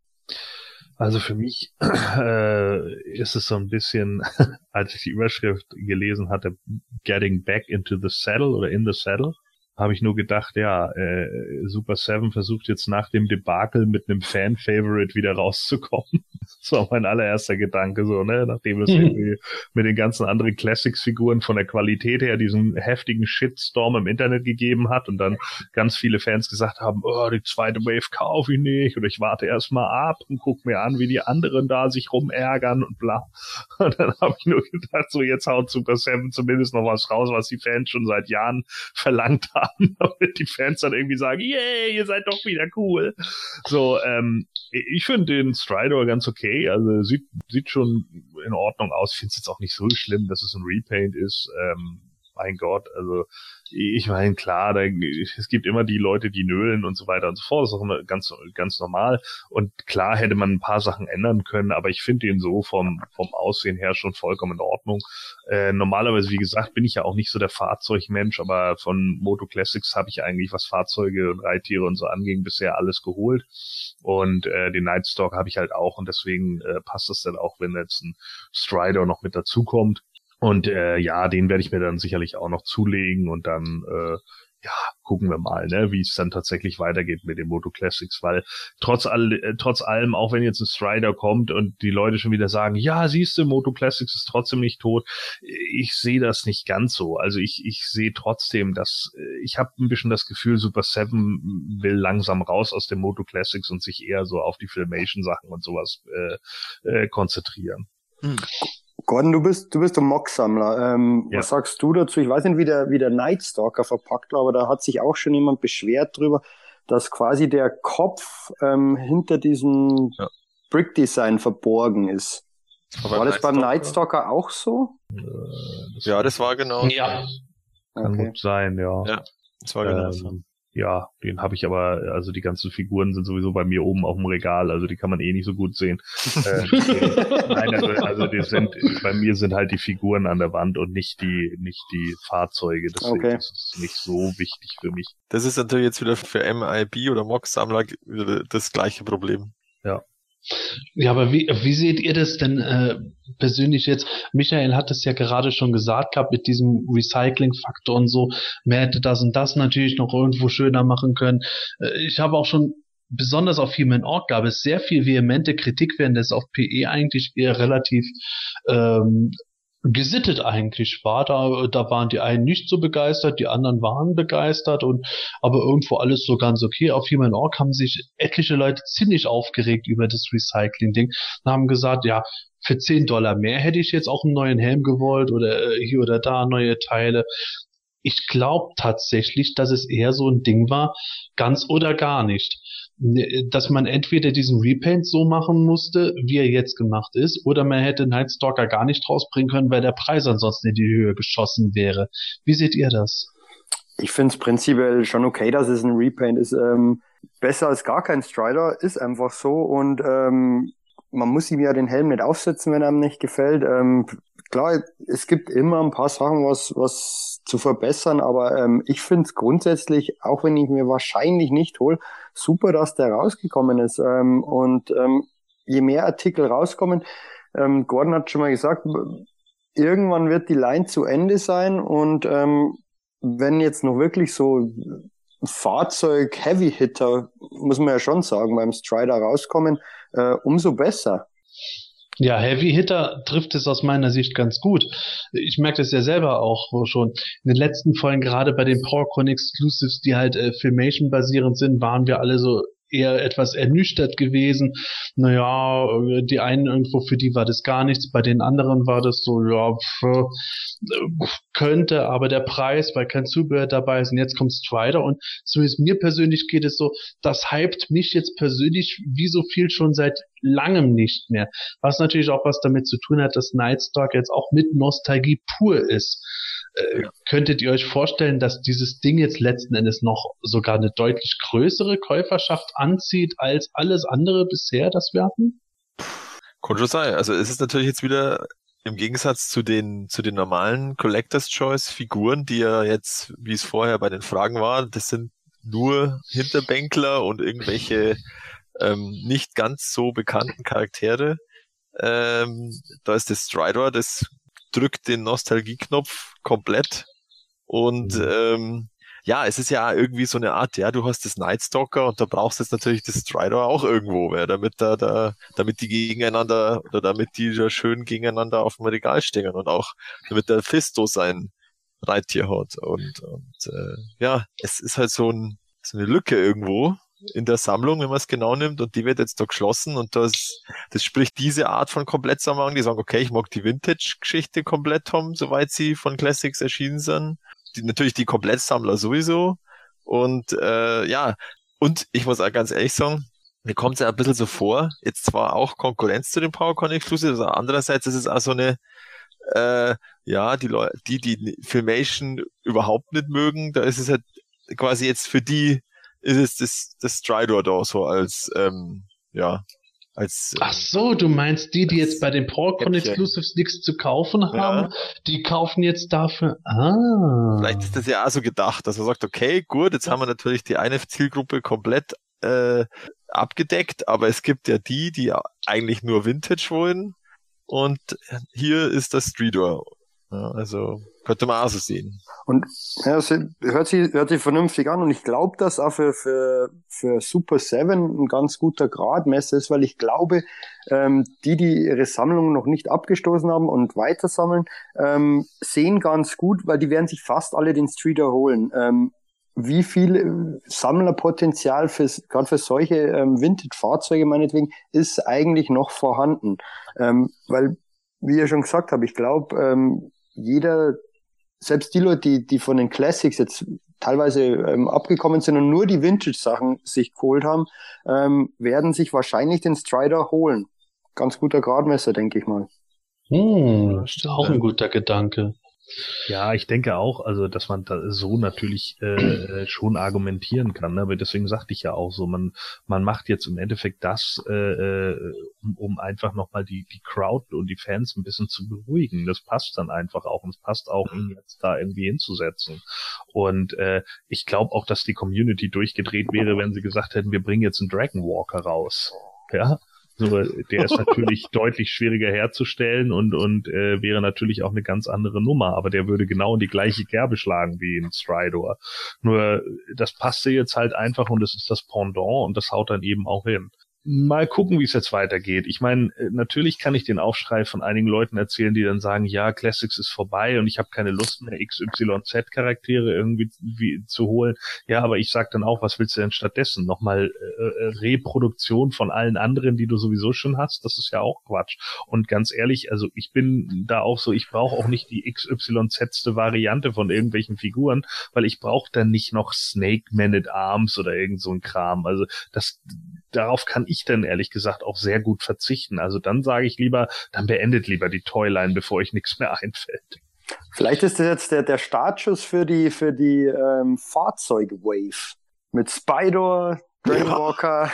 Also für mich (clears throat) äh, ist es so ein bisschen, (laughs) als ich die Überschrift gelesen hatte, Getting Back into the Saddle oder In the Saddle. Habe ich nur gedacht, ja, äh, Super Seven versucht jetzt nach dem Debakel mit einem Fan-Favorite wieder rauszukommen. (laughs) Das war mein allererster Gedanke, so, ne, nachdem es mhm. irgendwie mit den ganzen anderen Classics-Figuren von der Qualität her diesen heftigen Shitstorm im Internet gegeben hat und dann ganz viele Fans gesagt haben, oh, die zweite Wave kaufe ich nicht oder ich warte erst mal ab und guck mir an, wie die anderen da sich rumärgern und bla. (laughs) Und dann habe ich nur gedacht, so jetzt haut Super Seven zumindest noch was raus, was die Fans schon seit Jahren verlangt haben, damit (laughs) die Fans dann irgendwie sagen, yay, ihr seid doch wieder cool. So, ähm, ich finde den Strider ganz okay. Also sieht, sieht schon in Ordnung aus. Ich finde es jetzt auch nicht so schlimm, dass es ein Repaint ist. Ähm, mein Gott, also ich meine, klar, da, es gibt immer die Leute, die nölen und so weiter und so fort. Das ist auch immer ganz, ganz normal. Und klar hätte man ein paar Sachen ändern können, aber ich finde ihn so vom, vom Aussehen her schon vollkommen in Ordnung. Äh, normalerweise, wie gesagt, bin ich ja auch nicht so der Fahrzeugmensch, aber von Moto Classics habe ich eigentlich, was Fahrzeuge und Reittiere und so anging, bisher alles geholt. Und äh, den Nightstalk habe ich halt auch und deswegen äh, passt das dann auch, wenn jetzt ein Strider noch mit dazukommt. Und äh, ja, den werde ich mir dann sicherlich auch noch zulegen und dann äh, ja, gucken wir mal, ne, wie es dann tatsächlich weitergeht mit den Moto Classics, weil trotz all, äh, trotz allem, auch wenn jetzt ein Strider kommt und die Leute schon wieder sagen, ja, siehst du, Moto Classics ist trotzdem nicht tot, ich sehe das nicht ganz so. Also ich, ich sehe trotzdem, dass äh, ich habe ein bisschen das Gefühl, Super Seven will langsam raus aus dem Moto Classics und sich eher so auf die Filmation Sachen und sowas äh, äh, konzentrieren. Hm. Gordon, du bist, du bist ein Mock-Sammler. Ähm, ja. Was sagst du dazu? Ich weiß nicht, wie der, wie der Nightstalker verpackt war, aber da hat sich auch schon jemand beschwert drüber, dass quasi der Kopf ähm, hinter diesem ja. Brick-Design verborgen ist. Das war, das beim Nightstalker auch so? Äh, ja, das war genau. Ja. Kann okay. gut sein, ja. Ja, das war genau ähm, so ja, den habe ich aber, also die ganzen Figuren sind sowieso bei mir oben auf dem Regal, also die kann man eh nicht so gut sehen. (laughs) äh, nein, also, also die sind, bei mir sind halt die Figuren an der Wand und nicht die, nicht die Fahrzeuge. Deswegen okay. ist es nicht so wichtig für mich. Das ist natürlich jetzt wieder für MIB oder Mock-Sammler das gleiche Problem. Ja. Ja, aber wie, wie seht ihr das denn äh, persönlich jetzt? Michael hat es ja gerade schon gesagt gehabt mit diesem Recycling-Faktor und so. Man hätte das und das natürlich noch irgendwo schöner machen können. Äh, ich habe auch schon besonders auf Human Org gab es sehr viel vehemente Kritik, während es auf PE eigentlich eher relativ ähm, gesittet eigentlich war. Da, da waren die einen nicht so begeistert, die anderen waren begeistert und aber irgendwo alles so ganz okay. Auf Human Org haben sich etliche Leute ziemlich aufgeregt über das Recycling-Ding und haben gesagt, ja, für 10 Dollar mehr hätte ich jetzt auch einen neuen Helm gewollt oder äh, hier oder da neue Teile. Ich glaube tatsächlich, dass es eher so ein Ding war, ganz oder gar nicht. Ne, dass man entweder diesen Repaint so machen musste, wie er jetzt gemacht ist, oder man hätte Nightstalker gar nicht rausbringen können, weil der Preis ansonsten in die Höhe geschossen wäre. Wie seht ihr das? Ich finde es prinzipiell schon okay, dass es ein Repaint ist. Ähm, besser als gar kein Strider, ist einfach so. Und ähm, man muss ihm ja den Helm nicht aufsetzen, wenn einem nicht gefällt. Ähm, klar, es gibt immer ein paar Sachen, was, was zu verbessern, aber ähm, ich finde es grundsätzlich, auch wenn ich mir wahrscheinlich nicht hole, super, dass der rausgekommen ist. Ähm, und ähm, je mehr Artikel rauskommen, ähm, Gordon hat schon mal gesagt, irgendwann wird die Line zu Ende sein und ähm, wenn jetzt noch wirklich so Fahrzeug-Heavy-Hitter, muss man ja schon sagen, beim Strider rauskommen, äh, umso besser. Ja, Heavy Hitter trifft es aus meiner Sicht ganz gut. Ich merke das ja selber auch schon. In den letzten Folgen, gerade bei den PowerCon Exclusives, die halt äh, Filmation basierend sind, waren wir alle so eher etwas ernüchtert gewesen. Naja, die einen irgendwo, für die war das gar nichts, bei den anderen war das so, ja, pf, könnte, aber der Preis, weil kein Zubehör dabei ist und jetzt kommt Strider und so ist mir persönlich geht es so, das hypt mich jetzt persönlich wie so viel schon seit langem nicht mehr. Was natürlich auch was damit zu tun hat, dass Nightstalk jetzt auch mit Nostalgie pur ist. Äh, könntet ihr euch vorstellen, dass dieses Ding jetzt letzten Endes noch sogar eine deutlich größere Käuferschaft anzieht als alles andere bisher, das wir hatten? Schon sein. Also es ist natürlich jetzt wieder im Gegensatz zu den, zu den normalen Collectors Choice Figuren, die ja jetzt, wie es vorher bei den Fragen war, das sind nur Hinterbänkler und irgendwelche ähm, nicht ganz so bekannten Charaktere. Ähm, da ist das Strider, das drückt den Nostalgieknopf komplett und mhm. ähm, ja, es ist ja irgendwie so eine Art, ja, du hast das Nightstalker und da brauchst du jetzt natürlich das Strider auch irgendwo, ja, damit da, da, damit die gegeneinander oder damit die da schön gegeneinander auf dem Regal stehen und auch damit der Fisto sein Reittier hat. Und, und äh, ja, es ist halt so, ein, so eine Lücke irgendwo in der Sammlung, wenn man es genau nimmt, und die wird jetzt da geschlossen und das, das spricht diese Art von Komplettsammlung die sagen, okay, ich mag die Vintage-Geschichte komplett haben, soweit sie von Classics erschienen sind. Die, natürlich die Komplettsammler sowieso. Und äh, ja, und ich muss auch ganz ehrlich sagen, mir kommt es ja ein bisschen so vor, jetzt zwar auch Konkurrenz zu den PowerCon Exclusives, aber andererseits ist es auch so eine, äh, ja, die Leute, die, die Filmation überhaupt nicht mögen, da ist es halt quasi jetzt für die ist es das, das Stridor da so als, ähm, ja, als. Ach so, du meinst die, die jetzt bei den PowerCon Exclusives nichts zu kaufen haben, ja. die kaufen jetzt dafür. Ah. Vielleicht ist das ja auch so gedacht, dass man sagt, okay, gut, jetzt haben wir natürlich die eine Zielgruppe komplett äh, abgedeckt, aber es gibt ja die, die eigentlich nur Vintage wollen. Und hier ist das Streetwear. Ja, also könnte man auch so sehen. Und ja, es hört sich, hört sich vernünftig an und ich glaube, dass auch für, für, für Super 7 ein ganz guter Gradmesser ist, weil ich glaube, ähm, die, die ihre Sammlung noch nicht abgestoßen haben und weiter sammeln, ähm, sehen ganz gut, weil die werden sich fast alle den Streeter holen. Ähm, wie viel Sammlerpotenzial für, gerade für solche ähm, Vintage-Fahrzeuge meinetwegen ist eigentlich noch vorhanden? Ähm, weil, wie ich schon gesagt habe, ich glaube, ähm, jeder, selbst die Leute, die, die von den Classics jetzt teilweise ähm, abgekommen sind und nur die Vintage-Sachen sich geholt haben, ähm, werden sich wahrscheinlich den Strider holen. Ganz guter Gradmesser, denke ich mal. Hm, auch ein guter Gedanke. Ja, ich denke auch, also dass man da so natürlich äh, schon argumentieren kann. Ne? Aber deswegen sagte ich ja auch so, man man macht jetzt im Endeffekt das, äh, äh, um, um einfach nochmal die die Crowd und die Fans ein bisschen zu beruhigen. Das passt dann einfach auch und es passt auch, ihn jetzt da irgendwie hinzusetzen. Und äh, ich glaube auch, dass die Community durchgedreht wäre, wenn sie gesagt hätten, wir bringen jetzt einen Dragon Walker raus. Ja, nur der ist natürlich (laughs) deutlich schwieriger herzustellen und, und äh, wäre natürlich auch eine ganz andere Nummer, aber der würde genau in die gleiche Kerbe schlagen wie ein Stridor. Nur das passte jetzt halt einfach und das ist das Pendant und das haut dann eben auch hin mal gucken, wie es jetzt weitergeht. Ich meine, äh, natürlich kann ich den Aufschrei von einigen Leuten erzählen, die dann sagen, ja, Classics ist vorbei und ich habe keine Lust mehr, XYZ-Charaktere irgendwie wie, zu holen. Ja, aber ich sag dann auch, was willst du denn stattdessen? Nochmal äh, äh Reproduktion von allen anderen, die du sowieso schon hast? Das ist ja auch Quatsch. Und ganz ehrlich, also ich bin da auch so, ich brauche auch nicht die XYZ-ste Variante von irgendwelchen Figuren, weil ich brauche dann nicht noch Snake Man at Arms oder irgend so ein Kram. Also das darauf kann ich dann ehrlich gesagt auch sehr gut verzichten. Also dann sage ich lieber, dann beendet lieber die Toyline, bevor euch nichts mehr (laughs) einfällt. Vielleicht ist das jetzt der, der Startschuss für die, für die ähm, Fahrzeug-Wave. Mit Spider, Dreamwalker.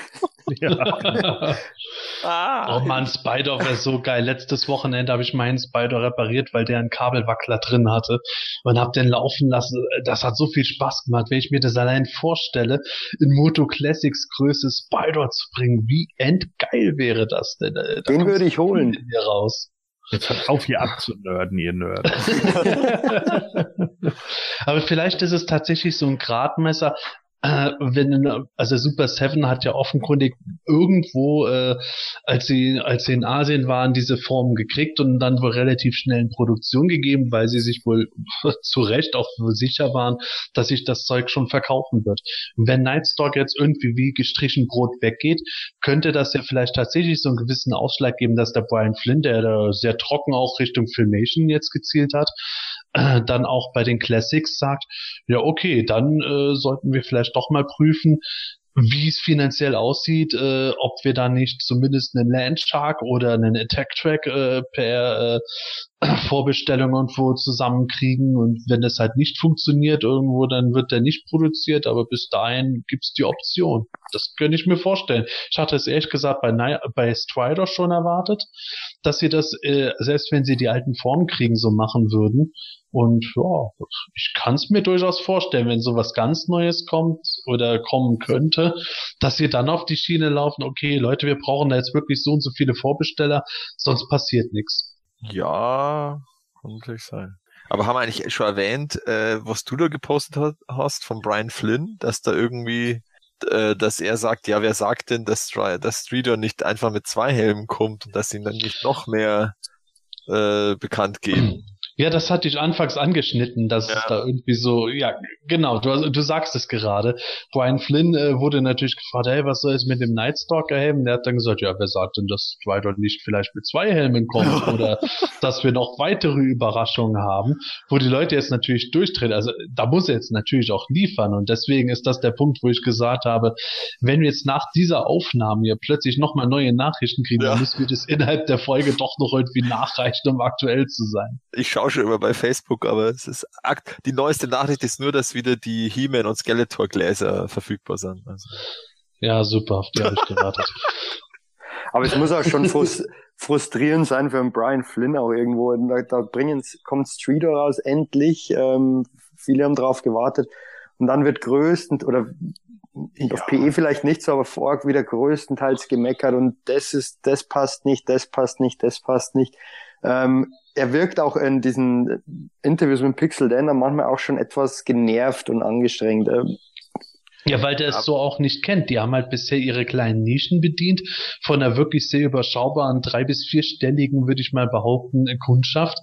Ja. (laughs) (laughs) ah. Oh man, Spider wäre so geil. Letztes Wochenende habe ich meinen Spider repariert, weil der einen Kabelwackler drin hatte und habe den laufen lassen. Das hat so viel Spaß gemacht, wenn ich mir das allein vorstelle, in Moto Classics Größe Spider zu bringen. Wie endgeil wäre das denn? Da den würde ich holen. Hier raus. Jetzt hört auf, hier abzunörden, ihr Nerd. (laughs) Aber vielleicht ist es tatsächlich so ein Gradmesser, äh, wenn, also Super Seven hat ja offenkundig irgendwo, äh, als sie, als sie in Asien waren, diese Form gekriegt und dann wohl relativ schnell in Produktion gegeben, weil sie sich wohl (laughs) zu Recht auch sicher waren, dass sich das Zeug schon verkaufen wird. wenn Nightstock jetzt irgendwie wie gestrichen Brot weggeht, könnte das ja vielleicht tatsächlich so einen gewissen Ausschlag geben, dass der Brian Flynn, der da sehr trocken auch Richtung Filmation jetzt gezielt hat, äh, dann auch bei den Classics sagt, ja okay, dann äh, sollten wir vielleicht doch mal prüfen, wie es finanziell aussieht, äh, ob wir da nicht zumindest einen Landshark oder einen Attack Track äh, per äh, (clears throat) Vorbestellung irgendwo zusammenkriegen und wenn das halt nicht funktioniert irgendwo, dann wird der nicht produziert, aber bis dahin gibt's die Option. Das könnte ich mir vorstellen. Ich hatte es ehrlich gesagt bei, bei Strider schon erwartet, dass sie das, äh, selbst wenn sie die alten Formen kriegen, so machen würden. Und ja, ich kann es mir durchaus vorstellen, wenn sowas ganz Neues kommt oder kommen könnte, dass sie dann auf die Schiene laufen, okay, Leute, wir brauchen da jetzt wirklich so und so viele Vorbesteller, sonst passiert nichts. Ja, kann natürlich sein. Aber haben wir eigentlich schon erwähnt, äh, was du da gepostet hast von Brian Flynn, dass da irgendwie, äh, dass er sagt, ja, wer sagt denn, dass, dass Streeter nicht einfach mit zwei Helmen kommt und dass ihn dann nicht noch mehr äh, bekannt geben? Ja, das hatte ich anfangs angeschnitten, dass ja. es da irgendwie so, ja, genau, du, du sagst es gerade. Brian Flynn äh, wurde natürlich gefragt, hey, was soll es mit dem Nightstalker-Helm? Der hat dann gesagt, ja, wer sagt denn, dass Twilight nicht vielleicht mit zwei Helmen kommt (laughs) oder dass wir noch weitere Überraschungen haben, wo die Leute jetzt natürlich durchdrehen. Also da muss er jetzt natürlich auch liefern und deswegen ist das der Punkt, wo ich gesagt habe, wenn wir jetzt nach dieser Aufnahme hier plötzlich nochmal neue Nachrichten kriegen, ja. dann müssen wir das innerhalb der Folge doch noch irgendwie nachreichen, um aktuell zu sein. Ich schaue schon immer bei Facebook, aber es ist die neueste Nachricht ist nur, dass wieder die He-Man und Skeletor Gläser verfügbar sind. Also. Ja, super, auf die habe ich gewartet. (laughs) aber es muss auch schon frustrierend sein für einen Brian Flynn auch irgendwo. Da, da bringen, kommt Streeter raus, endlich. Ähm, viele haben drauf gewartet. Und dann wird größtens, oder ja. auf PE vielleicht nicht so, aber vor wieder größtenteils gemeckert und das ist, das passt nicht, das passt nicht, das passt nicht. Ähm, er wirkt auch in diesen Interviews mit Pixel Dan manchmal auch schon etwas genervt und angestrengt. Ja, weil der es so auch nicht kennt. Die haben halt bisher ihre kleinen Nischen bedient, von einer wirklich sehr überschaubaren drei- bis vierstelligen, würde ich mal behaupten, Kundschaft.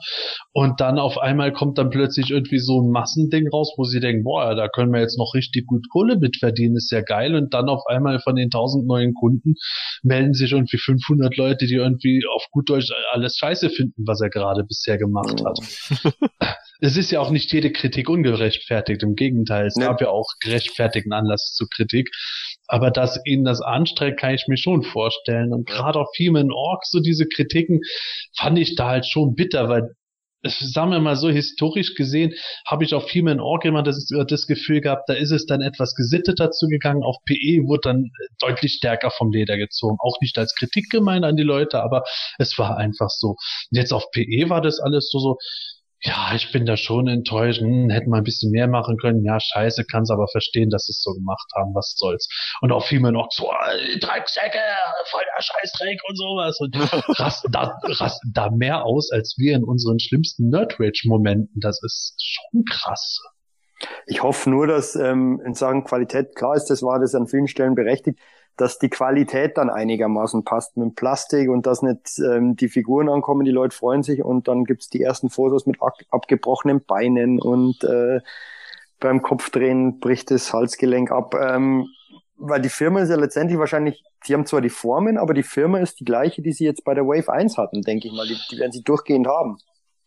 Und dann auf einmal kommt dann plötzlich irgendwie so ein Massending raus, wo sie denken, boah, da können wir jetzt noch richtig gut Kohle mit verdienen, ist ja geil. Und dann auf einmal von den tausend neuen Kunden melden sich irgendwie 500 Leute, die irgendwie auf gut Deutsch alles scheiße finden, was er gerade bisher gemacht hat. (laughs) (laughs) es ist ja auch nicht jede Kritik ungerechtfertigt. Im Gegenteil, es nee. gab ja auch gerechtfertigten Anlass zur Kritik. Aber dass ihnen das anstrengt, kann ich mir schon vorstellen. Und gerade auf Human Org, so diese Kritiken, fand ich da halt schon bitter, weil sagen wir mal so, historisch gesehen, habe ich auf Human Org immer das, das Gefühl gehabt, da ist es dann etwas gesitteter zugegangen. Auf PE wurde dann deutlich stärker vom Leder gezogen. Auch nicht als Kritik gemeint an die Leute, aber es war einfach so. Und jetzt auf PE war das alles so, so, ja, ich bin da schon enttäuscht, hm, hätten wir ein bisschen mehr machen können. Ja, scheiße, kann's aber verstehen, dass sie es so gemacht haben, was soll's. Und auch viel mehr noch so, Drecksäcke, voll der Scheißdreck und sowas. Und (laughs) rasten da, rasten da mehr aus, als wir in unseren schlimmsten Nerd-Rage-Momenten. Das ist schon krass. Ich hoffe nur, dass ähm, in Sachen Qualität, klar ist, das war das an vielen Stellen berechtigt, dass die Qualität dann einigermaßen passt mit Plastik und dass nicht ähm, die Figuren ankommen, die Leute freuen sich und dann gibt's die ersten Fotos mit ab abgebrochenen Beinen und äh, beim Kopfdrehen bricht das Halsgelenk ab. Ähm, weil die Firma ist ja letztendlich wahrscheinlich, die haben zwar die Formen, aber die Firma ist die gleiche, die sie jetzt bei der Wave 1 hatten, denke ich mal. Die, die werden sie durchgehend haben.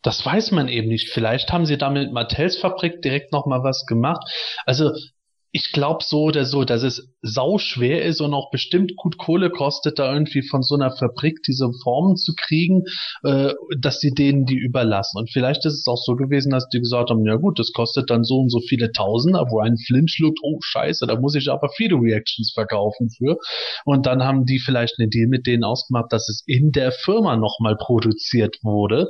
Das weiß man eben nicht. Vielleicht haben sie damit Mattels Fabrik direkt nochmal was gemacht. Also ich glaube so oder so, dass es sau schwer ist und auch bestimmt gut Kohle kostet, da irgendwie von so einer Fabrik diese Formen zu kriegen, äh, dass sie denen die überlassen. Und vielleicht ist es auch so gewesen, dass die gesagt haben, ja gut, das kostet dann so und so viele Tausender, wo ein Flint schluckt, oh scheiße, da muss ich aber viele Reactions verkaufen für. Und dann haben die vielleicht eine Deal mit denen ausgemacht, dass es in der Firma nochmal produziert wurde,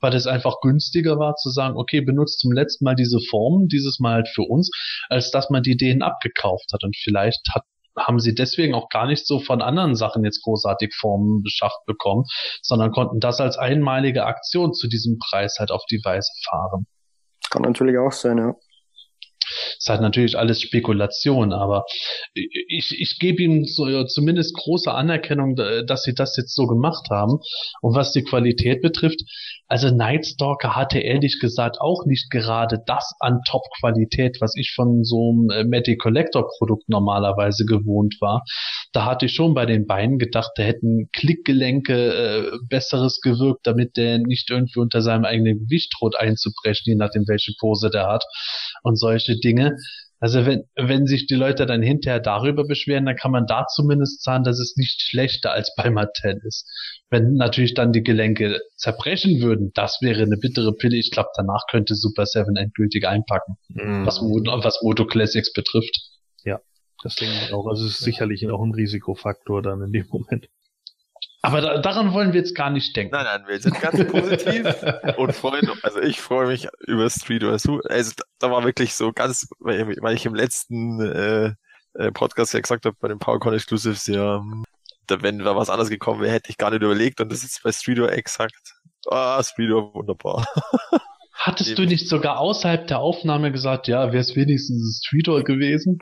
weil es einfach günstiger war zu sagen, okay, benutzt zum letzten Mal diese Formen, dieses Mal halt für uns, als dass man die denen abgekauft hat. Und vielleicht hat haben sie deswegen auch gar nicht so von anderen Sachen jetzt großartig Formen beschafft bekommen, sondern konnten das als einmalige Aktion zu diesem Preis halt auf die Weise fahren. Kann natürlich auch sein, ja. Ist halt natürlich alles Spekulation, aber ich, ich gebe ihnen so, zumindest große Anerkennung, dass sie das jetzt so gemacht haben. Und was die Qualität betrifft, also Nightstalker hatte ehrlich gesagt auch nicht gerade das an Top-Qualität, was ich von so einem äh, Matty Collector Produkt normalerweise gewohnt war. Da hatte ich schon bei den Beinen gedacht, da hätten Klickgelenke äh, besseres gewirkt, damit der nicht irgendwie unter seinem eigenen Gewicht droht einzubrechen, je nachdem welche Pose der hat und solche Dinge. Also wenn, wenn sich die Leute dann hinterher darüber beschweren, dann kann man da zumindest sagen, dass es nicht schlechter als bei Mattel ist. Wenn natürlich dann die Gelenke zerbrechen würden, das wäre eine bittere Pille. Ich glaube, danach könnte Super Seven endgültig einpacken, mm. was, was Moto Classics betrifft. Ja, das denke ich auch. Also es ist sicherlich auch ein Risikofaktor dann in dem Moment. Aber da, daran wollen wir jetzt gar nicht denken. Nein, nein, wir sind ganz positiv (laughs) und freuen, also ich freue mich über Street oder so. Also da war wirklich so ganz, weil ich im letzten äh, äh, Podcast ja gesagt habe, bei den PowerCon Exclusives, ja, da, wenn da was anderes gekommen wäre, hätte ich gar nicht überlegt und das ist bei Streeter exakt. Ah, Streeter, wunderbar. Hattest du nicht sogar außerhalb der Aufnahme gesagt, ja, wäre es wenigstens Streetor gewesen?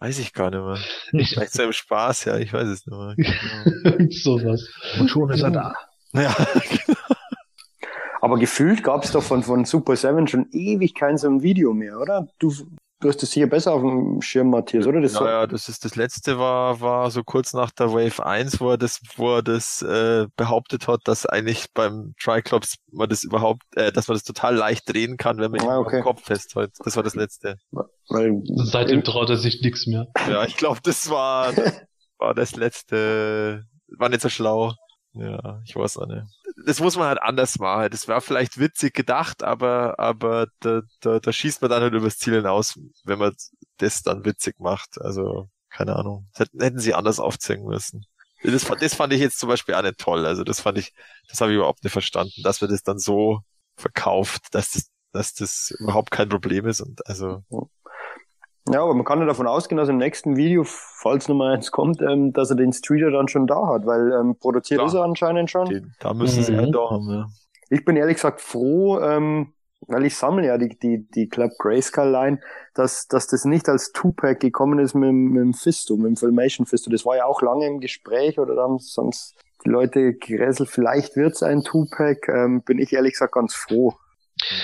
Weiß ich gar nicht mehr. Ich Vielleicht so im Spaß, ja, ich weiß es nicht mehr. Genau. sowas. Und schon ist er da. (laughs) ja, Aber gefühlt gab es doch von, von Super 7 schon ewig kein so ein Video mehr, oder? Du, du hast das hier besser auf dem Schirm, Matthias, oder? Das naja, das ist das letzte war, war so kurz nach der Wave 1, wo er das, wo er das äh, behauptet hat, dass eigentlich beim Triclops man das überhaupt, äh, dass man das total leicht drehen kann, wenn man Ah, okay. am Kopf festhält. Das war das letzte. weil, Seitdem traut er sich nichts mehr. Ja, ich glaube, das war, (laughs) war das letzte, war nicht so schlau. Ja, ich weiß auch nicht. Das muss man halt anders machen. Das war vielleicht witzig gedacht, aber, aber da, da, da schießt man dann halt übers Ziel hinaus, wenn man das dann witzig macht. Also, keine Ahnung. Das hätten, hätten sie anders aufzeigen müssen. Das, fand- das fand ich jetzt zum Beispiel auch nicht toll. Also, das fand ich, das habe ich überhaupt nicht verstanden, dass man das dann so verkauft, dass das, dass das überhaupt kein Problem ist und also, ja, aber man kann ja davon ausgehen, dass im nächsten Video, falls Nummer eins kommt, ähm, dass er den Streeter dann schon da hat, weil ähm, produziert Klar. ist er anscheinend schon. den, da müssen sie Mhm. einen da haben, ja. Ich bin ehrlich gesagt froh, ähm, weil ich sammle ja die, die, die Club Grayscale Line, dass, dass das nicht als Two-Pack gekommen ist mit, dem- mit dem Fisto, mit dem Filmation Fisto. Das war ja auch lange im Gespräch oder da haben sonst die Leute gerätselt, vielleicht wird's ein Two-Pack. Ähm, bin ich ehrlich gesagt ganz froh.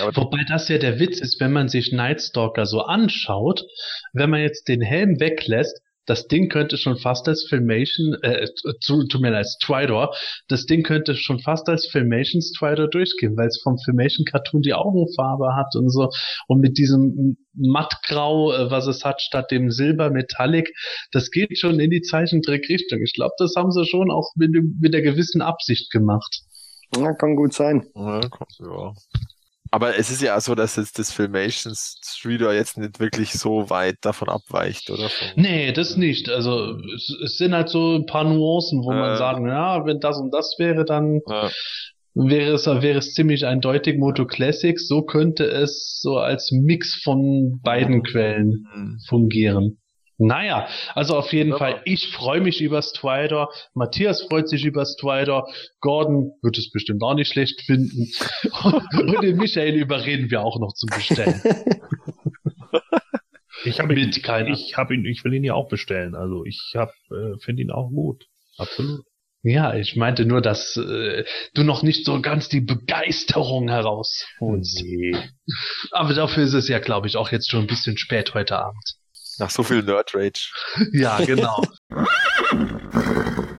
Aber Wobei das ja der Witz ist, wenn man sich Nightstalker so anschaut, wenn man jetzt den Helm weglässt, das Ding könnte schon fast als Filmation, äh, zu- tut mir leid, Stridor, das Ding könnte schon fast als Filmation Stridor durchgehen, weil es vom Filmation Cartoon die Augenfarbe hat und so und mit diesem mattgrau, äh, was es hat, statt dem Silber Metallic, das geht schon in die Zeichentrickrichtung. Ich glaube, das haben sie schon auch mit, mit der gewissen Absicht gemacht. Ja, kann gut sein. Ja, kommt, ja. Aber es ist ja auch so, dass jetzt das Filmation Streeter jetzt nicht wirklich so weit davon abweicht, oder? Nee, das nicht. Also es, es sind halt so ein paar Nuancen, wo man Äh. sagen, ja, wenn das und das wäre, dann Ja. wäre es, wäre es ziemlich eindeutig Moto Classic. So könnte es so als Mix von beiden Quellen Hm. fungieren. Naja, also auf jeden Ja. Fall, ich freue mich über Strider, Matthias freut sich über Strider, Gordon wird es bestimmt auch nicht schlecht finden (laughs) und den Michael überreden wir auch noch zum Bestellen. (laughs) Ich habe ihn, keiner. ich habe ihn, ich will ihn ja auch bestellen. Also ich habe, äh, finde ihn auch gut. Absolut. Ja, ich meinte nur, dass äh, du noch nicht so ganz die Begeisterung herausholst. Nee. Aber dafür ist es ja, glaube ich, auch jetzt schon ein bisschen spät heute Abend. Nach so viel Nerd Rage. (laughs) Ja, genau.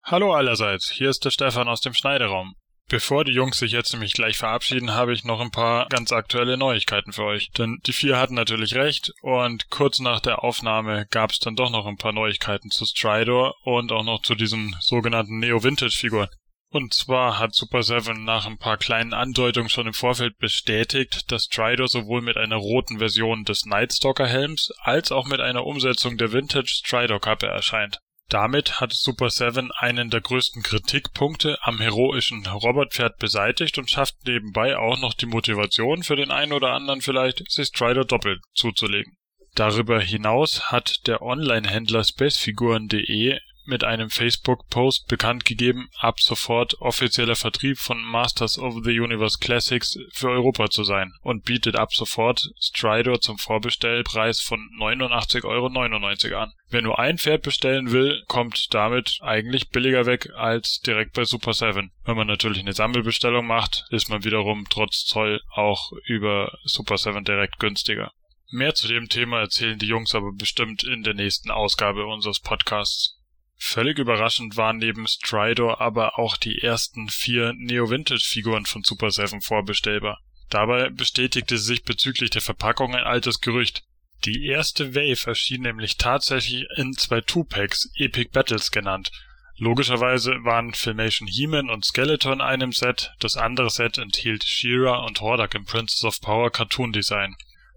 Hallo allerseits, hier ist der Stefan aus dem Schneideraum. Bevor die Jungs sich jetzt nämlich gleich verabschieden, habe ich noch ein paar ganz aktuelle Neuigkeiten für euch. Denn die vier hatten natürlich recht und kurz nach der Aufnahme gab es dann doch noch ein paar Neuigkeiten zu Stridor und auch noch zu diesen sogenannten Neo-Vintage-Figuren. Und zwar hat Super 7 nach ein paar kleinen Andeutungen schon im Vorfeld bestätigt, dass Stridor sowohl mit einer roten Version des Nightstalker Helms als auch mit einer Umsetzung der Vintage Stridor Kappe erscheint. Damit hat Super 7 einen der größten Kritikpunkte am heroischen Robotpferd beseitigt und schafft nebenbei auch noch die Motivation für den einen oder anderen vielleicht, sich Strider doppelt zuzulegen. Darüber hinaus hat der Online-Händler spacefiguren.de mit einem Facebook-Post bekannt gegeben, ab sofort offizieller Vertrieb von Masters of the Universe Classics für Europa zu sein und bietet ab sofort Stridor zum Vorbestellpreis von 89,99 Euro an. Wer nur ein Pferd bestellen will, kommt damit eigentlich billiger weg als direkt bei Super 7. Wenn man natürlich eine Sammelbestellung macht, ist man wiederum trotz Zoll auch über Super 7 direkt günstiger. Mehr zu dem Thema erzählen die Jungs aber bestimmt in der nächsten Ausgabe unseres Podcasts. Völlig überraschend waren neben Stridor aber auch die ersten vier Neo-Vintage-Figuren von Super 7 vorbestellbar. Dabei bestätigte sich bezüglich der Verpackung ein altes Gerücht. Die erste Wave erschien nämlich tatsächlich in zwei Two-Packs, Epic Battles genannt. Logischerweise waren Filmation He-Man und Skeletor in einem Set, das andere Set enthielt She-Ra und Hordak im Princess of Power Cartoon Design.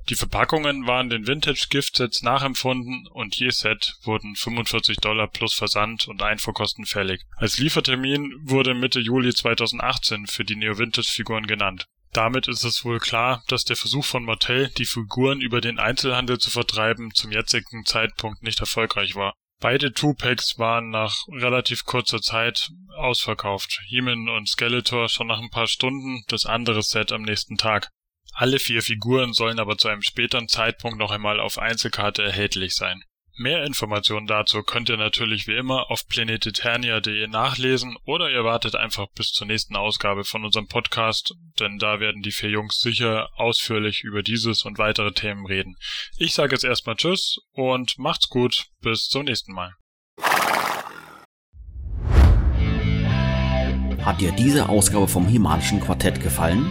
Die Verpackungen waren den Vintage Gift Sets nachempfunden und je Set wurden 45 Dollar plus Versand und Einfuhrkosten fällig. Als Liefertermin wurde Mitte Juli 2018 für die Neo Vintage Figuren genannt. Damit ist es wohl klar, dass der Versuch von Mattel, die Figuren über den Einzelhandel zu vertreiben, zum jetzigen Zeitpunkt nicht erfolgreich war. Beide Two-Packs waren nach relativ kurzer Zeit ausverkauft. He-Man und Skeletor schon nach ein paar Stunden, das andere Set am nächsten Tag. Alle vier Figuren sollen aber zu einem späteren Zeitpunkt noch einmal auf Einzelkarte erhältlich sein. Mehr Informationen dazu könnt ihr natürlich wie immer auf planeteternia.de nachlesen oder ihr wartet einfach bis zur nächsten Ausgabe von unserem Podcast, denn da werden die vier Jungs sicher ausführlich über dieses und weitere Themen reden. Ich sage jetzt erstmal Tschüss und macht's gut, bis zum nächsten Mal. Hat dir diese Ausgabe vom Himalischen Quartett gefallen?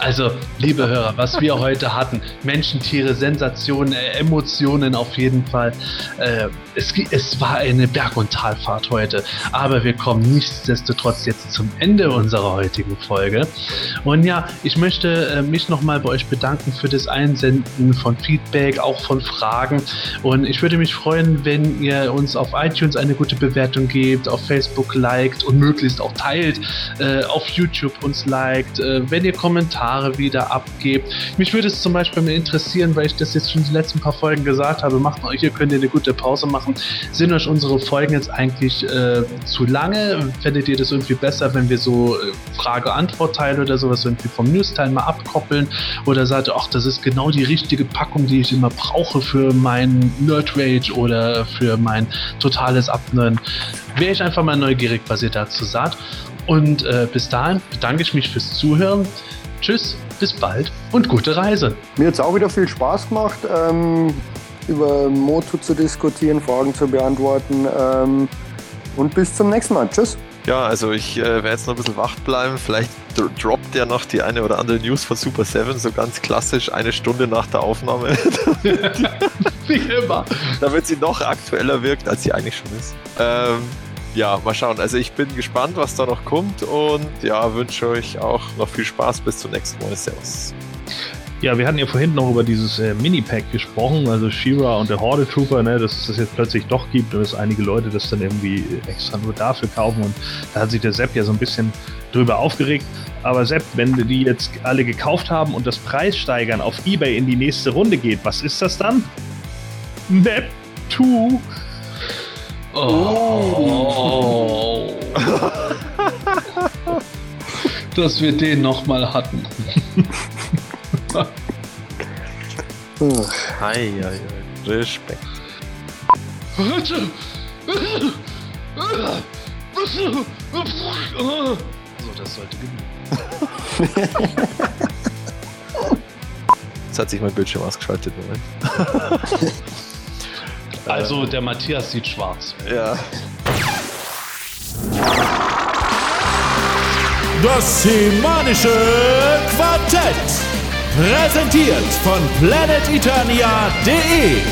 Also, liebe Hörer, was wir (laughs) heute hatten, Menschen, Tiere, Sensationen, äh, Emotionen auf jeden Fall. Äh, es, es war eine Berg- und Talfahrt heute, aber wir kommen nichtsdestotrotz jetzt zum Ende unserer heutigen Folge. Und ja, ich möchte äh, mich nochmal bei euch bedanken für das Einsenden von Feedback, auch von Fragen. Und ich würde mich freuen, wenn ihr uns auf iTunes eine gute Bewertung gebt, auf Facebook liked und möglichst auch teilt, äh, auf YouTube uns liked, äh, wenn ihr Kommentare wieder abgebt. Mich würde es zum Beispiel mal interessieren, weil ich das jetzt schon die letzten paar Folgen gesagt habe, macht euch, hier könnt ihr eine gute Pause machen. Sind euch unsere Folgen jetzt eigentlich äh, zu lange? Fändet ihr das irgendwie besser, wenn wir so äh, Frage-Antwort-Teile oder sowas irgendwie vom News-Teil mal abkoppeln? Oder sagt ihr, ach, das ist genau die richtige Packung, die ich immer brauche für mein Nerd Rage oder für mein totales Abnörden? Wäre ich einfach mal neugierig, was ihr dazu sagt. Und äh, bis dahin bedanke ich mich fürs Zuhören. Tschüss, bis bald und gute Reise. Mir hat es auch wieder viel Spaß gemacht, ähm, über Moto zu diskutieren, Fragen zu beantworten. Ähm, und bis zum nächsten Mal. Tschüss. Ja, also ich äh, werde jetzt noch ein bisschen wach bleiben. Vielleicht dro droppt ja noch die eine oder andere News von Super 7, so ganz klassisch, eine Stunde nach der Aufnahme. (laughs) Wie immer. Damit sie noch aktueller wirkt, als sie eigentlich schon ist. Ähm, ja, mal schauen. Also ich bin gespannt, was da noch kommt und ja, wünsche euch auch noch viel Spaß. Bis zum nächsten Mal. Servus. Ja, wir hatten ja vorhin noch über dieses äh, Mini-Pack gesprochen, also Shira und der Horde Trooper, ne, dass es das jetzt plötzlich doch gibt und dass einige Leute das dann irgendwie extra nur dafür kaufen und da hat sich der Sepp ja so ein bisschen drüber aufgeregt. Aber Sepp, wenn die jetzt alle gekauft haben und das Preissteigern auf Ebay in die nächste Runde geht, was ist das dann? 2. Oh. (laughs) Dass wir den nochmal hatten. Hi, hi, hi. Respekt. So, das sollte genug. (laughs) Jetzt hat sich mein Bildschirm ausgeschaltet. Moment. (laughs) Also, der Matthias sieht schwarz. Ja. Das Semanische Quartett. Präsentiert von planeteternia.de.